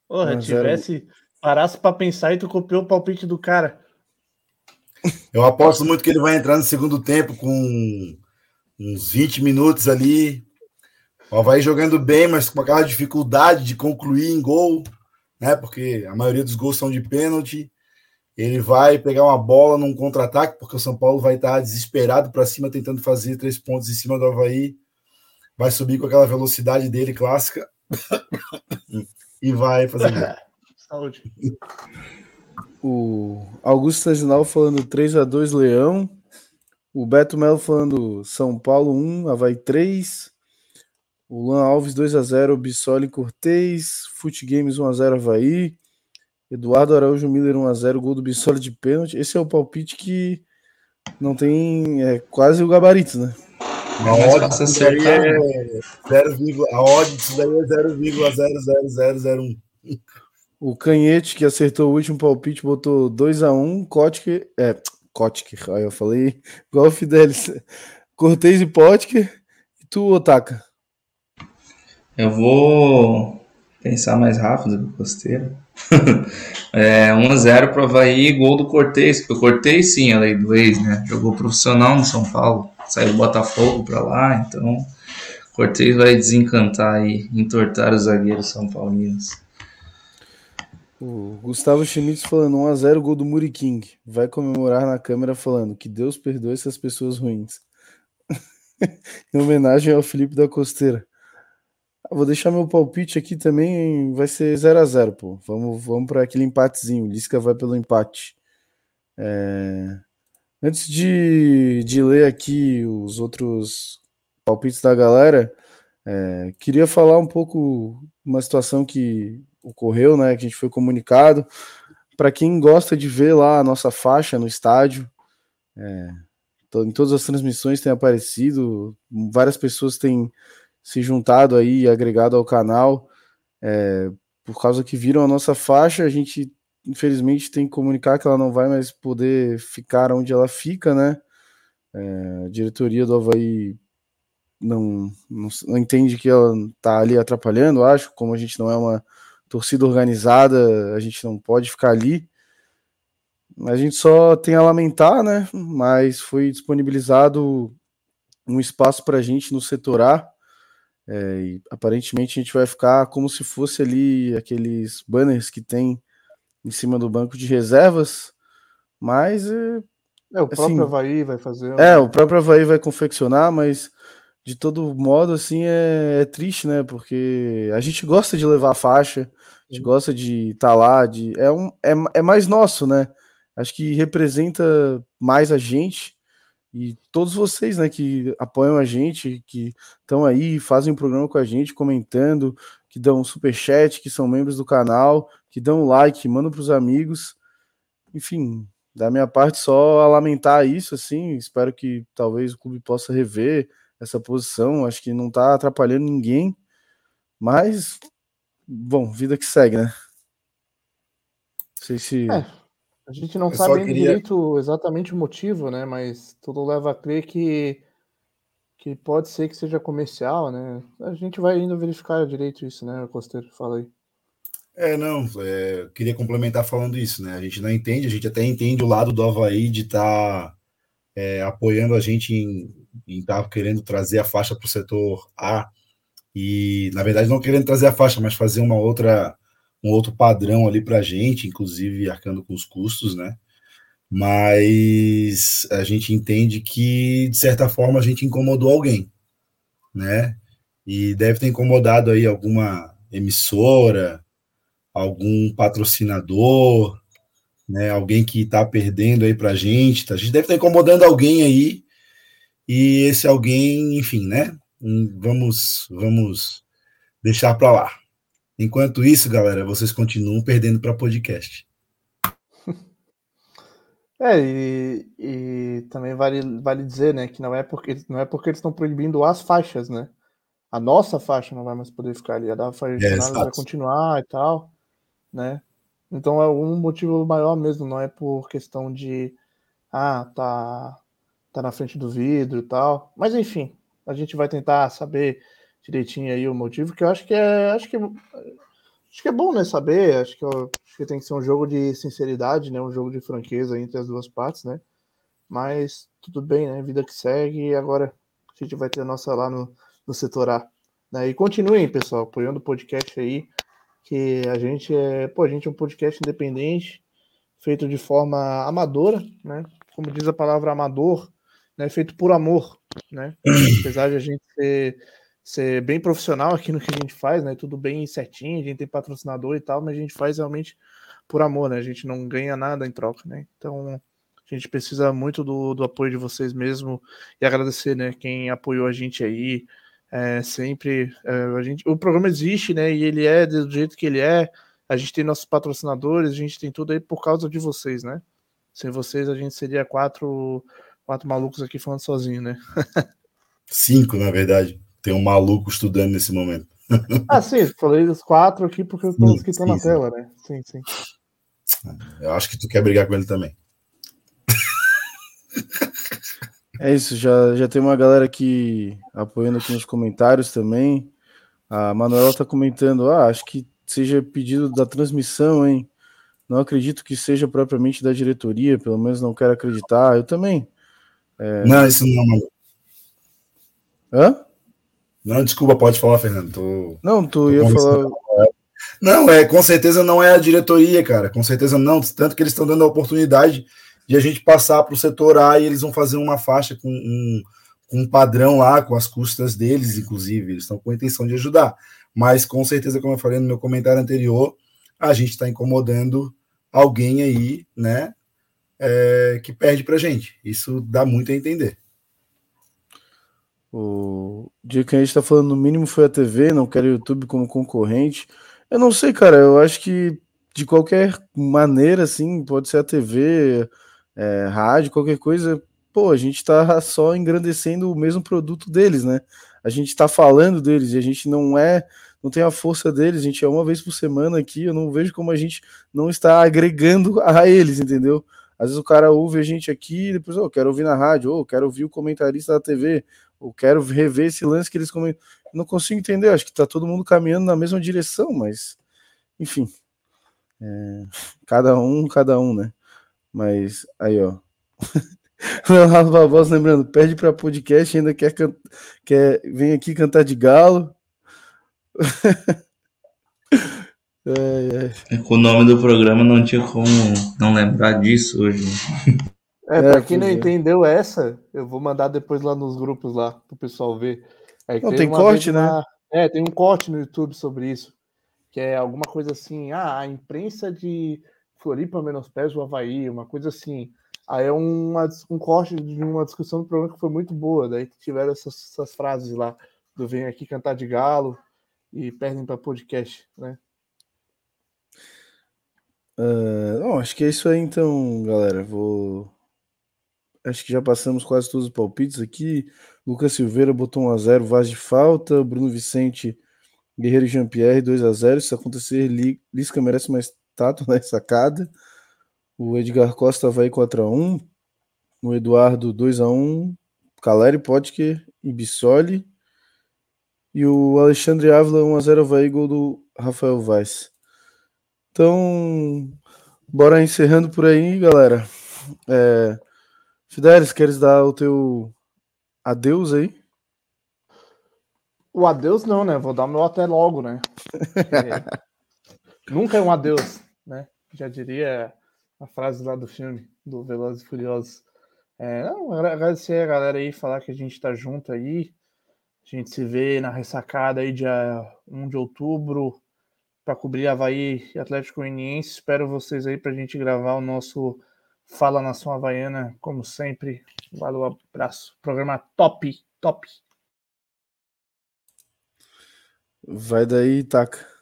Porra, tivesse parasse para pensar e tu copiou o palpite do cara. Eu aposto muito que ele vai entrar no segundo tempo com uns 20 minutos ali. Ó, vai jogando bem, mas com aquela dificuldade de concluir em gol, né? Porque a maioria dos gols são de pênalti. Ele vai pegar uma bola num contra-ataque, porque o São Paulo vai estar desesperado para cima, tentando fazer três pontos em cima do Havaí. Vai subir com aquela velocidade dele clássica e vai fazer gol. Saúde. O Augusto Sanginal falando 3 a 2 Leão. O Beto Melo falando São Paulo 1, Havaí 3. O Luan Alves 2 a 0 Bissoli Cortez. Fute Games 1 a 0 Havaí. Eduardo Araújo Miller 1 a 0 gol do Bissoli de pênalti. Esse é o palpite que não tem é quase o gabarito, né? A odd disso daí é 0, a odd disso daí é 0,00001. O Canhete, que acertou o último palpite, botou 2x1. Kotker. É, Kotker. Aí eu falei igual o Fidelis. Cortez e Potker. E tu, Otaka? Eu vou pensar mais rápido do Costeiro. é, 1x0 pro Havaí, gol do Cortez. Porque o Cortez, sim, a lei do ex, né? Jogou profissional no São Paulo. Saiu do Botafogo pra lá, então. Cortez vai desencantar e entortar os zagueiros são paulinos. O Gustavo Schmitz falando 1x0 gol do Muriking. Vai comemorar na câmera falando que Deus perdoe essas pessoas ruins. em homenagem ao Felipe da Costeira. Ah, vou deixar meu palpite aqui também. Vai ser 0x0, pô. Vamos, vamos para aquele empatezinho. Lisca vai pelo empate. É... Antes de, de ler aqui os outros palpites da galera, é, queria falar um pouco uma situação que ocorreu, né? Que a gente foi comunicado. Para quem gosta de ver lá a nossa faixa no estádio, é, em todas as transmissões tem aparecido, várias pessoas têm se juntado aí, agregado ao canal, é, por causa que viram a nossa faixa, a gente infelizmente tem que comunicar que ela não vai mais poder ficar onde ela fica, né? É, a diretoria do Havaí não, não, não entende que ela está ali atrapalhando, acho, como a gente não é uma torcida organizada, a gente não pode ficar ali. A gente só tem a lamentar, né? Mas foi disponibilizado um espaço para a gente no setor A. É, e aparentemente a gente vai ficar como se fosse ali aqueles banners que tem em cima do banco de reservas. Mas é, é o próprio assim, Havaí vai fazer. É, o próprio Havaí vai confeccionar, mas de todo modo, assim, é, é, triste, né? Porque a gente gosta de levar a faixa, a gente gosta de estar tá lá, de, é, um, é, é mais nosso, né? Acho que representa mais a gente e todos vocês, né, que apoiam a gente, que estão aí, fazem o um programa com a gente, comentando, que dão um super chat, que são membros do canal, que dão like, mandam para os amigos. Enfim, da minha parte só a lamentar isso, assim, espero que talvez o clube possa rever essa posição. Acho que não está atrapalhando ninguém. Mas, bom, vida que segue, né? Não sei se. É, a gente não Eu sabe queria... direito exatamente o motivo, né? Mas tudo leva a crer que, que pode ser que seja comercial, né? A gente vai indo verificar direito isso, né, Costeiro? Fala aí. É, não, é, queria complementar falando isso, né? A gente não entende, a gente até entende o lado do Havaí de estar tá, é, apoiando a gente em estar tá querendo trazer a faixa para o setor A e, na verdade, não querendo trazer a faixa, mas fazer uma outra, um outro padrão ali para a gente, inclusive arcando com os custos, né? Mas a gente entende que, de certa forma, a gente incomodou alguém, né? E deve ter incomodado aí alguma emissora, algum patrocinador, né, alguém que está perdendo aí para a gente. Tá? A gente deve estar incomodando alguém aí, e esse alguém, enfim, né? Hum, vamos, vamos deixar para lá. Enquanto isso, galera, vocês continuam perdendo para podcast. É, e, e, também vale, vale dizer, né, que não é porque não é porque eles estão proibindo as faixas, né? A nossa faixa não vai mais poder ficar ali, a da faixa é, vai continuar e tal né? Então é um motivo maior mesmo, não é por questão de ah, tá tá na frente do vidro e tal. Mas enfim, a gente vai tentar saber direitinho aí o motivo, que eu acho que é acho que acho que é bom, né, saber, acho que, eu, acho que tem que ser um jogo de sinceridade, né, um jogo de franqueza entre as duas partes, né? Mas tudo bem, né? Vida que segue agora a gente vai ter a nossa lá no, no setor A. Né? E continuem, pessoal, apoiando o podcast aí que a gente é, pô, a gente é um podcast independente, feito de forma amadora, né? Como diz a palavra amador, né? Feito por amor, né? Apesar de a gente ser, ser bem profissional aqui no que a gente faz, né? Tudo bem certinho, a gente tem patrocinador e tal, mas a gente faz realmente por amor, né? A gente não ganha nada em troca, né? Então a gente precisa muito do, do apoio de vocês mesmo e agradecer, né? Quem apoiou a gente aí, é, sempre é, a gente, o programa existe, né? E ele é do jeito que ele é. A gente tem nossos patrocinadores, a gente tem tudo aí por causa de vocês, né? Sem vocês a gente seria quatro, quatro malucos aqui falando sozinho, né? Cinco, na verdade. Tem um maluco estudando nesse momento. ah, sim, falei dos quatro aqui porque eu tô que estão na tela, né? Sim, sim. Eu acho que tu quer brigar com ele também. É isso, já, já tem uma galera aqui apoiando aqui nos comentários também. A Manuela tá comentando, ah, acho que seja pedido da transmissão, hein? Não acredito que seja propriamente da diretoria, pelo menos não quero acreditar. Eu também. É... Não, isso não. Hã? Não, desculpa, pode falar, Fernando. Tô... Não, tu ia falar. Não, é, com certeza não é a diretoria, cara. Com certeza não. Tanto que eles estão dando a oportunidade de a gente passar para o setor A e eles vão fazer uma faixa com um, um padrão lá, com as custas deles, inclusive. Eles estão com a intenção de ajudar. Mas com certeza, como eu falei no meu comentário anterior, a gente está incomodando alguém aí, né? É, que perde para gente. Isso dá muito a entender. O dia que a gente está falando, no mínimo, foi a TV, não quero o YouTube como concorrente. Eu não sei, cara. Eu acho que de qualquer maneira, assim, pode ser a TV, é, rádio, qualquer coisa, pô, a gente está só engrandecendo o mesmo produto deles, né? A gente está falando deles e a gente não é, não tem a força deles, a gente é uma vez por semana aqui, eu não vejo como a gente não está agregando a eles, entendeu? Às vezes o cara ouve a gente aqui e depois, oh, quero ouvir na rádio, ou oh, quero ouvir o comentarista da TV, ou quero rever esse lance que eles comentam. Não consigo entender, acho que tá todo mundo caminhando na mesma direção, mas enfim. É, cada um, cada um, né? Mas aí, ó. Rafa Barbosa lembrando, pede para podcast, ainda quer, can... quer vem aqui cantar de galo. é, é. Com o nome do programa não tinha como não lembrar disso hoje. É, para é, quem não é. entendeu essa, eu vou mandar depois lá nos grupos lá pro pessoal ver. É, não, tem corte, né? Na... É, tem um corte no YouTube sobre isso, que é alguma coisa assim, ah, a imprensa de Floripa menospreza o Havaí, uma coisa assim. Aí é uma, um corte de uma discussão do programa que foi muito boa. Daí tiveram essas, essas frases lá do vem aqui cantar de galo e perdem para podcast, né? Uh, não, acho que é isso aí então, galera. Vou. Acho que já passamos quase todos os palpites aqui. Lucas Silveira botou 1x0, Vaz de falta. Bruno Vicente, Guerreiro Jean-Pierre, 2x0. Se acontecer, Lisca merece mais Tato na sacada. O Edgar Costa vai 4x1. O Eduardo 2x1. Caleri, Potker e Bissoli. E o Alexandre Ávila 1x0 vai gol do Rafael Vaz. Então, bora encerrando por aí, galera. É, Fidelis, queres dar o teu adeus aí? O adeus não, né? Vou dar meu até logo, né? nunca é um adeus, né? Já diria a frase lá do filme, do Velozes e Furiosos. É, não, agradecer a galera aí, falar que a gente tá junto aí. A gente se vê na ressacada aí dia 1 de outubro para cobrir Havaí e Atlético Goianiense. Espero vocês aí para a gente gravar o nosso Fala Nação Havaiana, como sempre. Valeu, abraço. Programa top, top. Vai daí, Taca.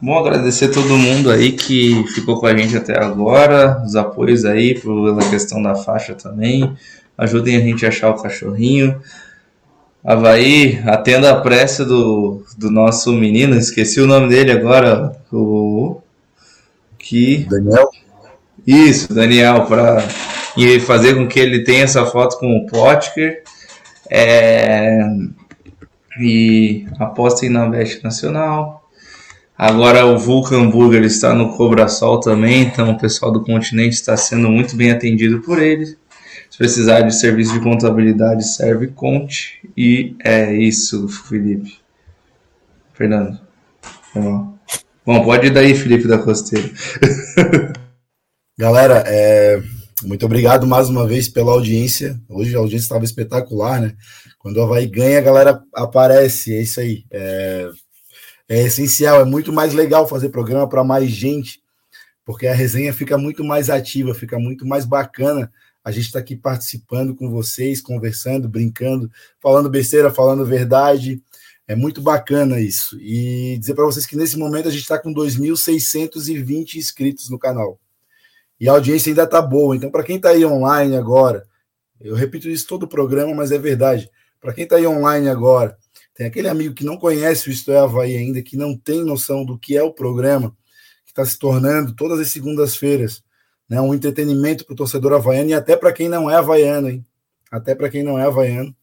Bom, agradecer todo mundo aí que ficou com a gente até agora, os apoios aí pela questão da faixa também. Ajudem a gente a achar o cachorrinho. Havaí, atenda a prece do, do nosso menino, esqueci o nome dele agora, o. Que... Daniel? Isso, Daniel, para fazer com que ele tenha essa foto com o Potker. É, e apostem na Veste Nacional. Agora o Vulcan Burger está no Cobra Sol também, então o pessoal do continente está sendo muito bem atendido por eles. Se precisar de serviço de contabilidade, serve Conte. E é isso, Felipe. Fernando. Bom, pode ir daí, Felipe da Costeira. Galera, é, muito obrigado mais uma vez pela audiência. Hoje a audiência estava espetacular, né? Quando o Havaí ganha, a galera aparece. É isso aí. É, é essencial, é muito mais legal fazer programa para mais gente, porque a resenha fica muito mais ativa, fica muito mais bacana. A gente está aqui participando com vocês, conversando, brincando, falando besteira, falando verdade. É muito bacana isso. E dizer para vocês que nesse momento a gente está com 2.620 inscritos no canal. E a audiência ainda está boa. Então, para quem está aí online agora, eu repito isso todo o programa, mas é verdade. Para quem está aí online agora, tem aquele amigo que não conhece o Isto é Havaí ainda, que não tem noção do que é o programa, que está se tornando todas as segundas-feiras né, um entretenimento para o torcedor havaiano e até para quem não é havaiano, hein? Até para quem não é havaiano,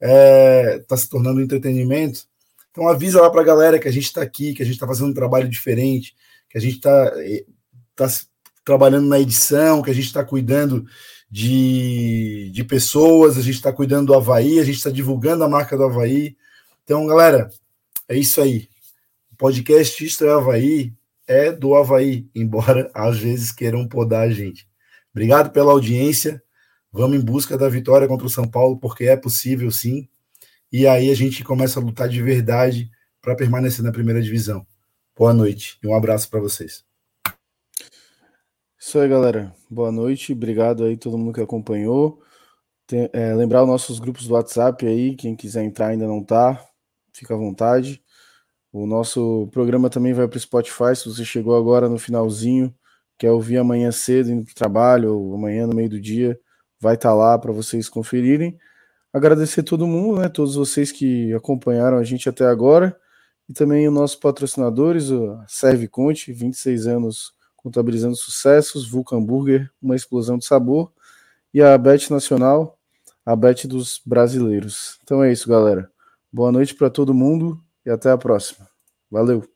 está é, tá se tornando um entretenimento. Então avisa lá para a galera que a gente está aqui, que a gente está fazendo um trabalho diferente, que a gente está tá trabalhando na edição, que a gente está cuidando de, de pessoas, a gente está cuidando do Havaí, a gente está divulgando a marca do Havaí. Então, galera, é isso aí. O podcast Isto é Havaí é do Havaí, embora às vezes queiram podar a gente. Obrigado pela audiência. Vamos em busca da vitória contra o São Paulo, porque é possível sim. E aí a gente começa a lutar de verdade para permanecer na primeira divisão. Boa noite e um abraço para vocês. Isso aí, galera. Boa noite. Obrigado aí todo mundo que acompanhou. Tem, é, lembrar os nossos grupos do WhatsApp aí, quem quiser entrar ainda não tá, fica à vontade. O nosso programa também vai para o Spotify. Se você chegou agora no finalzinho, quer ouvir amanhã cedo indo para o trabalho, ou amanhã no meio do dia, vai estar tá lá para vocês conferirem. Agradecer todo mundo, né? Todos vocês que acompanharam a gente até agora. E também os nossos patrocinadores, o Serve Conte, 26 anos contabilizando sucessos, Vulcan Burger, uma explosão de sabor, e a Bet Nacional, a Bet dos brasileiros. Então é isso, galera. Boa noite para todo mundo e até a próxima. Valeu!